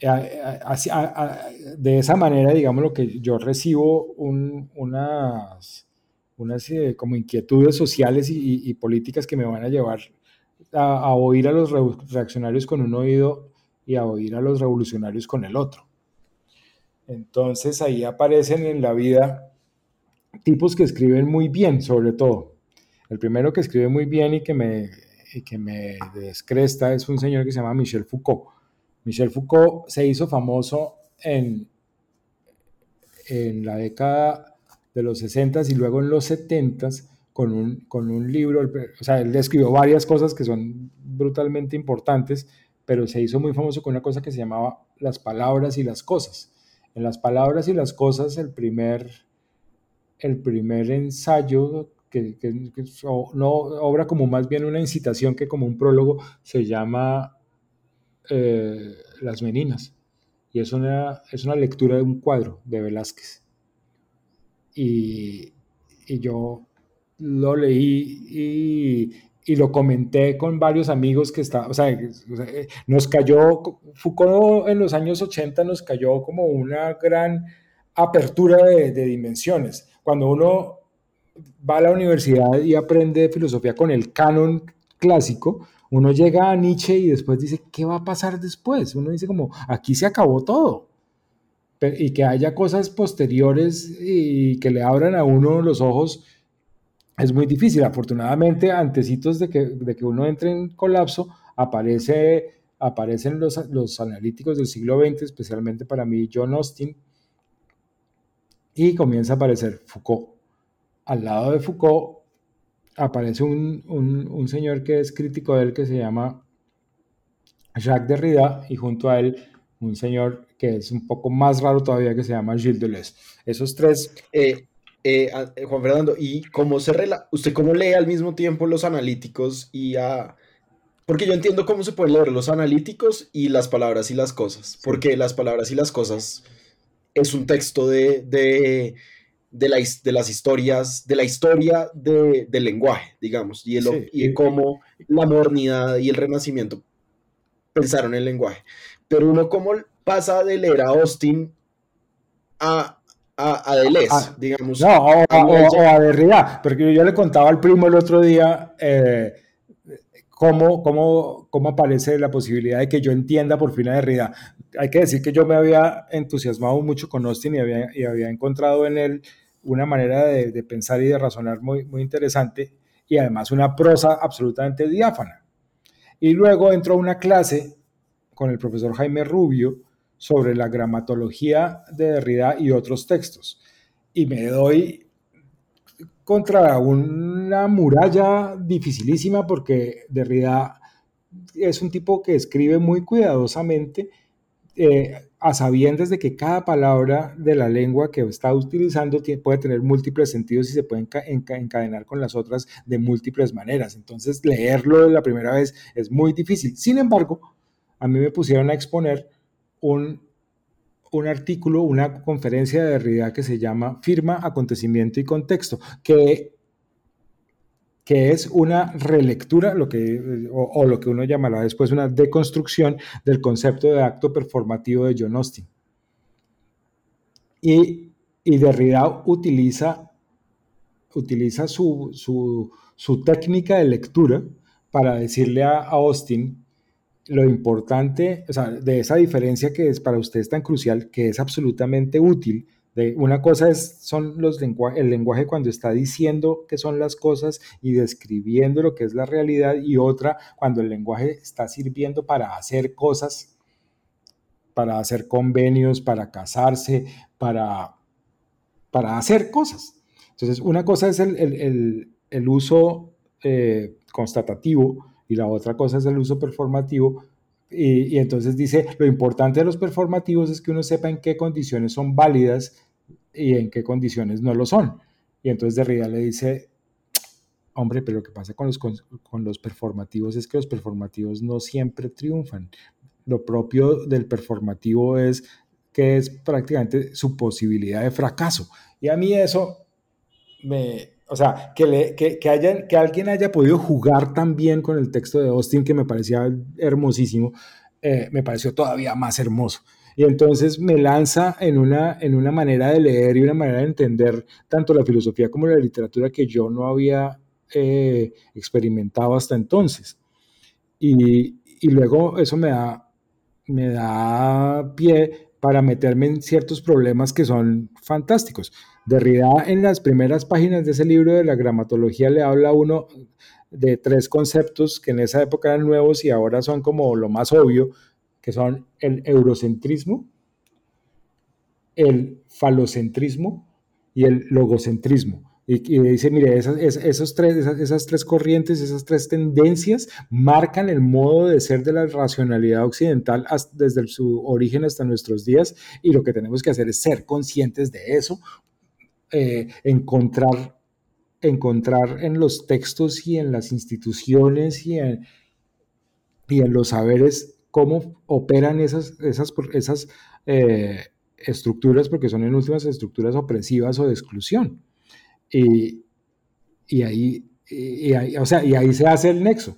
De esa manera, digamos, lo que yo recibo unas, unas eh, como inquietudes sociales y, políticas que me van a llevar a, a oír a los reaccionarios con un oído y a oír a los revolucionarios con el otro. Entonces ahí aparecen en la vida tipos que escriben muy bien, sobre todo. El primero que escribe muy bien y que me, que me descresta es un señor que se llama Michel Foucault. Michel Foucault se hizo famoso en, en la década de los 60 y luego en los 70 con un, con un libro, o sea, él escribió varias cosas que son brutalmente importantes, pero se hizo muy famoso con una cosa que se llamaba las palabras y las cosas. En las palabras y las cosas, el primer, el primer ensayo, que, no obra como más bien una incitación que como un prólogo, se llama eh, Las Meninas. Y es una, es una lectura de un cuadro de Velázquez. Y, yo lo leí y, lo comenté con varios amigos que está, o sea, nos cayó, Foucault en los años 80 nos cayó como una gran apertura de, dimensiones. Cuando uno va a la universidad y aprende filosofía con el canon clásico, uno llega a Nietzsche y después dice, ¿qué va a pasar después? Uno dice como, aquí se acabó todo. Y que haya cosas posteriores y que le abran a uno los ojos es muy difícil. Afortunadamente, antecitos de que, de que uno entre en colapso, aparece, aparecen los, los analíticos del siglo XX, especialmente para mí John Austin, y comienza a aparecer Foucault. Al lado de Foucault aparece un, un, señor que es crítico de él que se llama Jacques Derrida y junto a él un señor que es un poco más raro todavía que se llama Gilles Deleuze. Esos tres... Eh, eh, eh, Juan Fernando, ¿y cómo se rela usted cómo lee al mismo tiempo los analíticos y a... Porque yo entiendo cómo se pueden leer los analíticos y las palabras y las cosas, porque las palabras y las cosas es un texto de, de, la, de las historias, de la historia de, del lenguaje, digamos, y, y de cómo la modernidad y el renacimiento pensaron en el lenguaje. Pero uno cómo pasa de leer a Austin a a, Deleuze, digamos. No, o, a Derrida, porque yo le contaba al primo el otro día eh, cómo, cómo, cómo, aparece la posibilidad de que yo entienda por fin a Derrida. Hay que decir que yo me había entusiasmado mucho con Austin y había, y había encontrado en él una manera de, pensar y de razonar muy, muy interesante y además una prosa absolutamente diáfana. Y luego entró a una clase con el profesor Jaime Rubio, sobre la gramatología de Derrida y otros textos. Y me doy contra una muralla dificilísima porque Derrida es un tipo que escribe muy cuidadosamente eh, a sabiendas de que cada palabra de la lengua que está utilizando puede tener múltiples sentidos y se puede encadenar con las otras de múltiples maneras. Entonces, leerlo la primera vez es muy difícil. Sin embargo, a mí me pusieron a exponer un, artículo, una conferencia de Derrida que se llama Firma, Acontecimiento y Contexto, que, que es una relectura, lo que, o, lo que uno llamará después una deconstrucción del concepto de acto performativo de John Austin. Y, Derrida utiliza, utiliza su, su, técnica de lectura para decirle a Austin lo importante, o sea, de esa diferencia que es para ustedes tan crucial, que es absolutamente útil. Una cosa es son los el lenguaje cuando está diciendo qué son las cosas y describiendo lo que es la realidad y otra cuando el lenguaje está sirviendo para hacer cosas, para hacer convenios, para casarse, para, para hacer cosas. Entonces, una cosa es el, uso eh, constatativo y la otra cosa es el uso performativo. Y, entonces dice, lo importante de los performativos es que uno sepa en qué condiciones son válidas y en qué condiciones no lo son. Y entonces Derrida le dice, hombre, pero lo que pasa con los, con, los performativos es que los performativos no siempre triunfan. Lo propio del performativo es que es prácticamente su posibilidad de fracaso. Y a mí eso me, o sea, que, le, que, que, que alguien haya podido jugar tan bien con el texto de Austin, que me parecía hermosísimo, eh, me pareció todavía más hermoso. Y entonces me lanza en una, en una manera de leer y una manera de entender tanto la filosofía como la literatura que yo no había eh, experimentado hasta entonces. Y, y, luego eso me da, me da pie para meterme en ciertos problemas que son fantásticos. Derrida en las primeras páginas de ese libro de la gramatología le habla a uno de tres conceptos que en esa época eran nuevos y ahora son como lo más obvio, que son el eurocentrismo, el falocentrismo y el logocentrismo. Y, dice, mire, esas, tres, esas, tres corrientes, esas tres tendencias marcan el modo de ser de la racionalidad occidental desde su origen hasta nuestros días y lo que tenemos que hacer es ser conscientes de eso, eh, encontrar, encontrar en los textos y en las instituciones y en, y en los saberes cómo operan esas, esas, esas eh, estructuras, porque son en últimas estructuras opresivas o de exclusión. Y, y ahí, y, ahí, o sea, y ahí se hace el nexo.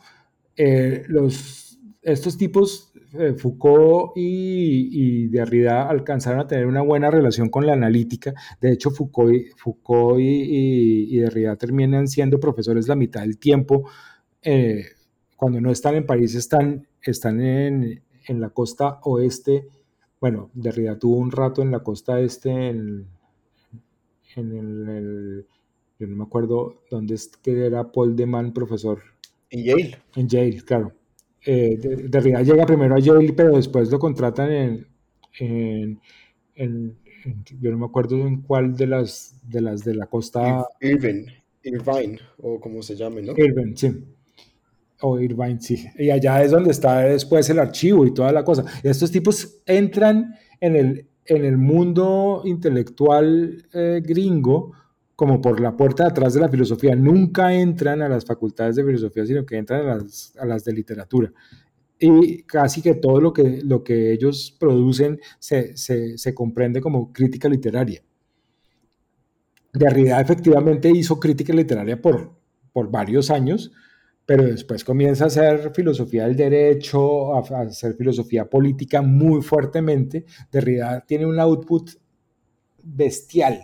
Eh, los, estos tipos, eh, Foucault y, y, Derrida, alcanzaron a tener una buena relación con la analítica. De hecho, Foucault, Foucault y, Derrida terminan siendo profesores la mitad del tiempo. cuando no están en París, están están en, en, la costa oeste. Bueno, Derrida tuvo un rato en la costa este, en, en el, yo no me acuerdo dónde es que era Paul Deman profesor. En Yale. En Yale, claro. Eh, Derrida llega primero a Yale, pero después lo contratan en, en, en, yo no me acuerdo en cuál de las de las de la costa. Irvine, Irvine, o como se llame, ¿no? Irvine, sí o Irvine, sí. Y allá es donde está después el archivo y toda la cosa. Y estos tipos entran en el, en el mundo intelectual eh, gringo como por la puerta de atrás de la filosofía. Nunca entran a las facultades de filosofía, sino que entran a las, a las de literatura. Y casi que todo lo que, lo que ellos producen se, se, se comprende como crítica literaria. Derrida efectivamente hizo crítica literaria por, por varios años, pero después comienza a hacer filosofía del derecho, a, hacer filosofía política muy fuertemente. Derrida tiene un output bestial.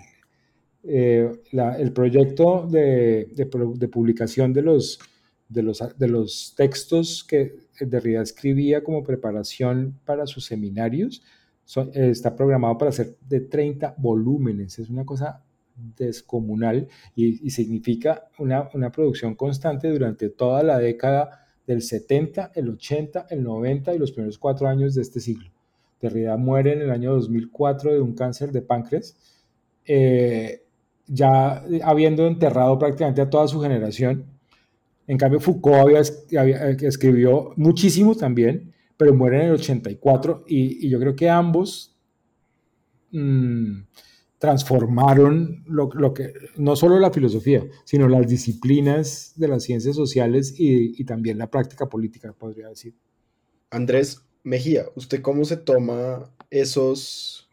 Eh, el proyecto de, de, publicación de los, de, los, de los textos que Derrida escribía como preparación para sus seminarios está programado para ser de 30 volúmenes. Es una cosa descomunal y, significa una, una, producción constante durante toda la década del 70, el 80, el 90 y los primeros cuatro años de este siglo. Derrida muere en el año 2004 de un cáncer de páncreas, eh, ya habiendo enterrado prácticamente a toda su generación. En cambio, Foucault había, escribió muchísimo también, pero muere en el 84 y, y yo creo que ambos... Mmm, transformaron lo, lo, que, no solo la filosofía, sino las disciplinas de las ciencias sociales y, y, también la práctica política, podría decir. Andrés Mejía, ¿usted cómo se toma esos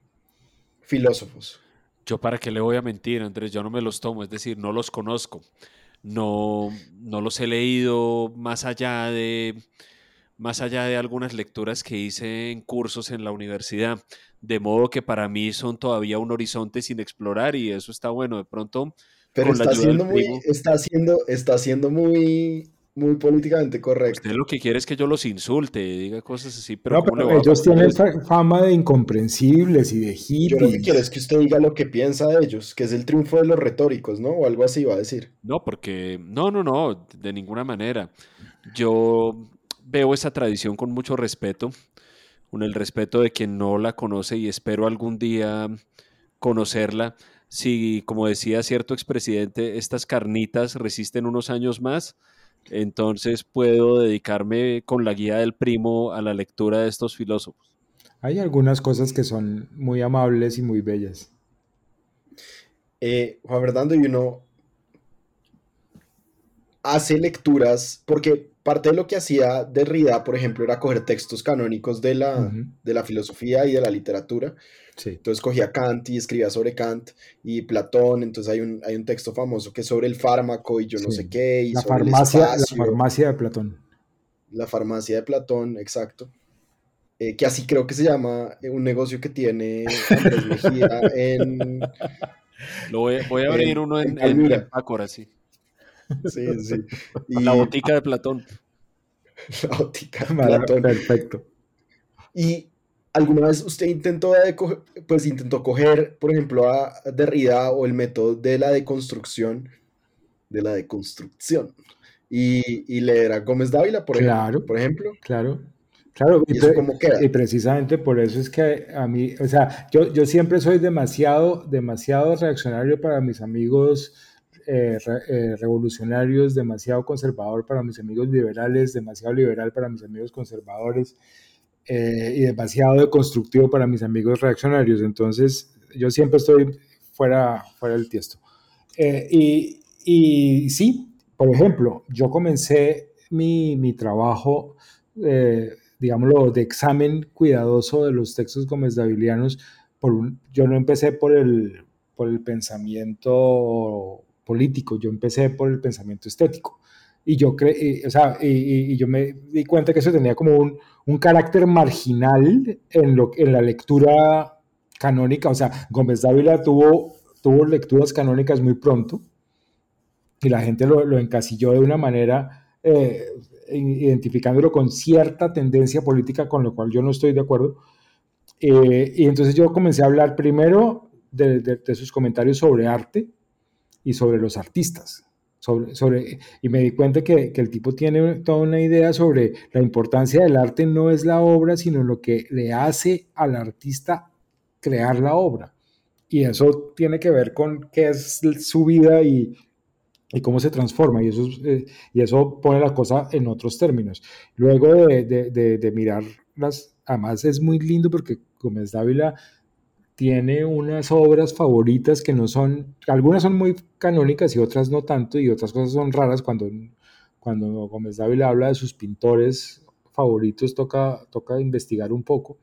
filósofos? Yo para qué le voy a mentir, Andrés, yo no me los tomo, es decir, no los conozco, no, no los he leído más allá de más allá de algunas lecturas que hice en cursos en la universidad, de modo que para mí son todavía un horizonte sin explorar y eso está bueno, de pronto... Pero está, siendo muy, está, haciendo, está siendo muy, muy políticamente correcto. Usted lo que quiere es que yo los insulte, diga cosas así, pero, ellos tienen fama de incomprensibles y de hippies. Yo lo que quiero es que usted diga lo que piensa de ellos, que es el triunfo de los retóricos, ¿no? O algo así va a decir. No, porque no, no, no, de ninguna manera. Yo veo esa tradición con mucho respeto, con el respeto de quien no la conoce y espero algún día conocerla. Si, como decía cierto expresidente, estas carnitas resisten unos años más, entonces puedo dedicarme con la guía del primo a la lectura de estos filósofos. Hay algunas cosas que son muy amables y muy bellas. Eh, Juan Fernando, y uno hace lecturas, porque parte de lo que hacía Derrida, por ejemplo, era coger textos canónicos de la, de la filosofía y de la literatura. Entonces cogía Kant y escribía sobre Kant y Platón, entonces hay un, hay un texto famoso que es sobre el fármaco y yo no sé qué. Y la, farmacia, la farmacia de Platón. La farmacia de Platón, exacto. Eh, que así creo que se llama eh, un negocio que tiene Andrés Mejía en... Lo voy, a abrir uno en, en, en sí. Sí, sí. La botica de Platón. La botica de Platón. Perfecto. Y alguna vez usted intentó, pues intentó coger, por ejemplo, a Derrida o el método de la deconstrucción, de la deconstrucción, y, y leer a Gómez Dávila, por, ejemplo, por ejemplo. Claro. Claro, y, y, precisamente por eso es que a mí, o sea, yo, yo siempre soy demasiado, demasiado reaccionario para mis amigos eh, eh, revolucionarios, demasiado conservador para mis amigos liberales, demasiado liberal para mis amigos conservadores eh, y demasiado deconstructivo para mis amigos reaccionarios. Entonces, yo siempre estoy fuera, fuera del tiesto. y, y, sí, por ejemplo, yo comencé mi, mi trabajo digámoslo, de examen cuidadoso de los textos Gómez Davilianos. Por yo no empecé por el, por el pensamiento político, yo empecé por el pensamiento estético. Y yo, cre o sea, y, yo me di cuenta que eso tenía como un, un carácter marginal en, lo, en la lectura canónica. O sea, Gómez Dávila tuvo, tuvo lecturas canónicas muy pronto y la gente lo, lo encasilló de una manera eh, identificándolo con cierta tendencia política con lo cual yo no estoy de acuerdo. Eh, y entonces yo comencé a hablar primero de, sus comentarios sobre arte y sobre los artistas. Sobre, sobre, y me di cuenta que, que, el tipo tiene toda una idea sobre la importancia del arte no es la obra, sino lo que le hace al artista crear la obra. Y eso tiene que ver con qué es su vida y, y cómo se transforma, y eso, eh, y eso pone la cosa en otros términos. Luego de, de, de, mirarlas, además es muy lindo porque Gómez Dávila tiene unas obras favoritas que no son, algunas son muy canónicas y otras no tanto, y otras cosas son raras cuando, cuando Gómez Dávila habla de sus pintores favoritos, toca, toca investigar un poco.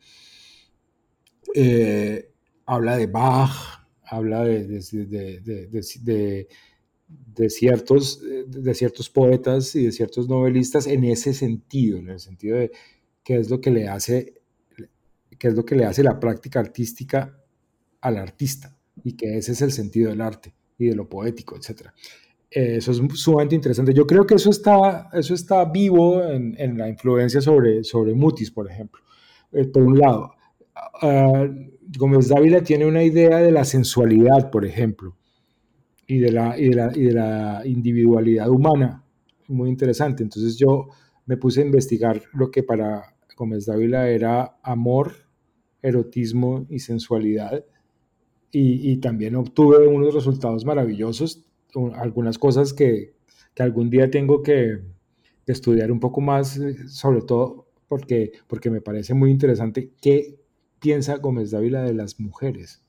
Eh, habla de Bach, habla de, de de ciertos, de ciertos poetas y de ciertos novelistas en ese sentido, en el sentido de qué es lo que le hace, qué es lo que le hace la práctica artística al artista y que ese es el sentido del arte y de lo poético, etc. Eso es sumamente interesante. Yo creo que eso está, eso está vivo en, la influencia sobre, sobre Mutis, por ejemplo. Eh, por un lado, uh, Gómez Dávila tiene una idea de la sensualidad, por ejemplo, y de la, y de la, individualidad humana. Muy interesante. Entonces yo me puse a investigar lo que para Gómez Dávila era amor, erotismo y sensualidad. Y, también obtuve unos resultados maravillosos, algunas cosas que, que algún día tengo que, estudiar un poco más, eh, sobre todo porque, porque me parece muy interesante qué piensa Gómez Dávila de las mujeres,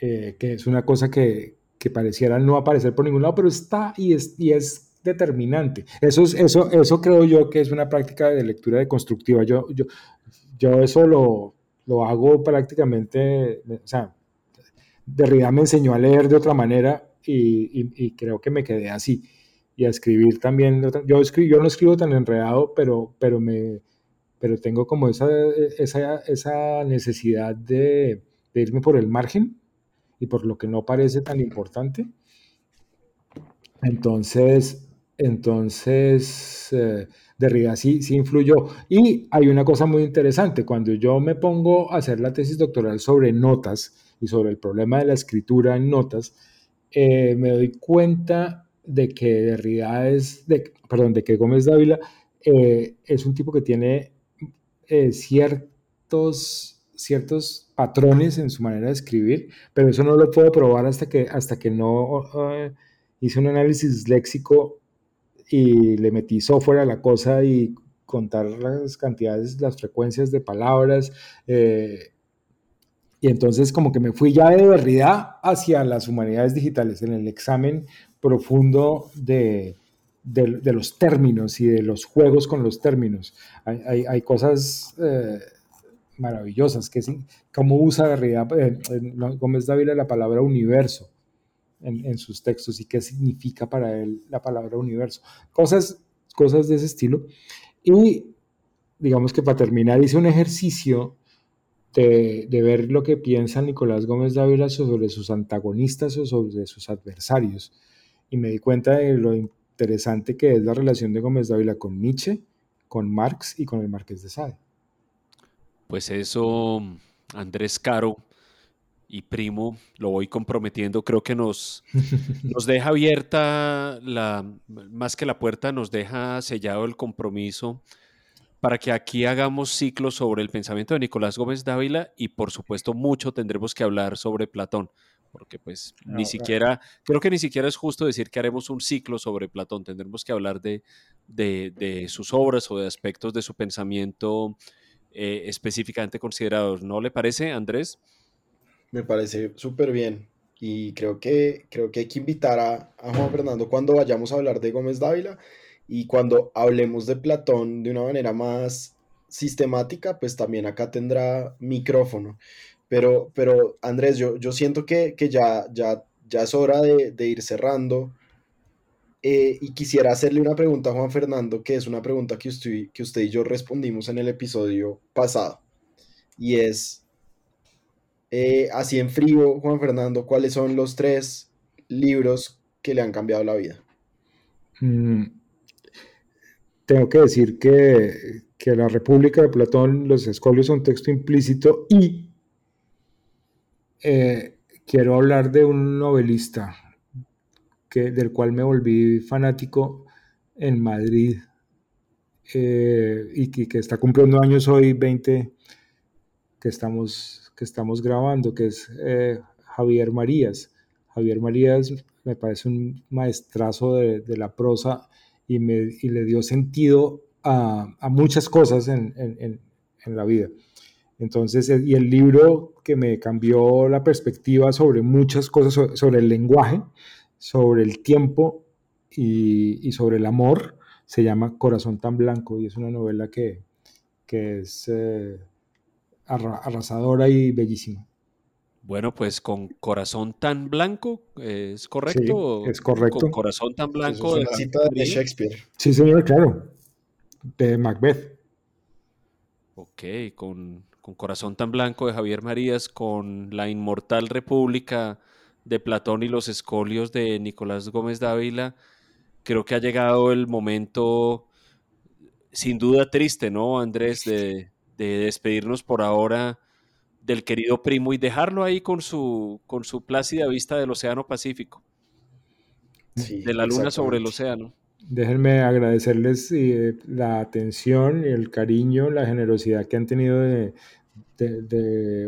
eh, que es una cosa que, que pareciera no aparecer por ningún lado, pero está y es, y es determinante. Eso, es, eso, eso creo yo que es una práctica de lectura deconstructiva. Yo, yo, yo eso lo, lo hago prácticamente, o sea, Derrida me enseñó a leer de otra manera y, creo que me quedé así. Y a escribir también. Yo, escribo, yo no escribo tan enredado, pero, pero, me, pero tengo como esa, esa, esa necesidad de, de irme por el margen y por lo que no parece tan importante. Entonces, entonces eh, Derrida sí, sí influyó. Y hay una cosa muy interesante, cuando yo me pongo a hacer la tesis doctoral sobre notas y sobre el problema de la escritura en notas, eh, me doy cuenta de que Derrida es, de, perdón, de que Gómez Dávila eh, es un tipo que tiene ciertos, ciertos patrones en su manera de escribir, pero eso no lo puedo probar hasta que, hasta que no eh, hice un análisis léxico y le metí software a la cosa y contar las cantidades, las frecuencias de palabras. Eh, y entonces como que me fui ya de verdad hacia las humanidades digitales en el examen profundo de, de, los términos y de los juegos con los términos. Hay, cosas eh, maravillosas, que es cómo usa eh, Gómez Dávila la palabra universo en, sus textos y qué significa para él la palabra universo. Cosas, cosas de ese estilo. Y digamos que para terminar hice un ejercicio de, de, ver lo que piensa Nicolás Gómez Dávila sobre sus antagonistas o sobre sus adversarios. Y me di cuenta de lo interesante que es la relación de Gómez Dávila con Nietzsche, con Marx y con el Marqués de Sade. Pues eso, Andrés Caro y Primo, lo voy comprometiendo, creo que nos, nos deja abierta, la, más que la puerta, nos deja sellado el compromiso para que aquí hagamos ciclos sobre el pensamiento de Nicolás Gómez Dávila y por supuesto mucho tendremos que hablar sobre Platón, porque pues ni siquiera, creo que ni siquiera es justo decir que haremos un ciclo sobre Platón, tendremos que hablar de, de sus obras o de aspectos de su pensamiento eh, específicamente considerados. ¿No le parece, Andrés? Me parece súper bien. Y creo que, creo que hay que invitar a, Juan Fernando cuando vayamos a hablar de Gómez Dávila y cuando hablemos de Platón de una manera más sistemática, pues también acá tendrá micrófono. Pero, pero Andrés, yo, yo siento que, ya, ya, ya es hora de, de ir cerrando. Eh, y quisiera hacerle una pregunta a Juan Fernando, que es una pregunta que usted, que usted y yo respondimos en el episodio pasado. Y es, eh, así en frío, Juan Fernando, ¿cuáles son los tres libros que le han cambiado la vida? Mm, tengo que decir que, que, La República de Platón, Los Escolios son texto implícito y eh, quiero hablar de un novelista del cual me volví fanático en Madrid eh, y que, está cumpliendo años hoy, 20, que estamos, que estamos grabando, que es eh, Javier Marías. Javier Marías me parece un maestrazo de, la prosa y, me, le dio sentido a, muchas cosas en, en, la vida. Entonces, y el libro que me cambió la perspectiva sobre muchas cosas, sobre el lenguaje, sobre el tiempo y, sobre el amor. Se llama Corazón tan Blanco y es una novela que, es eh, arrasadora y bellísima. Bueno, pues con Corazón tan Blanco, ¿es correcto? Sí, es correcto. Con Corazón tan Blanco. es una cita de Shakespeare. Sí, señor, claro. De Macbeth. Ok, con, con Corazón tan Blanco de Javier Marías, con La Inmortal República de Platón y los escolios de Nicolás Gómez Dávila, creo que ha llegado el momento, sin duda triste, ¿no, Andrés? De, despedirnos por ahora del querido primo y dejarlo ahí con su, con su plácida vista del Océano Pacífico, de la luna sobre el océano. Déjenme agradecerles eh, la atención y el cariño, la generosidad que han tenido de,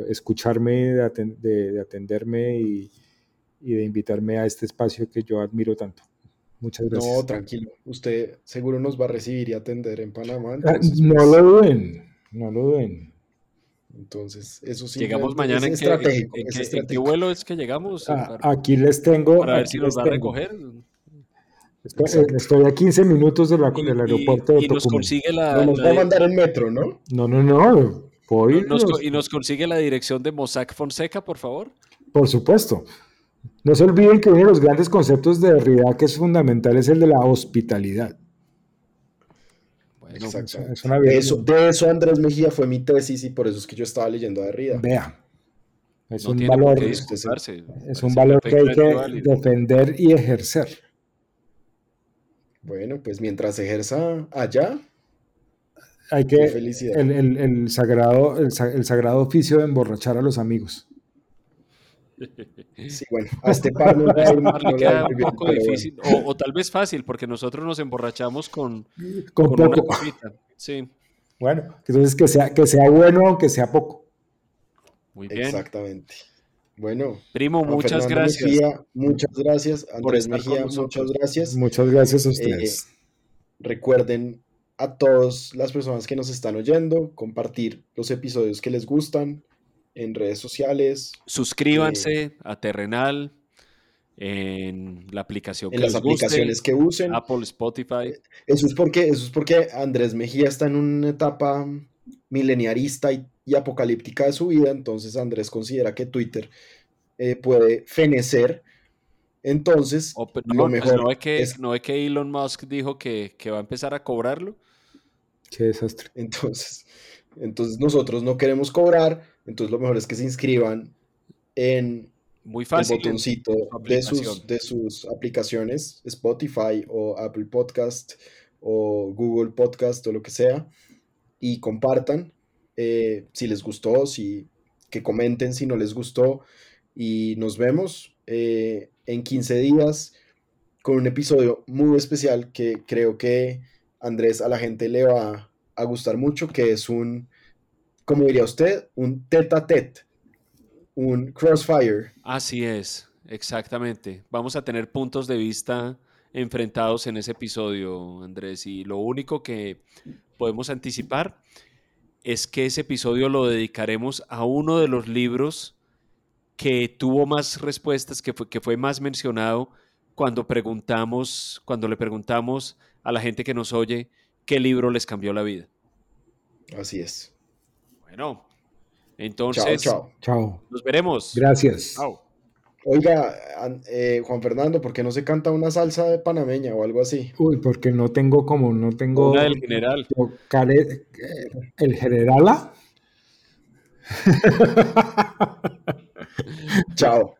escucharme, de atenderme y, y de invitarme a este espacio que yo admiro tanto. Muchas gracias. No, tranquilo. Usted seguro nos va a recibir y atender en Panamá. Ah, no lo duden, no lo duden. Entonces, eso sí. Llegamos mañana en, qué, en, qué, vuelo es que llegamos. Ah, aquí les tengo. Para ver si nos va a recoger. Estoy, a 15 minutos de la, del aeropuerto y, nos consigue la. No nos va a mandar el metro, ¿no? No, no, no. y nos consigue la dirección de Mossack Fonseca, por favor. Por supuesto. No se olviden que uno de los grandes conceptos de Derrida que es fundamental es el de la hospitalidad. Bueno, eso, de eso Andrés Mejía fue mi tesis y por eso es que yo estaba leyendo a Derrida. Vea. Es un valor, es un valor que hay que defender y ejercer. Bueno, pues mientras ejerza allá, hay que el, el, sagrado, el, sagrado oficio de emborrachar a los amigos. Sí, bueno, a este par no, le queda un poco difícil, o, tal vez fácil, porque nosotros nos emborrachamos con, con, poco. Sí. Bueno, entonces que sea, que sea bueno aunque sea poco. Muy bien. Exactamente. Bueno, primo, muchas gracias. muchas gracias. Andrés Mejía, muchas gracias. Muchas gracias a ustedes. Eh, recuerden a todas las personas que nos están oyendo, compartir los episodios que les gustan, en redes sociales. Suscríbanse eh, a Terrenal. en la aplicación en las aplicaciones que usen. Apple, Spotify. Eso es porque, eso es porque Andrés Mejía está en una etapa mileniarista y, apocalíptica de su vida, entonces Andrés considera que Twitter eh, puede fenecer. Entonces, lo pues, mejor no, es que, no es que Elon Musk dijo que, que va a empezar a cobrarlo. Qué desastre. Entonces, entonces nosotros no queremos cobrar, entonces lo mejor es que se inscriban en Muy fácil, el botoncito de sus, de sus aplicaciones, Spotify o Apple Podcast o Google Podcast o lo que sea, y compartan eh, si les gustó, si, que comenten si no les gustó, y nos vemos eh, en 15 días con un episodio muy especial que creo que Andrés a la gente le va a gustar mucho, que es un, como diría usted, un tete a tete, un crossfire. Así es, exactamente. Vamos a tener puntos de vista enfrentados en ese episodio, Andrés, y lo único que podemos anticipar es que ese episodio lo dedicaremos a uno de los libros que tuvo más respuestas, que fue, que fue más mencionado cuando preguntamos, cuando le preguntamos a la gente que nos oye qué libro les cambió la vida. Así es. Bueno, entonces. Chao, chao. Nos veremos. Gracias. Oiga, eh, Juan Fernando, ¿por qué no se canta una salsa de panameña o algo así? Uy, porque no tengo como, no tengo. Una del general. ¿El generala? Chao.